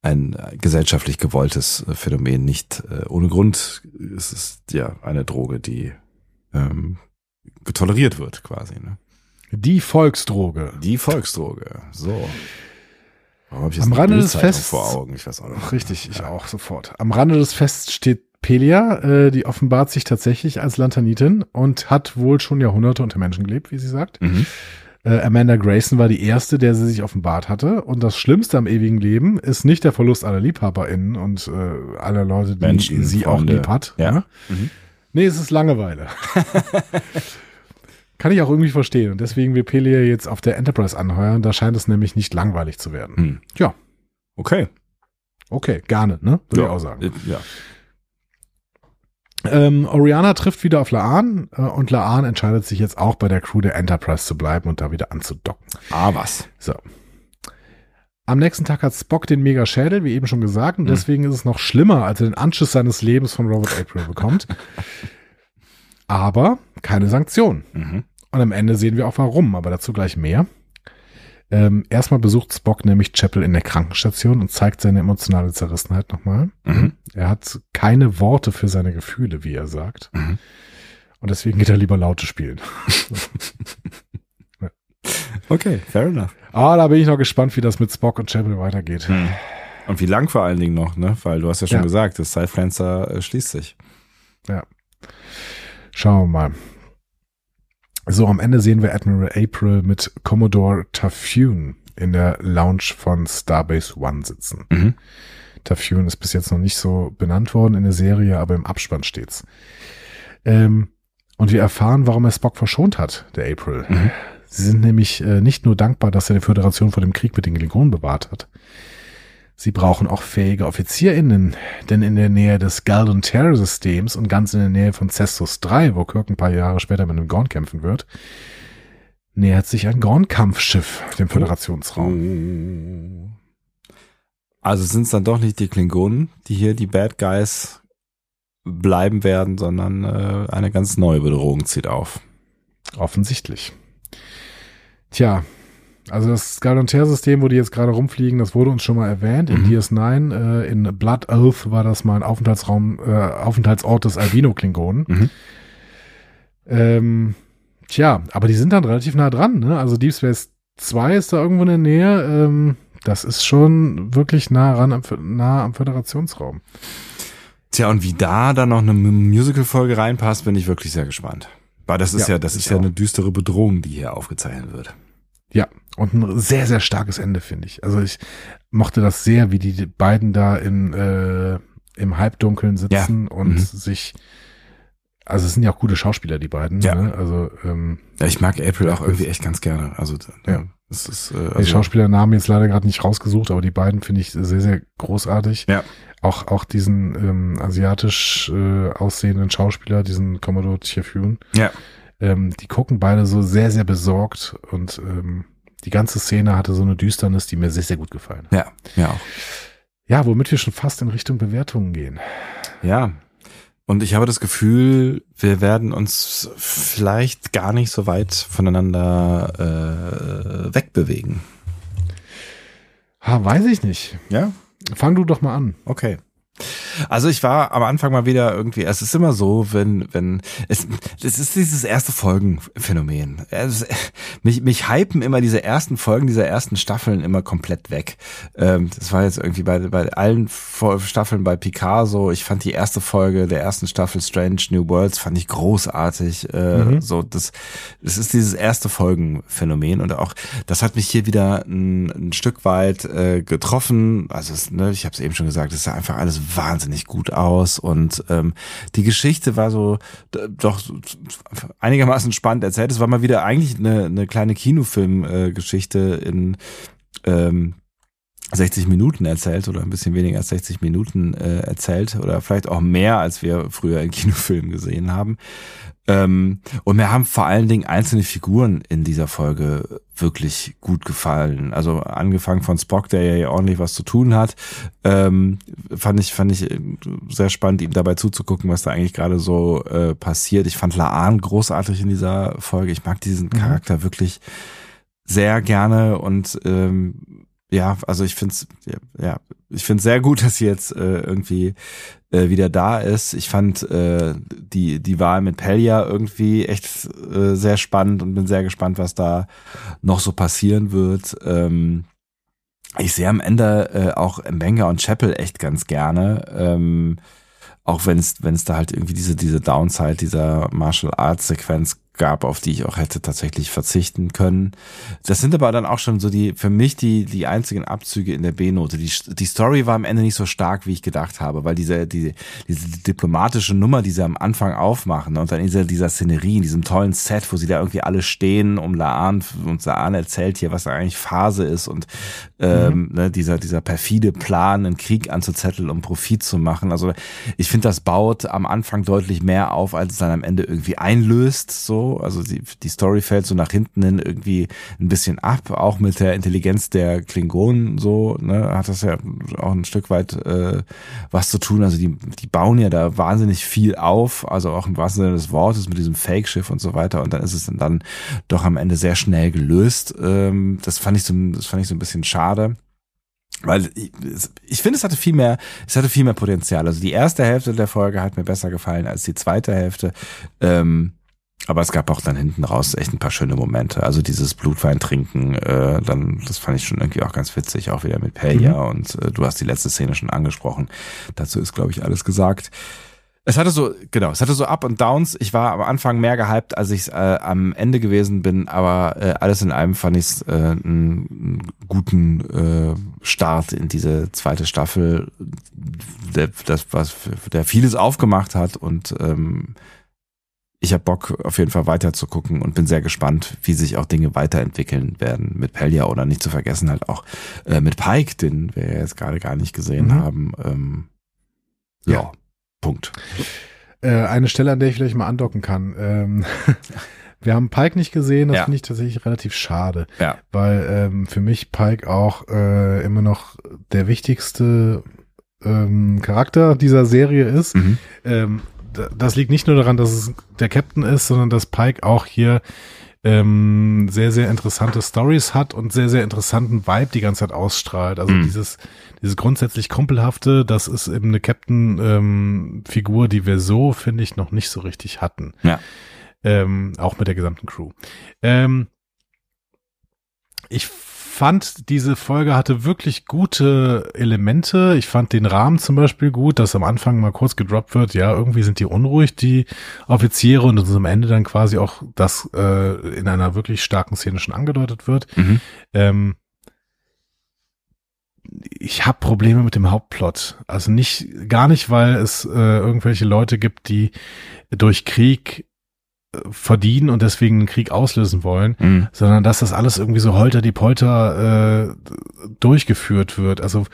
ein gesellschaftlich gewolltes Phänomen. Nicht äh, ohne Grund ist es ja eine Droge, die ähm, toleriert wird quasi. Ne? Die Volksdroge. Die Volksdroge. So. Warum habe ich jetzt Am Rande des Fests- vor Augen? Ich weiß auch nicht. Richtig, ich auch sofort. Am Rande des Fests steht Pelia, äh, die offenbart sich tatsächlich als Lantanitin und hat wohl schon Jahrhunderte unter Menschen gelebt, wie sie sagt. Mhm. Äh, Amanda Grayson war die erste, der sie sich offenbart hatte. Und das Schlimmste am ewigen Leben ist nicht der Verlust aller LiebhaberInnen und äh, aller Leute, die Menschen, sie auch Freunde. lieb hat. Ja. ne? Mhm. Nee, es ist Langeweile. *laughs* Kann ich auch irgendwie verstehen. Und deswegen will Pelia jetzt auf der Enterprise anheuern. Da scheint es nämlich nicht langweilig zu werden. Hm. Ja, Okay. okay, gerne, ne? Würde ja. ich auch sagen. Äh, Ja. Ähm, Oriana trifft wieder auf Laan äh, und Laan entscheidet sich jetzt auch bei der Crew der Enterprise zu bleiben und da wieder anzudocken. Ah, was? So. Am nächsten Tag hat Spock den Mega-Schädel, wie eben schon gesagt, und Mhm. deswegen ist es noch schlimmer, als er den Anschiss seines Lebens von Robert April bekommt. *laughs* Aber keine Sanktion. Mhm. Und am Ende sehen wir auch warum, aber dazu gleich mehr. Ähm, erstmal besucht Spock nämlich Chapel in der Krankenstation und zeigt seine emotionale Zerrissenheit nochmal. Mhm. Er hat keine Worte für seine Gefühle, wie er sagt. Mhm. Und deswegen geht er lieber Laute spielen. *laughs* Okay, fair enough. Ah, da bin ich noch gespannt, wie das mit Spock und Chapel weitergeht. Hm. Und wie lang vor allen Dingen noch, ne? Weil du hast ja schon Ja. gesagt, das Zeitfenster äh, schließt sich. Schauen wir mal. So, am Ende sehen wir Admiral April mit Commodore Tafune in der Lounge von Starbase One sitzen. Mhm. Tafune ist bis jetzt noch nicht so benannt worden in der Serie, aber im Abspann steht's. Ähm, und wir erfahren, warum er Spock verschont hat, der April. Mhm. Sie sind nämlich äh, nicht nur dankbar, dass er die Föderation vor dem Krieg mit den Klingonen bewahrt hat. Sie brauchen auch fähige OffizierInnen, denn in der Nähe des Galdon Terror Systems und ganz in der Nähe von Cestus 3, wo Kirk ein paar Jahre später mit einem Gorn kämpfen wird, nähert sich ein Gorn-Kampfschiff dem Föderationsraum. Oh. Also sind es dann doch nicht die Klingonen, die hier die Bad Guys bleiben werden, sondern äh, eine ganz neue Bedrohung zieht auf. Offensichtlich. Tja, also das Skaldon-Ter-System, wo die jetzt gerade rumfliegen, das wurde uns schon mal erwähnt in Mhm. DS9. Äh, in Blood Oath war das mal ein Aufenthaltsraum, äh, Aufenthaltsort des Albino-Klingonen. Mhm. Ähm, tja, aber die sind dann relativ nah dran. Ne? Also Deep Space 2 ist da irgendwo in der Nähe. Ähm, das ist schon wirklich nah ran am, nah am Föderationsraum. Tja, und wie da dann noch eine Musical-Folge reinpasst, bin ich wirklich sehr gespannt. Weil das ist ja, Ja, das ist ja auch. eine düstere Bedrohung, die hier aufgezeichnet wird. Ja, und ein sehr, sehr starkes Ende, finde ich. Also ich mochte das sehr, wie die beiden da in, äh, im Halbdunkeln sitzen und mhm. sich, also es sind ja auch gute Schauspieler, die beiden. Ja. Ne? Also ähm, Ja, ich mag April Ja, auch irgendwie echt ganz gerne. Also, Ja. ja, es ist, äh, die also, Schauspielernamen jetzt leider gerade nicht rausgesucht, aber die beiden finde ich sehr, sehr großartig. Ja. Auch, auch diesen ähm, asiatisch äh, aussehenden Schauspieler, diesen Commodore Chiefun, ja, ähm, die gucken beide so sehr, sehr besorgt und ähm, die ganze Szene hatte so eine Düsternis, die mir sehr, sehr gut gefallen hat. ja, ja auch. Ja, womit wir schon fast in Richtung Bewertungen gehen. Ja. Und ich habe das Gefühl, wir werden uns vielleicht gar nicht so weit voneinander äh, wegbewegen. Ha, weiß ich nicht. Ja, Fang du doch mal an. okay. Also ich war am Anfang mal wieder irgendwie, es ist immer so, wenn, wenn, es, es ist dieses erste Folgenphänomen. Es, mich, mich hypen immer diese ersten Folgen dieser ersten Staffeln immer komplett weg. Ähm, das war jetzt irgendwie bei, bei allen Staffeln bei Picasso. Ich fand die erste Folge der ersten Staffel Strange New Worlds fand ich großartig. Äh, Mhm. So, das, das ist dieses erste Folgenphänomen und auch, das hat mich hier wieder ein, ein Stück weit äh, getroffen. Also es, ne, ich habe es eben schon gesagt, es sah einfach alles wahnsinnig gut aus und ähm, die Geschichte war so doch einigermaßen spannend erzählt. Es war mal wieder eigentlich eine, eine kleine Kinofilmgeschichte äh, in ähm, 60 Minuten erzählt oder ein bisschen weniger als 60 Minuten äh, erzählt oder vielleicht auch mehr, als wir früher in *laughs* Kinofilmen gesehen haben. Ähm, und mir haben vor allen Dingen einzelne Figuren in dieser Folge wirklich gut gefallen. Also angefangen von Spock, der ja ordentlich was zu tun hat, ähm, fand ich fand ich äh, sehr spannend, ihm dabei zuzugucken, was da eigentlich gerade so äh, passiert. Ich fand Laan großartig in dieser Folge. Ich mag diesen Charakter wirklich sehr gerne und ähm, ja, also ich finde es ja, ich finde sehr gut, *laughs* dass sie jetzt äh, irgendwie äh, wieder da ist. Ich fand äh, die die Wahl mit Pelia irgendwie echt äh, sehr spannend und bin sehr gespannt, was da noch so passieren wird. Ähm, ich sehe am Ende äh, auch Mbenga und Chapel echt ganz gerne. Ähm, auch wenn es wenn es da halt irgendwie diese diese Downside dieser Martial Arts Sequenz gab, auf die ich auch hätte tatsächlich verzichten können. Das sind aber dann auch schon so die für mich die die einzigen Abzüge in der B-Note. Die die Story war am Ende nicht so stark, wie ich gedacht habe, weil diese die diese diplomatische Nummer, die sie am Anfang aufmachen und dann in dieser dieser Szenerie, in diesem tollen Set, wo sie da irgendwie alle stehen um Laan und Laan erzählt hier, was eigentlich Phase ist und ähm, ne, dieser dieser perfide Plan, einen Krieg anzuzetteln, um Profit zu machen. Also ich finde, das baut am Anfang deutlich mehr auf, als es dann am Ende irgendwie einlöst. So, also die, die Story fällt so nach hinten hin irgendwie ein bisschen ab, auch mit der Intelligenz der Klingonen. So ne, hat das ja auch ein Stück weit äh, was zu tun. Also die die bauen ja da wahnsinnig viel auf, also auch im wahrsten Sinne des Wortes mit diesem Fake-Schiff und so weiter. Und dann ist es dann, dann doch am Ende sehr schnell gelöst. Ähm, das fand ich so, das fand ich so ein bisschen schade. Weil ich, ich finde, es hatte viel mehr, es hatte viel mehr Potenzial. Also die erste Hälfte der Folge hat mir besser gefallen als die zweite Hälfte. Ähm, aber es gab auch dann hinten raus echt ein paar schöne Momente. Also dieses Blutwein trinken, äh, dann, das fand ich schon irgendwie auch ganz witzig, auch wieder mit Peja. Und äh, du hast die letzte Szene schon angesprochen. Dazu ist, glaube ich, alles gesagt. Es hatte so, genau, es hatte so Up und Downs. Ich war am Anfang mehr gehypt, als ich äh, am Ende gewesen bin, aber äh, alles in allem fand ich es äh, einen, guten äh, Start in diese zweite Staffel, der, das, was, der vieles aufgemacht hat und ähm, ich habe Bock auf jeden Fall weiter zu gucken und bin sehr gespannt, wie sich auch Dinge weiterentwickeln werden mit Pelia oder nicht zu vergessen halt auch äh, mit Pike, den wir jetzt gerade gar nicht gesehen Mhm. haben. Ähm, ja. Ja. Punkt. Äh, eine Stelle, an der ich vielleicht mal andocken kann. Ähm, *laughs* wir haben Pike nicht gesehen, das Ja. finde ich tatsächlich relativ schade, Ja. weil ähm, für mich Pike auch äh, immer noch der wichtigste ähm, Charakter dieser Serie ist. Mhm. Ähm, das liegt nicht nur daran, dass es der Captain ist, sondern dass Pike auch hier ähm, sehr, sehr interessante Stories hat und sehr, sehr interessanten Vibe die ganze Zeit ausstrahlt. Also Mhm. dieses, dieses grundsätzlich Kumpelhafte, das ist eben eine Captain-Figur, die wir so, finde ich, noch nicht so richtig hatten. Ja. Ähm, auch mit der gesamten Crew. Ähm, ich fand, diese Folge hatte wirklich gute Elemente. Ich fand den Rahmen zum Beispiel gut, dass am Anfang mal kurz gedroppt wird, ja, irgendwie sind die unruhig, die Offiziere, und am Ende dann quasi auch das äh, in einer wirklich starken Szene schon angedeutet wird. Mhm. Ähm, ich habe Probleme mit dem Hauptplot. Also nicht, gar nicht, weil es äh, irgendwelche Leute gibt, die durch Krieg verdienen und deswegen einen Krieg auslösen wollen, Mhm. sondern dass das alles irgendwie so holter die Polter äh, durchgeführt wird. Also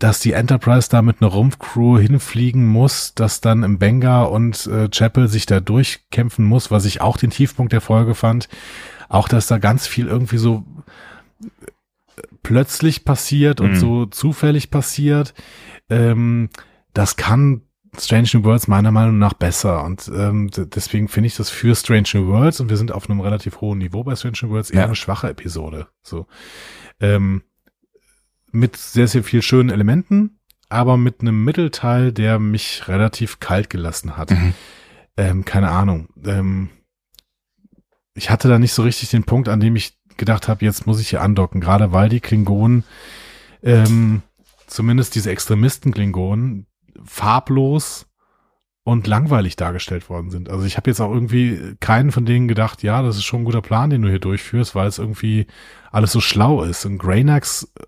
dass die Enterprise da mit einer Rumpfcrew hinfliegen muss, dass dann im Benga und äh, Chapel sich da durchkämpfen muss, was ich auch den Tiefpunkt der Folge fand. Auch, dass da ganz viel irgendwie so äh, plötzlich passiert und Mhm. so zufällig passiert. Ähm, das kann Strange New Worlds meiner Meinung nach besser und ähm, deswegen finde ich das für Strange New Worlds und wir sind auf einem relativ hohen Niveau bei Strange New Worlds eher Ja. eine schwache Episode. So ähm, mit sehr sehr viel schönen Elementen, aber mit einem Mittelteil, der mich relativ kalt gelassen hat. Mhm. Ähm, keine Ahnung. Ähm, ich hatte da nicht so richtig den Punkt, an dem ich gedacht habe, jetzt muss ich hier andocken, gerade weil die Klingonen, ähm, zumindest diese Extremisten-Klingonen, farblos und langweilig dargestellt worden sind. Also ich habe jetzt auch irgendwie keinen von denen gedacht, ja, das ist schon ein guter Plan, den du hier durchführst, weil es irgendwie alles so schlau ist. Und Greynax, äh,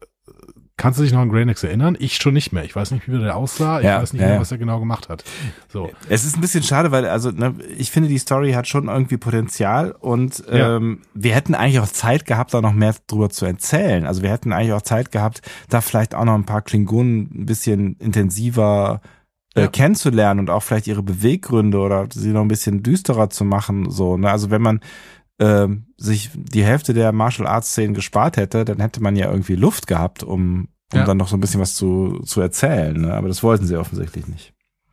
kannst du dich noch an Greynax erinnern? Ich schon nicht mehr. Ich weiß nicht, wie der aussah. Ich Ja, weiß nicht ja, mehr, was er genau gemacht hat. So. Es ist ein bisschen schade, weil also ne, ich finde die Story hat schon irgendwie Potenzial und ähm, wir hätten eigentlich auch Zeit gehabt, da noch mehr drüber zu erzählen. Also wir hätten eigentlich auch Zeit gehabt, da vielleicht auch noch ein paar Klingonen ein bisschen intensiver äh, Ja. kennenzulernen und auch vielleicht ihre Beweggründe oder sie noch ein bisschen düsterer zu machen. So, ne? Also wenn man ähm, sich die Hälfte der Martial Arts Szenen gespart hätte, dann hätte man ja irgendwie Luft gehabt, um, um Ja. dann noch so ein bisschen was zu, zu erzählen. Ne? Aber das wollten sie offensichtlich nicht.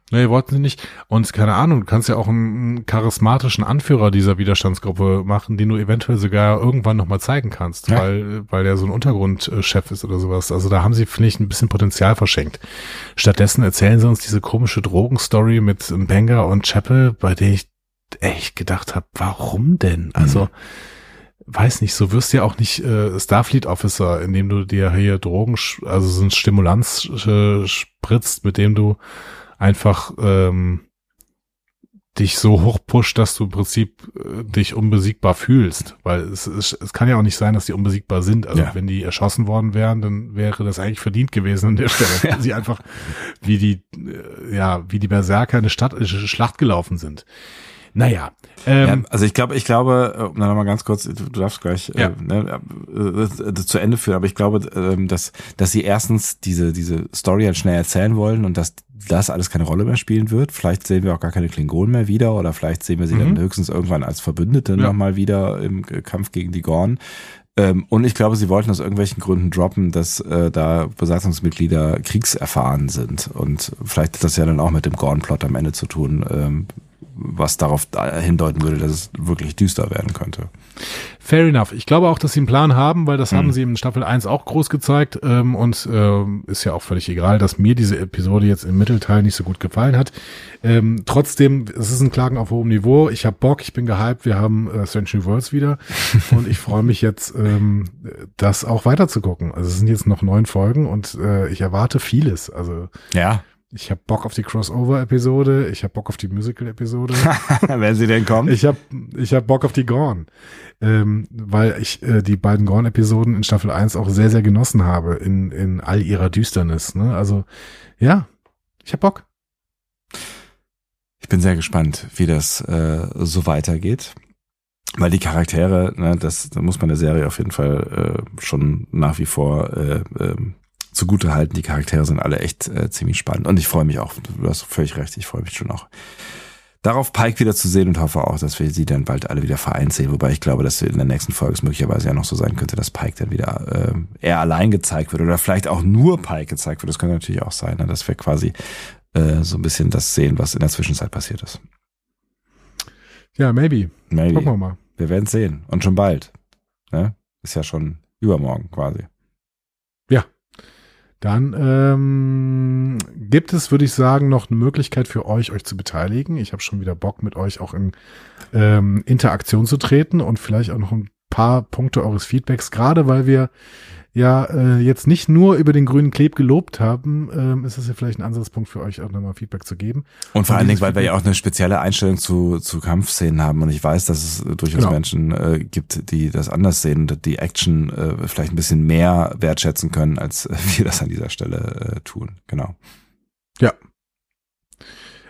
Nee, wollten sie nicht. Und keine Ahnung, du kannst ja auch einen, charismatischen Anführer dieser Widerstandsgruppe machen, den du eventuell sogar irgendwann nochmal zeigen kannst, Ja. weil, weil der so ein Untergrundchef ist oder sowas. Also da haben sie, finde ich, ein bisschen Potenzial verschenkt. Stattdessen erzählen sie uns diese komische Drogenstory mit Banger und Chapel, bei der ich echt gedacht habe, warum denn? Also, weiß nicht, so wirst du ja auch nicht äh, Starfleet Officer, indem du dir hier Drogen, also so ein Stimulanz äh, spritzt, mit dem du einfach ähm, dich so hoch pusht, dass du im Prinzip äh, dich unbesiegbar fühlst. Weil es, es, es kann ja auch nicht sein, dass die unbesiegbar sind. Also Ja. wenn die erschossen worden wären, dann wäre das eigentlich verdient gewesen an der Stelle. *laughs* Weil sie einfach wie die, äh, ja, wie die Berserker in eine Stadt, eine Schlacht gelaufen sind. Naja. Ähm, ja, also ich glaube, ich glaube, äh, um dann nochmal ganz kurz, du, du darfst gleich Ja. äh, ne, äh, das zu Ende führen, aber ich glaube, ähm, dass, dass sie erstens diese, diese Story halt schnell erzählen wollen und dass das alles keine Rolle mehr spielen wird. Vielleicht sehen wir auch gar keine Klingonen mehr wieder oder vielleicht sehen wir sie Mhm. dann höchstens irgendwann als Verbündete Ja. nochmal wieder im Kampf gegen die Gorn. Ähm, und ich glaube, sie wollten aus irgendwelchen Gründen droppen, dass äh, da Besatzungsmitglieder kriegserfahren sind. Und vielleicht hat das ja dann auch mit dem Gorn-Plot am Ende zu tun, ähm, was darauf da- hindeuten würde, dass es wirklich düster werden könnte. Fair enough. Ich glaube auch, dass sie einen Plan haben, weil das Mhm. haben sie in Staffel 1 auch groß gezeigt. Ähm, und ähm, ist ja auch völlig egal, dass mir diese Episode jetzt im Mittelteil nicht so gut gefallen hat. Ähm, trotzdem, es ist ein Klagen auf hohem Niveau. Ich habe Bock, ich bin gehypt. Wir haben äh, Strange New Worlds wieder. *laughs* und ich freue mich jetzt, ähm, das auch weiter zu gucken. Also es sind jetzt noch neun Folgen und äh, ich erwarte vieles. Also Ja, ich habe Bock auf die Crossover-Episode. Ich habe Bock auf die Musical-Episode. *laughs* wenn sie denn kommt. Ich habe ich hab Bock auf die Gorn, ähm, weil ich äh, die beiden Gorn-Episoden in Staffel 1 auch sehr, sehr genossen habe in, in all ihrer Düsternis. Ne? Also ja, ich hab Bock. Ich bin sehr gespannt, wie das äh, so weitergeht. Weil die Charaktere, ne, das, da muss man der Serie auf jeden Fall äh, schon nach wie vor äh, ähm, zugute halten. Die Charaktere sind alle echt äh, ziemlich spannend. Und ich freue mich auch, du hast völlig recht, ich freue mich schon auch darauf, Pike wieder zu sehen und hoffe auch, dass wir sie dann bald alle wieder vereint sehen. Wobei ich glaube, dass in der nächsten Folge es möglicherweise ja noch so sein könnte, dass Pike dann wieder äh, eher allein gezeigt wird oder vielleicht auch nur Pike gezeigt wird. Das könnte natürlich auch sein, ne, dass wir quasi äh, so ein bisschen das sehen, was in der Zwischenzeit passiert ist. Ja, maybe. Maybe. Gucken wir mal. Wir werden sehen. Und schon bald. Ne? Ist ja schon übermorgen quasi. Dann ähm, gibt es, würde ich sagen, noch eine Möglichkeit für euch, euch zu beteiligen. Ich habe schon wieder Bock, mit euch auch in ähm, Interaktion zu treten und vielleicht auch noch ein paar Punkte eures Feedbacks, gerade weil wir ja äh, jetzt nicht nur über den grünen Kleb gelobt haben, ähm, ist es ja vielleicht ein Ansatzpunkt für euch auch nochmal Feedback zu geben. Und vor allen Dingen, weil wir ja auch eine spezielle Einstellung zu, zu Kampfszenen haben und ich weiß, dass es durchaus genau. Menschen äh, gibt, die das anders sehen, die Action äh, vielleicht ein bisschen mehr wertschätzen können, als *laughs* wir das an dieser Stelle äh, tun. Genau. Ja,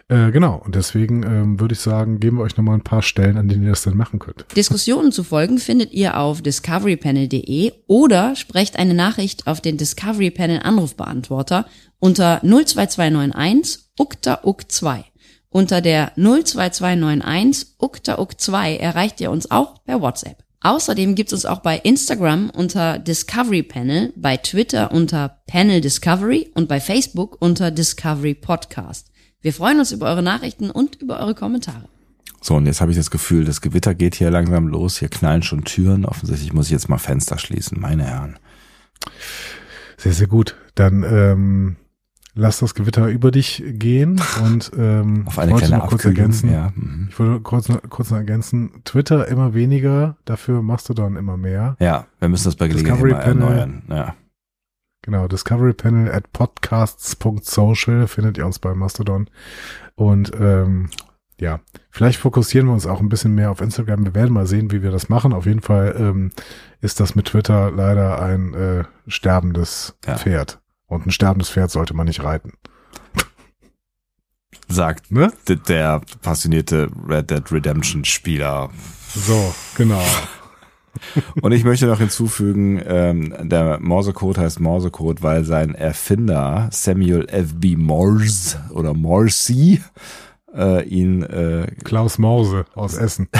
äh, genau, und deswegen ähm, würde ich sagen, geben wir euch nochmal ein paar Stellen, an denen ihr das dann machen könnt. Diskussionen zu folgen findet ihr auf discoverypanel.de oder sprecht eine Nachricht auf den Discovery Panel Anrufbeantworter unter 02291 ukta uk 2 Unter der 02291 ukta uk 2 erreicht ihr uns auch per WhatsApp. Außerdem gibt es uns auch bei Instagram unter Discovery Panel, bei Twitter unter Panel Discovery und bei Facebook unter Discovery Podcast. Wir freuen uns über eure Nachrichten und über eure Kommentare. So, und jetzt habe ich das Gefühl, das Gewitter geht hier langsam los. Hier knallen schon Türen. Offensichtlich muss ich jetzt mal Fenster schließen, meine Herren. Sehr, sehr gut. Dann ähm, lass das Gewitter über dich gehen und ähm, *laughs* auf eine kleine noch kurz ergänzen. Ja. Mhm. Ich wollte kurz, kurz noch ergänzen. Twitter immer weniger, dafür machst du dann immer mehr. Ja, wir müssen das bei Gelegenheit mal erneuern. Ja. Genau, Discovery Panel at podcasts.social findet ihr uns bei Mastodon. Und ähm, ja, vielleicht fokussieren wir uns auch ein bisschen mehr auf Instagram. Wir werden mal sehen, wie wir das machen. Auf jeden Fall ähm, ist das mit Twitter leider ein äh, sterbendes ja. Pferd. Und ein sterbendes Pferd sollte man nicht reiten. Sagt ne? der passionierte Red Dead Redemption Spieler. So, genau. Und ich möchte noch hinzufügen, ähm, der Morsecode heißt Morsecode, weil sein Erfinder Samuel F.B. Morse oder Morsi äh, ihn äh, Klaus Morse aus Essen. *laughs*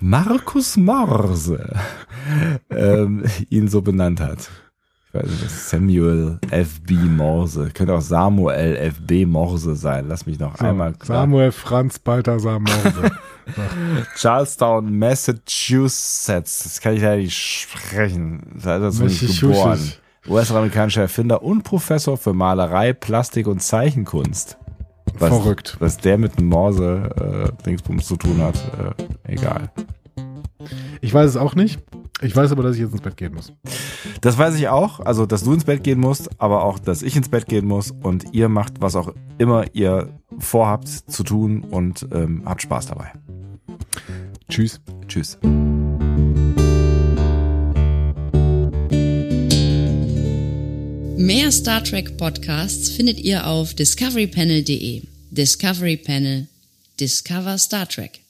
Markus Morse ähm, ihn so benannt hat. Samuel F.B. Morse. Könnte auch Samuel F.B. Morse sein. Lass mich noch so, einmal. Klar. Samuel Franz Balthasar Morse. *laughs* Charlestown, Massachusetts. Das kann ich leider nicht sprechen. Da ist er nicht geboren. US-amerikanischer Erfinder und Professor für Malerei, Plastik und Zeichenkunst. Was, Verrückt. Was der mit dem Morse-Dingsbums äh, zu tun hat, äh, egal. Ich weiß es auch nicht. Ich weiß aber, dass ich jetzt ins Bett gehen muss. Das weiß ich auch. Also, dass du ins Bett gehen musst, aber auch, dass ich ins Bett gehen muss und ihr macht, was auch immer ihr vorhabt zu tun und ähm, habt Spaß dabei. Tschüss. Tschüss. Mehr Star Trek Podcasts findet ihr auf discoverypanel.de. Discovery Panel. Discover Star Trek.